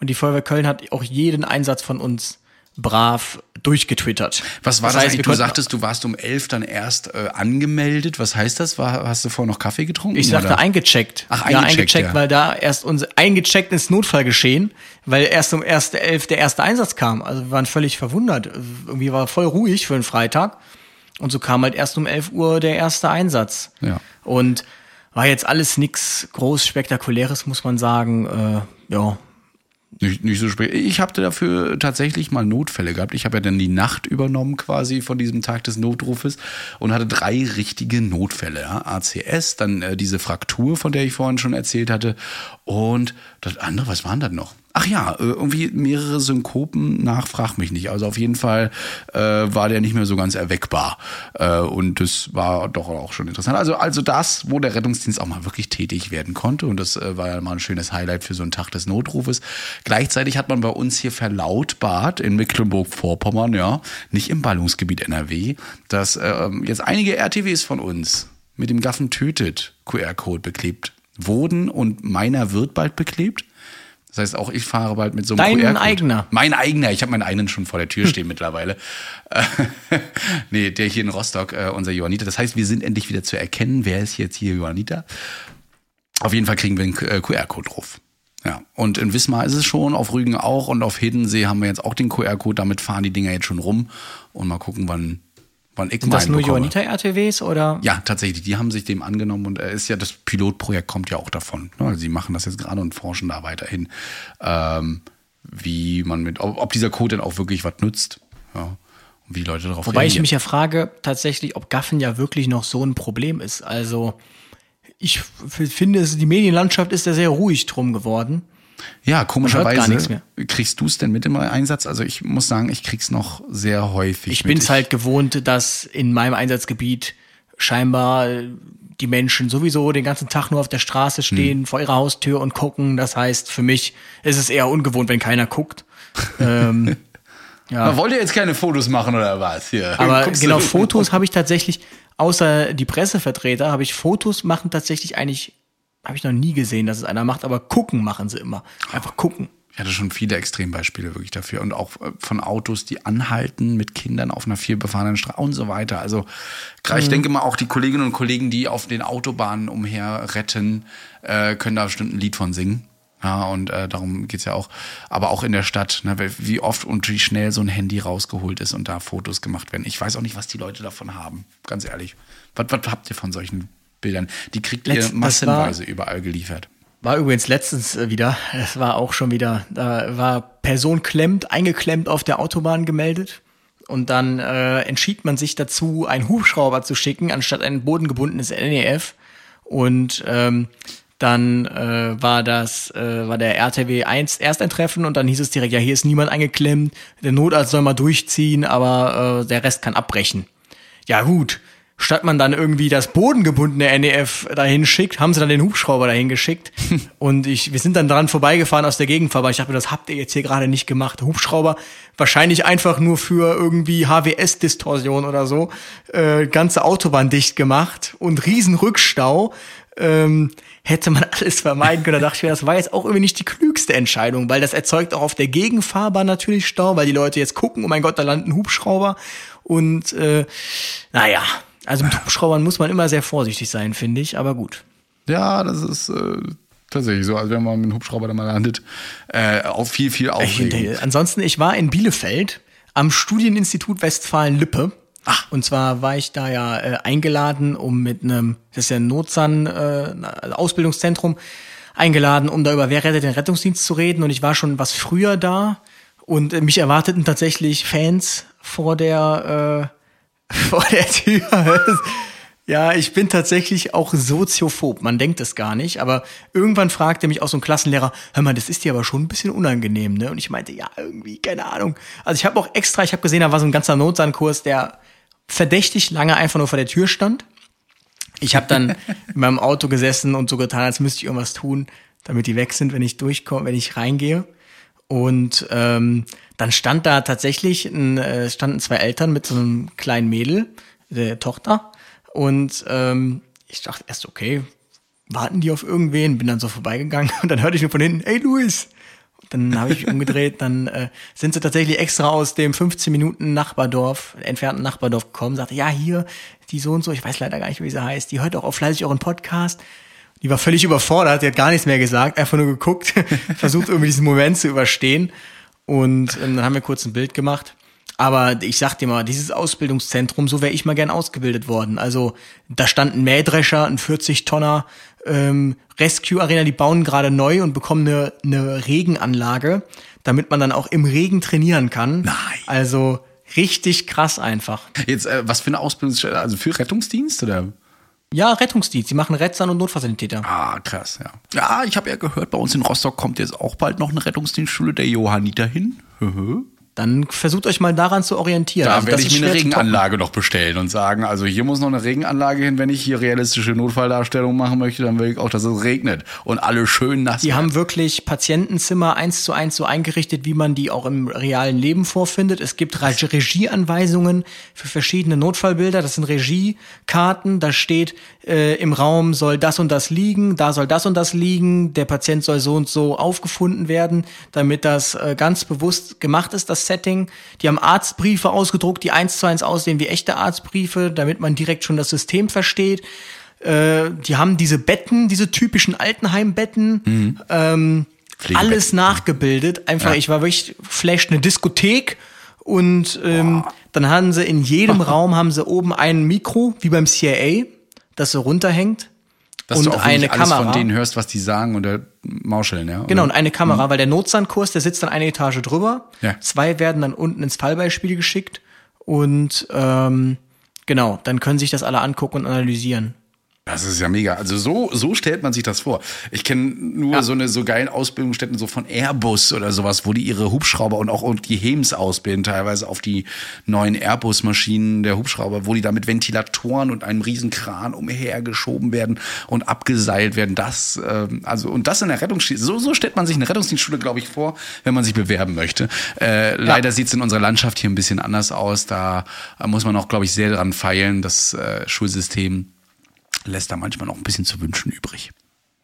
und die Feuerwehr Köln hat auch jeden Einsatz von uns brav durchgetwittert. Was war das, heißt, eigentlich? Du sagtest, du warst um elf dann erst äh, angemeldet. Was heißt das? War, hast du vorher noch Kaffee getrunken? Ich sagte oder? eingecheckt. Ach, ja, eingecheckt, eingecheckt, ja. weil da erst unser eingecheckt ins Notfallgeschehen, weil erst um erste elf der erste Einsatz kam. Also wir waren völlig verwundert. Irgendwie war voll ruhig für einen Freitag. Und so kam halt erst um 11 Uhr der erste Einsatz. Ja. Und war jetzt alles nix groß spektakuläres, muss man sagen. Äh, ja, Nicht, nicht so spät. Ich habe dafür tatsächlich mal Notfälle gehabt. Ich habe ja dann die Nacht übernommen quasi von diesem Tag des Notrufes und hatte drei richtige Notfälle. Ja? ACS, dann äh, diese Fraktur, von der ich vorhin schon erzählt hatte. Und das andere, was waren das noch? Ach ja, äh, irgendwie mehrere Synkopen nach, frag mich nicht. Also auf jeden Fall äh, war der nicht mehr so ganz erweckbar. Äh, und das war doch auch schon interessant. Also, also das, wo der Rettungsdienst auch mal wirklich tätig werden konnte. Und das äh, war ja mal ein schönes Highlight für so einen Tag des Notrufes. Gleichzeitig hat man bei uns hier verlautbart in Mecklenburg-Vorpommern, ja, nicht im Ballungsgebiet NRW, dass ähm, jetzt einige RTWs von uns mit dem Gaffen tötet QR-Code beklebt wurden und meiner wird bald beklebt. Das heißt, auch ich fahre bald mit so einem Dein eigener? Mein eigener. Ich habe meinen eigenen schon vor der Tür stehen mittlerweile. Äh, nee, der hier in Rostock, äh, unser Johanniter. Das heißt, wir sind endlich wieder zu erkennen, wer ist jetzt hier Johanniter. Auf jeden Fall kriegen wir einen äh, QR-Code drauf. Ja, und in Wismar ist es schon, auf Rügen auch und auf Hiddensee haben wir jetzt auch den QR-Code. Damit fahren die Dinger jetzt schon rum und mal gucken, wann, ich sind das nur bekomme. Johanniter-RTWs oder? Ja, tatsächlich. Die haben sich dem angenommen und er ist ja, das Pilotprojekt kommt ja auch davon. ne? Also sie machen das jetzt gerade und forschen da weiterhin, ähm, wie man mit, ob, ob dieser Code denn auch wirklich was nützt. Ja. Und wie Leute darauf Wobei ich reagieren. mich ja frage, tatsächlich, ob Gaffen ja wirklich noch so ein Problem ist. Also, ich finde, es, die Medienlandschaft ist ja sehr ruhig drum geworden. Ja, komischerweise kriegst du es denn mit im Einsatz? Also ich muss sagen, ich krieg's noch sehr häufig. Ich bin es halt gewohnt, dass in meinem Einsatzgebiet scheinbar die Menschen sowieso den ganzen Tag nur auf der Straße stehen, vor ihrer Haustür und gucken. Das heißt, für mich ist es eher ungewohnt, wenn keiner guckt. ähm, Na, wollt ihr jetzt keine Fotos machen oder was? Hier. Aber Guckst genau, Fotos habe ich tatsächlich, außer die Pressevertreter, habe ich Fotos machen tatsächlich eigentlich, habe ich noch nie gesehen, dass es einer macht, aber gucken machen sie immer. Einfach gucken. Ich hatte schon viele Extrembeispiele wirklich dafür und auch äh, von Autos, die anhalten mit Kindern auf einer vielbefahrenen Straße und so weiter. Also Mhm. ich denke mal auch die Kolleginnen und Kollegen, die auf den Autobahnen umher retten, äh, können da bestimmt ein Lied von singen. Ja, und äh, darum geht's ja auch. Aber auch in der Stadt, ne, wie oft und wie schnell so ein Handy rausgeholt ist und da Fotos gemacht werden. Ich weiß auch nicht, was die Leute davon haben, ganz ehrlich. Was, was habt ihr von solchen Bildern? Die kriegt ihr Letzt- war- massenweise überall geliefert. War übrigens letztens äh, wieder, es war auch schon wieder, da war Person klemmt, eingeklemmt auf der Autobahn gemeldet. Und dann äh, entschied man sich dazu, einen Hubschrauber zu schicken, anstatt ein bodengebundenes NEF. Und ähm, dann äh, war das, äh, war der RTW 1 Ersteintreffen und dann hieß es direkt, ja, hier ist niemand eingeklemmt, der Notarzt soll mal durchziehen, aber äh, der Rest kann abbrechen. Ja gut, statt man dann irgendwie das bodengebundene NEF dahin schickt, haben sie dann den Hubschrauber dahin geschickt. und ich, wir sind dann dran vorbeigefahren aus der Gegenfahrt, ich dachte mir, das habt ihr jetzt hier gerade nicht gemacht. Hubschrauber wahrscheinlich einfach nur für irgendwie HWS-Distorsion oder so, äh, ganze Autobahn dicht gemacht und riesen Rückstau. Ähm, hätte man alles vermeiden können. Da dachte ich mir, das war jetzt auch irgendwie nicht die klügste Entscheidung, weil das erzeugt auch auf der Gegenfahrbahn natürlich Stau, weil die Leute jetzt gucken, oh mein Gott, da landen Hubschrauber. Und äh, naja, also mit Hubschraubern muss man immer sehr vorsichtig sein, finde ich, aber gut. Ja, das ist äh, tatsächlich so. Also wenn man mit einem Hubschrauber da mal landet, äh, auch viel, viel Aufregung. Ich, ansonsten, ich war in Bielefeld am Studieninstitut Westfalen-Lippe. Ach. Und zwar war ich da ja äh, eingeladen, um mit einem, das ist ja ein Notsan äh, Ausbildungszentrum, eingeladen, um da über Wer rettet den Rettungsdienst zu reden. Und ich war schon was früher da und äh, mich erwarteten tatsächlich Fans vor der äh, vor der Tür. Ja, ich bin tatsächlich auch soziophob. Man denkt es gar nicht, aber irgendwann fragte mich auch so ein Klassenlehrer, hör mal, das ist dir aber schon ein bisschen unangenehm, ne? Und ich meinte, ja, irgendwie, keine Ahnung. Also ich habe auch extra, ich habe gesehen, da war so ein ganzer Notsandkurs, der verdächtig lange einfach nur vor der Tür stand. Ich habe dann in meinem Auto gesessen und so getan, als müsste ich irgendwas tun, damit die weg sind, wenn ich durchkomme, wenn ich reingehe. Und ähm, dann stand da tatsächlich ein, äh, standen zwei Eltern mit so einem kleinen Mädel, der Tochter. Und ähm, ich dachte erst, okay, warten die auf irgendwen? Bin dann so vorbeigegangen und dann hörte ich nur von hinten, hey Luis. Dann habe ich mich umgedreht, dann äh, sind sie tatsächlich extra aus dem 15 Minuten Nachbardorf, entfernten Nachbardorf gekommen, sagte, ja, hier, die so und so, ich weiß leider gar nicht, wie sie heißt, die hört auch fleißig euren Podcast. Die war völlig überfordert, die hat gar nichts mehr gesagt, einfach nur geguckt, versucht irgendwie diesen Moment zu überstehen. Und ähm, dann haben wir kurz ein Bild gemacht. Aber ich sag dir mal, dieses Ausbildungszentrum, so wäre ich mal gern ausgebildet worden. Also da stand ein Mähdrescher, ein 40-Tonner ähm, Rescue Arena, die bauen gerade neu und bekommen eine, eine Regenanlage, damit man dann auch im Regen trainieren kann. Nein. Also richtig krass einfach. Jetzt, äh, was für eine Ausbildungsstelle? Also für Rettungsdienst oder? Ja, Rettungsdienst. Die machen Rettsan und Notfallsanitäter. Ah, krass, ja. Ja, ich habe ja gehört, bei uns in Rostock kommt jetzt auch bald noch eine Rettungsdienstschule der Johanniter hin. Dann versucht euch mal daran zu orientieren. Da Also werde ich mir eine. Regenanlage noch bestellen und sagen, also hier muss noch eine Regenanlage hin, wenn ich hier realistische Notfalldarstellung machen möchte, dann will ich auch, dass es regnet und alle schön nass Die werden. haben wirklich Patientenzimmer eins zu eins so eingerichtet, wie man die auch im realen Leben vorfindet. Es gibt Re- Regieanweisungen für verschiedene Notfallbilder. Das sind Regiekarten. Da steht, äh, im Raum soll das und das liegen, da soll das und das liegen. Der Patient soll so und so aufgefunden werden, damit das äh, ganz bewusst gemacht ist, das Setting. Die haben Arztbriefe ausgedruckt, die eins zu eins aussehen wie echte Arztbriefe, damit man direkt schon das System versteht. Äh, die haben diese Betten, diese typischen Altenheimbetten, ähm, Pflegebetten. alles nachgebildet. Einfach, Ja. ich war wirklich flashed, eine Diskothek und ähm, dann haben sie in jedem Raum haben sie oben ein Mikro, wie beim CIA, das so runterhängt. Dass und du auch eine alles Kamera. von denen hörst, was die sagen oder mauscheln, ja? Genau, und Oder? eine Kamera, weil der Notsandkurs, der sitzt dann eine Etage drüber. Ja. Zwei werden dann unten ins Fallbeispiel geschickt und ähm, genau, dann können sich das alle angucken und analysieren. Das ist ja mega. Also so, so stellt man sich das vor. Ich kenne nur so eine so geilen Ausbildungsstätten so von Airbus oder sowas, wo die ihre Hubschrauber und auch und die Hems ausbilden, teilweise auf die neuen Airbus-Maschinen der Hubschrauber, wo die da mit Ventilatoren und einem riesen Kran umhergeschoben werden und abgeseilt werden. Das, ähm, also und das in der Rettungsdienst. So, so stellt man sich eine Rettungsdienstschule, glaube ich, vor, wenn man sich bewerben möchte. Äh, Leider sieht es in unserer Landschaft hier ein bisschen anders aus. Da muss man auch, glaube ich, sehr dran feilen, das äh, Schulsystem lässt da manchmal noch ein bisschen zu wünschen übrig.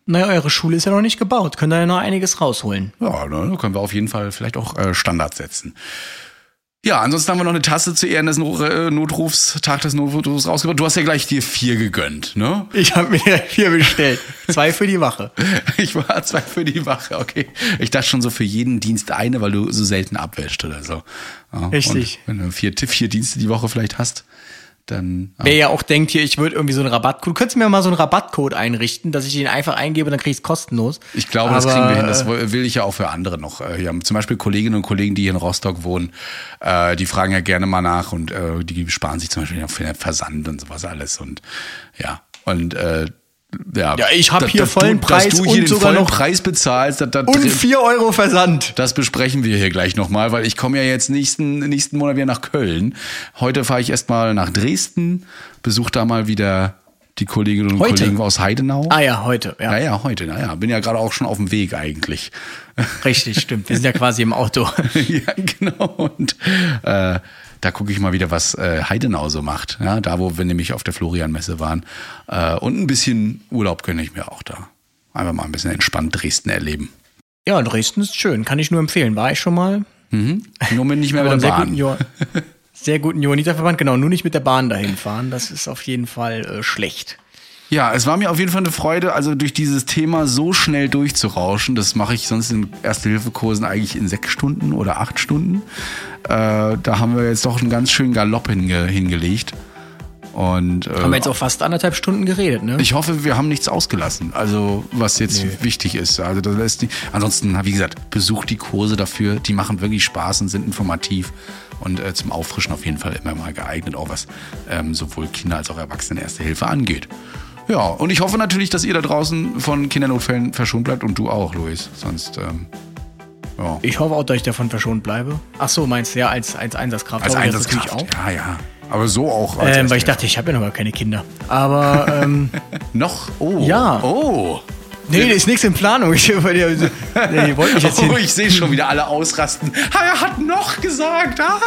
Naja, eure Schule ist ja noch nicht gebaut, könnt ihr ja noch einiges rausholen. Ja, ne, da können wir auf jeden Fall vielleicht auch äh, Standards setzen. Ja, ansonsten haben wir noch eine Tasse zu Ehren des äh, Notrufs, Tag des Notrufs rausgebracht. Du hast ja gleich dir vier gegönnt, ne? Ich habe mir vier bestellt. Zwei für die Wache. Ich war zwei für die Wache, okay. Ich dachte schon so für jeden Dienst eine, weil du so selten abwäscht oder so. Ja, Richtig. Und wenn du vier, vier Dienste die Woche vielleicht hast, dann. Wer ja auch denkt hier, ich würde irgendwie so einen Rabattcode. Du könntest mir mal so einen Rabattcode einrichten, dass ich den einfach eingebe, dann krieg ich es kostenlos. Ich glaube, das Aber, kriegen wir hin. Das äh, will ich ja auch für andere noch. äh, Hier haben zum Beispiel Kolleginnen und Kollegen, die hier in Rostock wohnen, äh, die fragen ja gerne mal nach und äh, die sparen sich zum Beispiel für den Versand und sowas alles. Und ja, und äh, ja, Ja, ich hab dass- hier vollen du, Preis dass du und hier den sogar vollen noch- Preis bezahlst. Das, das, Und 4 Euro Versand. das besprechen wir hier gleich nochmal, weil ich komme ja jetzt nächsten, nächsten Monat wieder nach Köln. Heute fahre ich erstmal nach Dresden, besuche da mal wieder die Kolleginnen und Heute? Kollegen aus Heidenau. Ah ja, heute. Ja, Naja, heute, naja. Bin ja gerade auch schon auf dem Weg eigentlich. richtig, stimmt. Wir sind ja quasi im Auto. ja, genau. Und äh, da gucke ich mal wieder, was äh, Heidenau so macht. Ja, da, wo wir nämlich auf der Florianmesse waren. Äh, und ein bisschen Urlaub gönne ich mir auch da. Einfach mal ein bisschen entspannt Dresden erleben. Ja, Dresden ist schön. Kann ich nur empfehlen. War ich schon mal. Nur mit nicht mehr mit der sehr guten, Bahn. Jo sehr guten Johanniterverband. Genau, nur nicht mit der Bahn dahin fahren. Das ist auf jeden Fall äh, schlecht. Ja, es war mir auf jeden Fall eine Freude, also durch dieses Thema so schnell durchzurauschen. Das mache ich sonst in Erste-Hilfe-Kursen eigentlich in sechs Stunden oder acht Stunden. Äh, da haben wir jetzt doch einen ganz schönen Galopp hinge hingelegt. Und äh, Haben wir jetzt auch fast anderthalb Stunden geredet, ne? ich hoffe, wir haben nichts ausgelassen, also was jetzt wichtig ist. Also das lässt nicht. Ansonsten, wie gesagt, besucht die Kurse dafür. Die machen wirklich Spaß und sind informativ und äh, zum Auffrischen auf jeden Fall immer mal geeignet, auch was ähm, sowohl Kinder als auch Erwachsene Erste Hilfe angeht. Ja, und ich hoffe natürlich, dass ihr da draußen von Kindernotfällen verschont bleibt und du auch, Luis. Sonst, ähm, ja. Ich hoffe auch, dass ich davon verschont bleibe. Ach so, meinst du ja als, als Einsatzkraft? Als Einsatzkraft. auch. Ja, ja. Aber so auch. als Ähm, weil ich dachte, ich habe ja noch gar keine Kinder. Aber ähm, Noch? Oh. Ja. Oh. Nee, ist nichts in Planung. Ich, nee, ich wollte mich jetzt Oh, ich sehe schon wieder alle ausrasten. Er hat noch gesagt. Ah.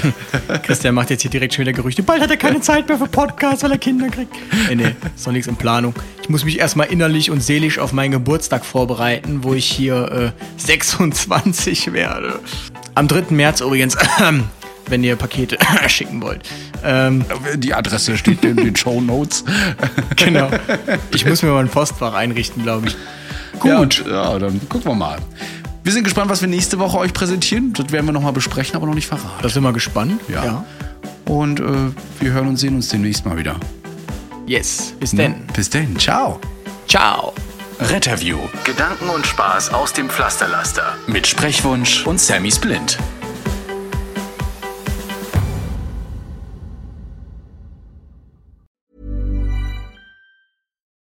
Christian macht jetzt hier direkt schon wieder Gerüchte. Bald hat er keine Zeit mehr für Podcasts, weil er Kinder kriegt. Nee, nee, ist noch nichts in Planung. Ich muss mich erstmal innerlich und seelisch auf meinen Geburtstag vorbereiten, wo ich hier äh, 26 werde. Am 3. März übrigens, wenn ihr Pakete schicken wollt. Ähm, Die Adresse steht in den Show Notes. genau. Ich muss mir mal ein Postfach einrichten, glaube ich. Gut. Ja, dann gucken wir mal. Wir sind gespannt, was wir nächste Woche euch präsentieren. Das werden wir nochmal besprechen, aber noch nicht verraten. Da sind wir gespannt. Ja. Und äh, wir hören und sehen uns demnächst mal wieder. Yes. Bis denn. Bis denn. Ciao. Ciao. Retterview Gedanken und Spaß aus dem Pflasterlaster. mit Sprechwunsch und Sammy Splint.